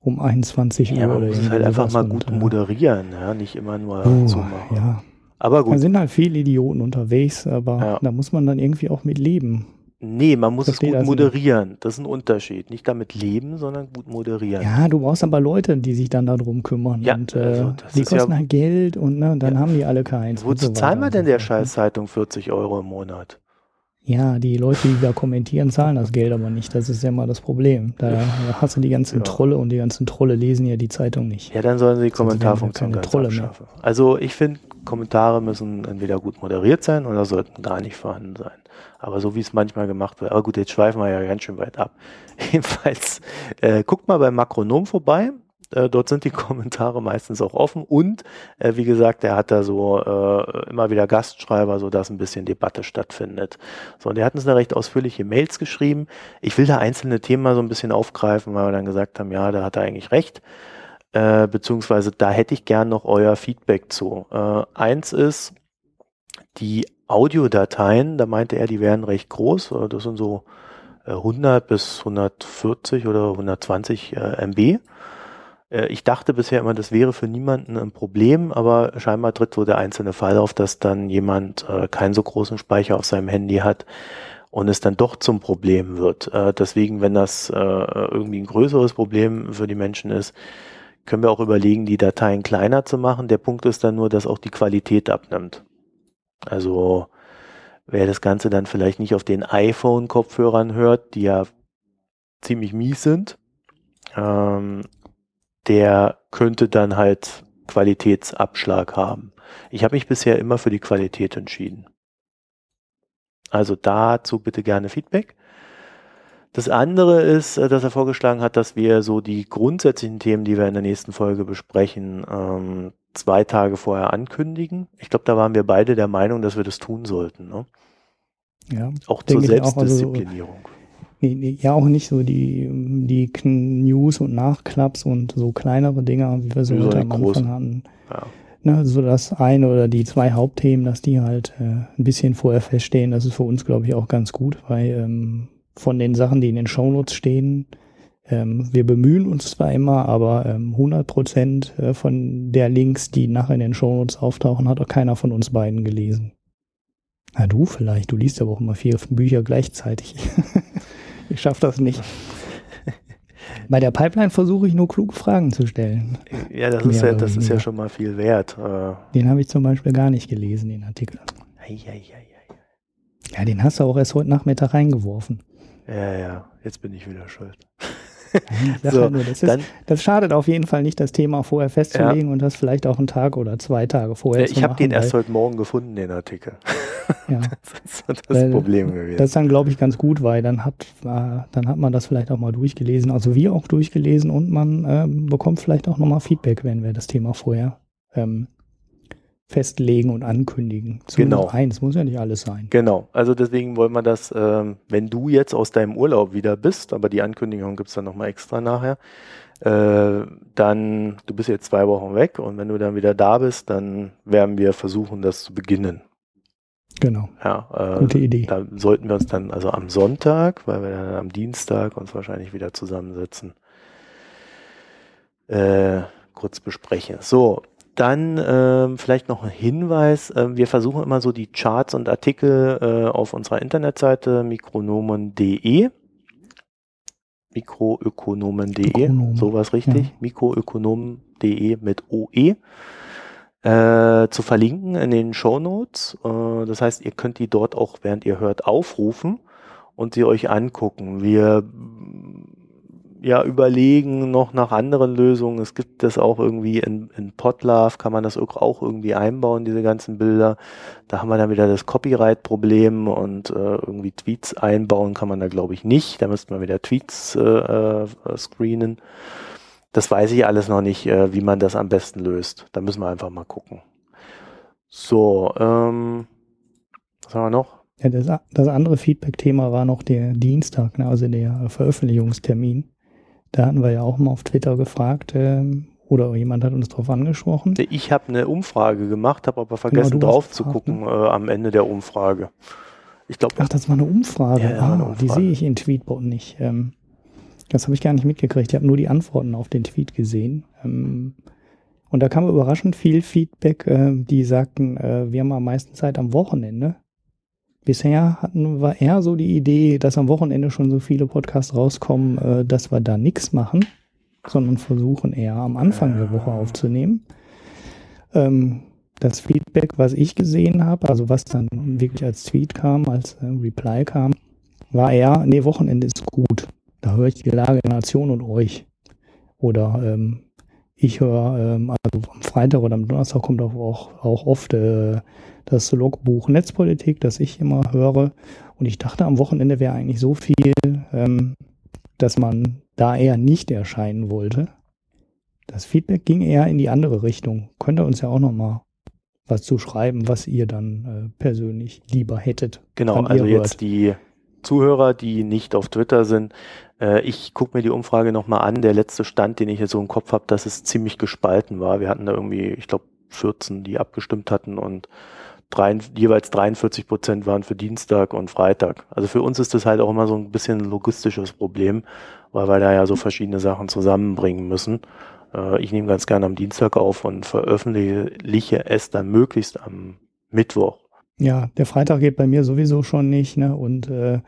um 21 ja, Uhr. Man muss halt einfach mal gut und, moderieren, ja, nicht immer nur uh, so machen. Ja. Aber gut. Da sind halt viele Idioten unterwegs, aber ja. da muss man dann irgendwie auch mit leben. Nee, man muss Versteht es gut moderieren. Das ist ein Unterschied. Nicht damit leben, sondern gut moderieren. Ja, du brauchst aber Leute, die sich dann darum kümmern. Ja, und äh, also die kosten ja, halt Geld und ne, dann ja. haben die alle keins. Wozu so zahlen wir denn der Scheißzeitung 40 Euro im Monat? Ja, die Leute, die da kommentieren, zahlen das Geld aber nicht. Das ist ja mal das Problem. Da hast du die ganzen ja. Trolle und die ganzen Trolle lesen ja die Zeitung nicht. Ja, dann sollen sie die Kommentarfunktion ganz Trolle abschaffen. Mehr. Also ich finde, Kommentare müssen entweder gut moderiert sein oder sollten gar nicht vorhanden sein. Aber so wie es manchmal gemacht wird. Aber gut, jetzt schweifen wir ja ganz schön weit ab. Jedenfalls, äh, guckt mal beim Makronom vorbei. Äh, dort sind die Kommentare meistens auch offen und äh, wie gesagt, er hat da so äh, immer wieder Gastschreiber, so dass ein bisschen Debatte stattfindet. So, und er hat uns eine recht ausführliche Mails geschrieben. Ich will da einzelne Themen mal so ein bisschen aufgreifen, weil wir dann gesagt haben, ja, da hat er eigentlich recht. Äh, beziehungsweise da hätte ich gern noch euer Feedback zu. Äh, eins ist die Audiodateien, da meinte er, die wären recht groß. Äh, das sind so 100 bis 140 oder 120 MB. Äh, ich dachte bisher immer, das wäre für niemanden ein Problem, aber scheinbar tritt so der einzelne Fall auf, dass dann jemand äh, keinen so großen Speicher auf seinem Handy hat und es dann doch zum Problem wird. Äh, deswegen, wenn das äh, irgendwie ein größeres Problem für die Menschen ist, können wir auch überlegen, die Dateien kleiner zu machen. Der Punkt ist dann nur, dass auch die Qualität abnimmt. Also wer das Ganze dann vielleicht nicht auf den iPhone-Kopfhörern hört, die ja ziemlich mies sind, ähm, der könnte dann halt Qualitätsabschlag haben. Ich habe mich bisher immer für die Qualität entschieden. Also dazu bitte gerne Feedback. Das andere ist, äh, dass er vorgeschlagen hat, dass wir so die grundsätzlichen Themen, die wir in der nächsten Folge besprechen, ähm, zwei Tage vorher ankündigen. Ich glaube, da waren wir beide der Meinung, dass wir das tun sollten. Ne? Ja, auch zur Selbstdisziplinierung. Auch, also Nee, nee, ja, auch nicht so die, die News und Nachklaps und so kleinere Dinger, wie wir so heute am Anfang hatten. Ja. Ne, so das eine oder die zwei Hauptthemen, dass die halt äh, ein bisschen vorher feststehen, das ist für uns, glaube ich, auch ganz gut, weil ähm, von den Sachen, die in den Shownotes stehen, ähm, wir bemühen uns zwar immer, aber ähm, 100 Prozent äh, von der Links, die nachher in den Shownotes auftauchen, hat auch keiner von uns beiden gelesen. Na du vielleicht, du liest aber auch immer vier Bücher gleichzeitig. ich schaffe das nicht. Bei der Pipeline versuche ich nur kluge Fragen zu stellen. Ja, das, ist ja, das ist ja schon mal viel wert. Äh. Den habe ich zum Beispiel gar nicht gelesen, den Artikel. Ei, ei, ei, ja, den hast du auch erst heute Nachmittag reingeworfen. Ja, ja, jetzt bin ich wieder schuld. so, das, ist, das, schadet auf jeden Fall nicht, das Thema vorher festzulegen ja. und das vielleicht auch einen Tag oder zwei Tage vorher ja, Ich habe den erst heute Morgen gefunden, den Artikel. Ja. das ist das Problem gewesen. Das ist dann, glaube ich, ganz gut, weil dann hat, äh, dann hat man das vielleicht auch mal durchgelesen, also wir auch durchgelesen und man äh, bekommt vielleicht auch nochmal Feedback, wenn wir das Thema vorher ähm, festlegen und ankündigen. Zumindest genau. eins, muss ja nicht alles sein. Genau, also deswegen wollen wir das, ähm, wenn du jetzt aus deinem Urlaub wieder bist, aber die Ankündigung gibt's dann nochmal extra nachher, äh, dann, du bist jetzt zwei Wochen weg und wenn du dann wieder da bist, dann werden wir versuchen, das zu beginnen. Genau. Ja, äh, Gute Idee. Da sollten wir uns dann also am Sonntag, weil wir dann am Dienstag uns wahrscheinlich wieder zusammensetzen, äh, kurz besprechen. So, dann ähm, vielleicht noch ein Hinweis. Äh, wir versuchen immer so die Charts und Artikel äh, auf unserer Internetseite mikronomen.de mikroökonomen.de, sowas richtig, ja. mikroökonomen.de mit OE äh, zu verlinken in den Show Notes. Äh, das heißt, ihr könnt die dort auch, während ihr hört, aufrufen und sie euch angucken. Wir ja überlegen noch nach anderen Lösungen. Es gibt das auch irgendwie in, in Podlove, kann man das auch irgendwie einbauen, diese ganzen Bilder. Da haben wir dann wieder das Copyright-Problem und äh, irgendwie Tweets einbauen kann man da glaube ich nicht. Da müsste man wieder Tweets äh, äh, screenen. Das weiß ich alles noch nicht, äh, wie man das am besten löst. Da müssen wir einfach mal gucken. So, ähm, was haben wir noch? Ja, das, das andere Feedback-Thema war noch der Dienstag, ne, also der Veröffentlichungstermin. Da hatten wir ja auch mal auf Twitter gefragt, ähm, oder jemand hat uns darauf angesprochen. Ich habe eine Umfrage gemacht, habe aber vergessen genau, drauf zu gucken ne? äh, am Ende der Umfrage. Ich glaube. Ach, das war eine Umfrage. Ja, ah, eine Umfrage. Die sehe ich in Tweetbot nicht. Ähm, das habe ich gar nicht mitgekriegt. Ich habe nur die Antworten auf den Tweet gesehen. Ähm, und da kam überraschend viel Feedback, äh, die sagten, äh, wir haben am meisten Zeit am Wochenende. Bisher hatten wir eher so die Idee, dass am Wochenende schon so viele Podcasts rauskommen, äh, dass wir da nichts machen, sondern versuchen eher am Anfang der Woche aufzunehmen. Ähm, das Feedback, was ich gesehen habe, also was dann wirklich als Tweet kam, als äh, Reply kam, war eher, nee, Wochenende ist gut. Da höre ich die Lage der Nation und euch. Oder ähm, ich höre, ähm, also am Freitag oder am Donnerstag kommt auch, auch oft äh, das Logbuch Netzpolitik, das ich immer höre. Und ich dachte, am Wochenende wäre eigentlich so viel, ähm, dass man da eher nicht erscheinen wollte. Das Feedback ging eher in die andere Richtung. Könnt ihr uns ja auch noch mal was zu schreiben, was ihr dann äh, persönlich lieber hättet. Genau, also jetzt die Zuhörer, die nicht auf Twitter sind, äh, ich gucke mir die Umfrage nochmal an. Der letzte Stand, den ich jetzt so im Kopf habe, dass es ziemlich gespalten war. Wir hatten da irgendwie, ich glaube, 14, die abgestimmt hatten und drei, jeweils 43 Prozent waren für Dienstag und Freitag. Also für uns ist das halt auch immer so ein bisschen ein logistisches Problem, weil wir da ja so verschiedene Sachen zusammenbringen müssen. Äh, ich nehme ganz gerne am Dienstag auf und veröffentliche es dann möglichst am Mittwoch. Ja, der Freitag geht bei mir sowieso schon nicht, ne? Und äh,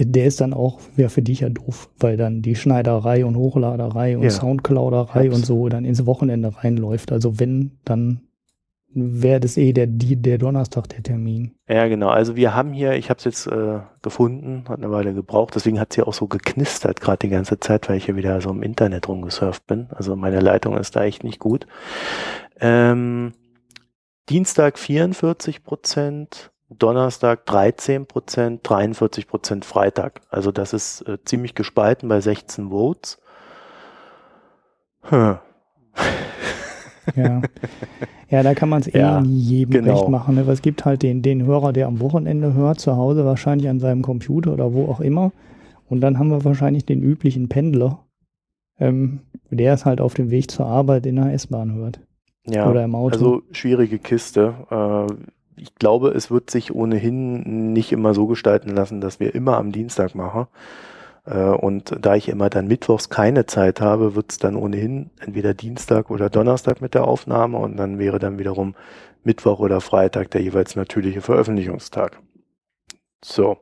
der ist dann auch, wäre für dich ja doof, weil dann die Schneiderei und Hochladerei und ja. Soundclouderei und so dann ins Wochenende reinläuft. Also wenn, dann wäre das eh der, die, der Donnerstag der Termin. Ja, genau. Also wir haben hier, ich habe es jetzt äh, gefunden, hat eine Weile gebraucht, deswegen hat sie auch so geknistert gerade die ganze Zeit, weil ich hier wieder so im Internet rumgesurft bin. Also meine Leitung ist da echt nicht gut. Ähm, Dienstag 44 Prozent, Donnerstag 13 Prozent, 43 Prozent Freitag. Also das ist äh, ziemlich gespalten bei 16 Votes. Hm. Ja. ja, da kann man es eh ja, nie jedem genau. recht machen. Ne? Weil es gibt halt den, den Hörer, der am Wochenende hört, zu Hause wahrscheinlich an seinem Computer oder wo auch immer. Und dann haben wir wahrscheinlich den üblichen Pendler, ähm, der es halt auf dem Weg zur Arbeit in der S-Bahn hört. Ja, Oder im Auto. also schwierige Kiste. Äh, ich glaube, es wird sich ohnehin nicht immer so gestalten lassen, dass wir immer am Dienstag machen. Äh, Und da ich immer dann mittwochs keine Zeit habe, wird es dann ohnehin entweder Dienstag oder Donnerstag mit der Aufnahme und dann wäre dann wiederum Mittwoch oder Freitag der jeweils natürliche Veröffentlichungstag. So.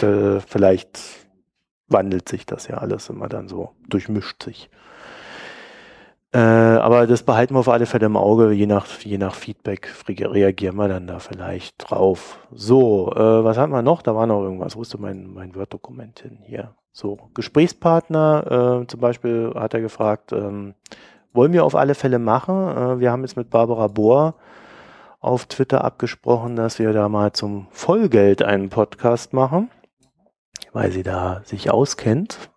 Äh, vielleicht wandelt sich das ja alles immer dann so, durchmischt sich. Äh, aber das behalten wir auf alle Fälle im Auge, je nach, je nach Feedback reagieren wir dann da vielleicht drauf. So, äh, was haben wir noch? Da war noch irgendwas. Wo ist denn mein, mein Word-Dokument hin? Hier. So, Gesprächspartner, äh, zum Beispiel hat er gefragt, ähm, wollen wir auf alle Fälle machen. Äh, wir haben jetzt mit Barbara Bohr auf Twitter abgesprochen, dass wir da mal zum Vollgeld einen Podcast machen, weil sie da sich auskennt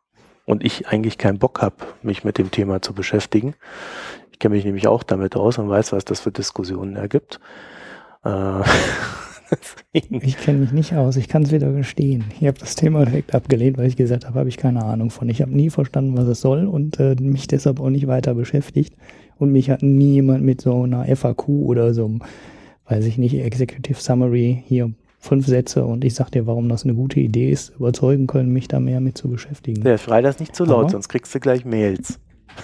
und ich eigentlich keinen Bock habe, mich mit dem Thema zu beschäftigen. Ich kenne mich nämlich auch damit aus und weiß, was das für Diskussionen ergibt. Äh. Ich kenne mich nicht aus, ich kann es wieder gestehen. Ich habe das Thema direkt abgelehnt, weil ich gesagt habe, habe ich keine Ahnung von. Ich habe nie verstanden, was es soll und äh, mich deshalb auch nicht weiter beschäftigt. Und mich hat nie jemand mit so einer FAQ oder so einem, weiß ich nicht, Executive Summary hier fünf Sätze und ich sag dir, warum das eine gute Idee ist, überzeugen können, mich da mehr mit zu beschäftigen. Ja, schrei das nicht zu laut, Aber- sonst kriegst du gleich Mails.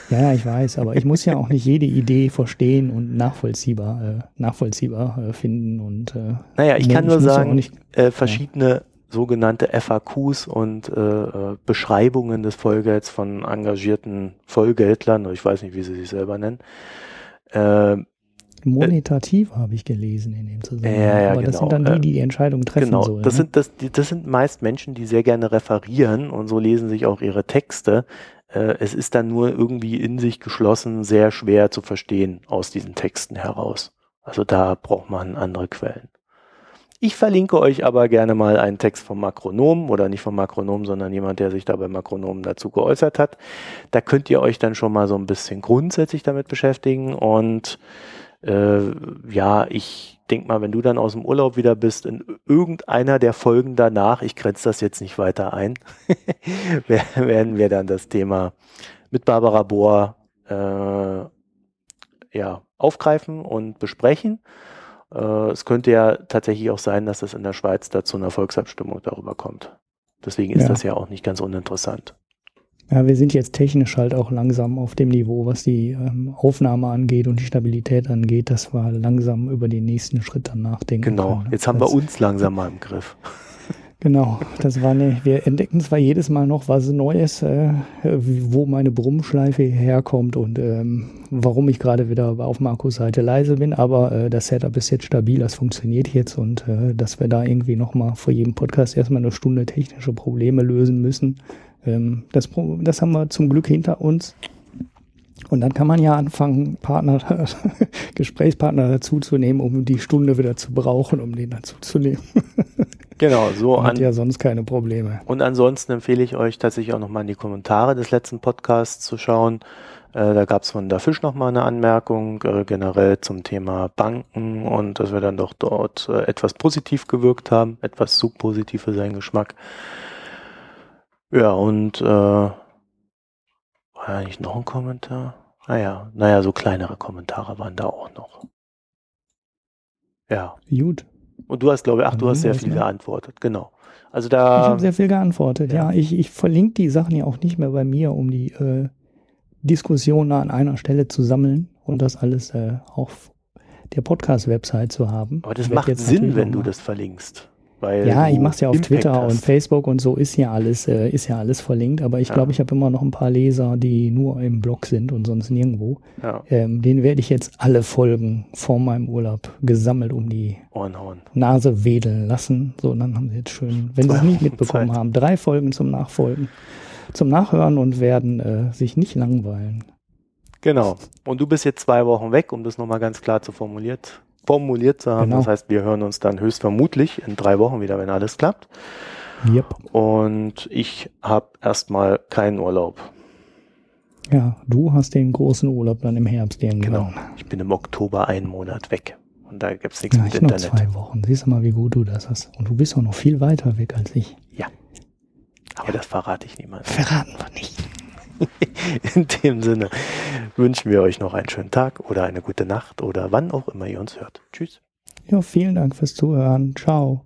Ja, ich weiß, aber ich muss ja auch nicht jede Idee verstehen und nachvollziehbar, äh, nachvollziehbar äh, finden und äh, Naja, ich kann nur ja sagen, nicht, äh, verschiedene sogenannte FAQs und äh, äh, Beschreibungen des Vollgelds von engagierten Vollgeldlern, ich weiß nicht, wie sie sich selber nennen, äh, monetativ habe ich gelesen in dem Zusammenhang. Ja, ja, aber das sind genau. dann die, die die Entscheidung treffen genau, sollen. das ne? sind das, das sind meist Menschen, die sehr gerne referieren und so lesen sich auch ihre Texte. Äh, es ist dann nur irgendwie in sich geschlossen sehr schwer zu verstehen aus diesen Texten heraus. Also da braucht man andere Quellen. Ich verlinke euch aber gerne mal einen Text vom Makronom oder nicht vom Makronom, sondern jemand, der sich da bei Makronomen dazu geäußert hat. Da könnt ihr euch dann schon mal so ein bisschen grundsätzlich damit beschäftigen und äh, ja, ich denk mal, wenn du dann aus dem Urlaub wieder bist, in irgendeiner der Folgen danach, ich grenze das jetzt nicht weiter ein, werden wir dann das Thema mit Barbara Bohr äh, ja, aufgreifen und besprechen. Äh, es könnte ja tatsächlich auch sein, dass es in der Schweiz da zu einer Volksabstimmung darüber kommt. Deswegen ist Ja. das ja auch nicht ganz uninteressant. Ja, wir sind jetzt technisch halt auch langsam auf dem Niveau, was die ähm, Aufnahme angeht und die Stabilität angeht, dass wir langsam über den nächsten Schritt dann nachdenken. Genau, können. jetzt haben das, wir uns langsam mal im Griff. Genau, das war ne, wir entdecken zwar jedes Mal noch was Neues, äh, wo meine Brummschleife herkommt und ähm, warum ich gerade wieder auf Markus Seite leise bin, aber äh, das Setup ist jetzt stabil, das funktioniert jetzt und äh, dass wir da irgendwie nochmal vor jedem Podcast erstmal eine Stunde technische Probleme lösen müssen, ähm, das, das haben wir zum Glück hinter uns. Und dann kann man ja anfangen, Partner, Gesprächspartner dazuzunehmen, um die Stunde wieder zu brauchen, um den dazuzunehmen. Genau, so Man an, hat ja sonst keine Probleme. Und ansonsten empfehle ich euch tatsächlich auch nochmal in die Kommentare des letzten Podcasts zu schauen. Äh, da gab es von der Fisch nochmal eine Anmerkung äh, generell zum Thema Banken und dass wir dann doch dort äh, etwas positiv gewirkt haben, etwas zu positiv für seinen Geschmack. Ja, und äh, war da nicht noch ein Kommentar? Naja, naja, so kleinere Kommentare waren da auch noch. Ja, Gut. und du hast, glaube ich, ach, du hast sehr haben wir's, viel geantwortet, genau. Also Ich da, habe sehr viel geantwortet. ja. Ja, ich, ich verlinke die Sachen ja auch nicht mehr bei mir, um die äh, Diskussionen an einer Stelle zu sammeln und das alles äh, auf der Podcast-Website zu haben. Aber das Ich macht jetzt Sinn, wenn du das verlinkst. Weil Ja, ich mache es ja auf Impact Twitter hast. und Facebook und so ist ja alles, äh, ist ja alles verlinkt, aber ich Ja. glaube, ich habe immer noch ein paar Leser, die nur im Blog sind und sonst nirgendwo. Ja, Ähm, den werde ich jetzt alle Folgen vor meinem Urlaub gesammelt um die Ohrenhorn. Nase wedeln lassen. So, und dann haben sie jetzt schön, wenn sie es nicht mitbekommen Zeit. haben, drei Folgen zum Nachfolgen, zum Nachhören und werden äh, sich nicht langweilen. Genau. Und du bist jetzt zwei Wochen weg, um das nochmal ganz klar zu formuliert, formuliert zu haben. Genau. Das heißt, wir hören uns dann höchstvermutlich in drei Wochen wieder, wenn alles klappt. Yep. Und ich habe erstmal keinen Urlaub. Ja, du hast den großen Urlaub dann im Herbst irgendwann. Genau. Ich bin im Oktober einen Monat weg. Und da gibt's nichts Ja, mit ich noch Internet. zwei Wochen. Siehst du mal, wie gut du das hast. Und du bist auch noch viel weiter weg als ich. Aber das verrate ich niemandem. Verraten wir nicht. In dem Sinne wünschen wir euch noch einen schönen Tag oder eine gute Nacht oder wann auch immer ihr uns hört. Tschüss. Ja, vielen Dank fürs Zuhören. Ciao.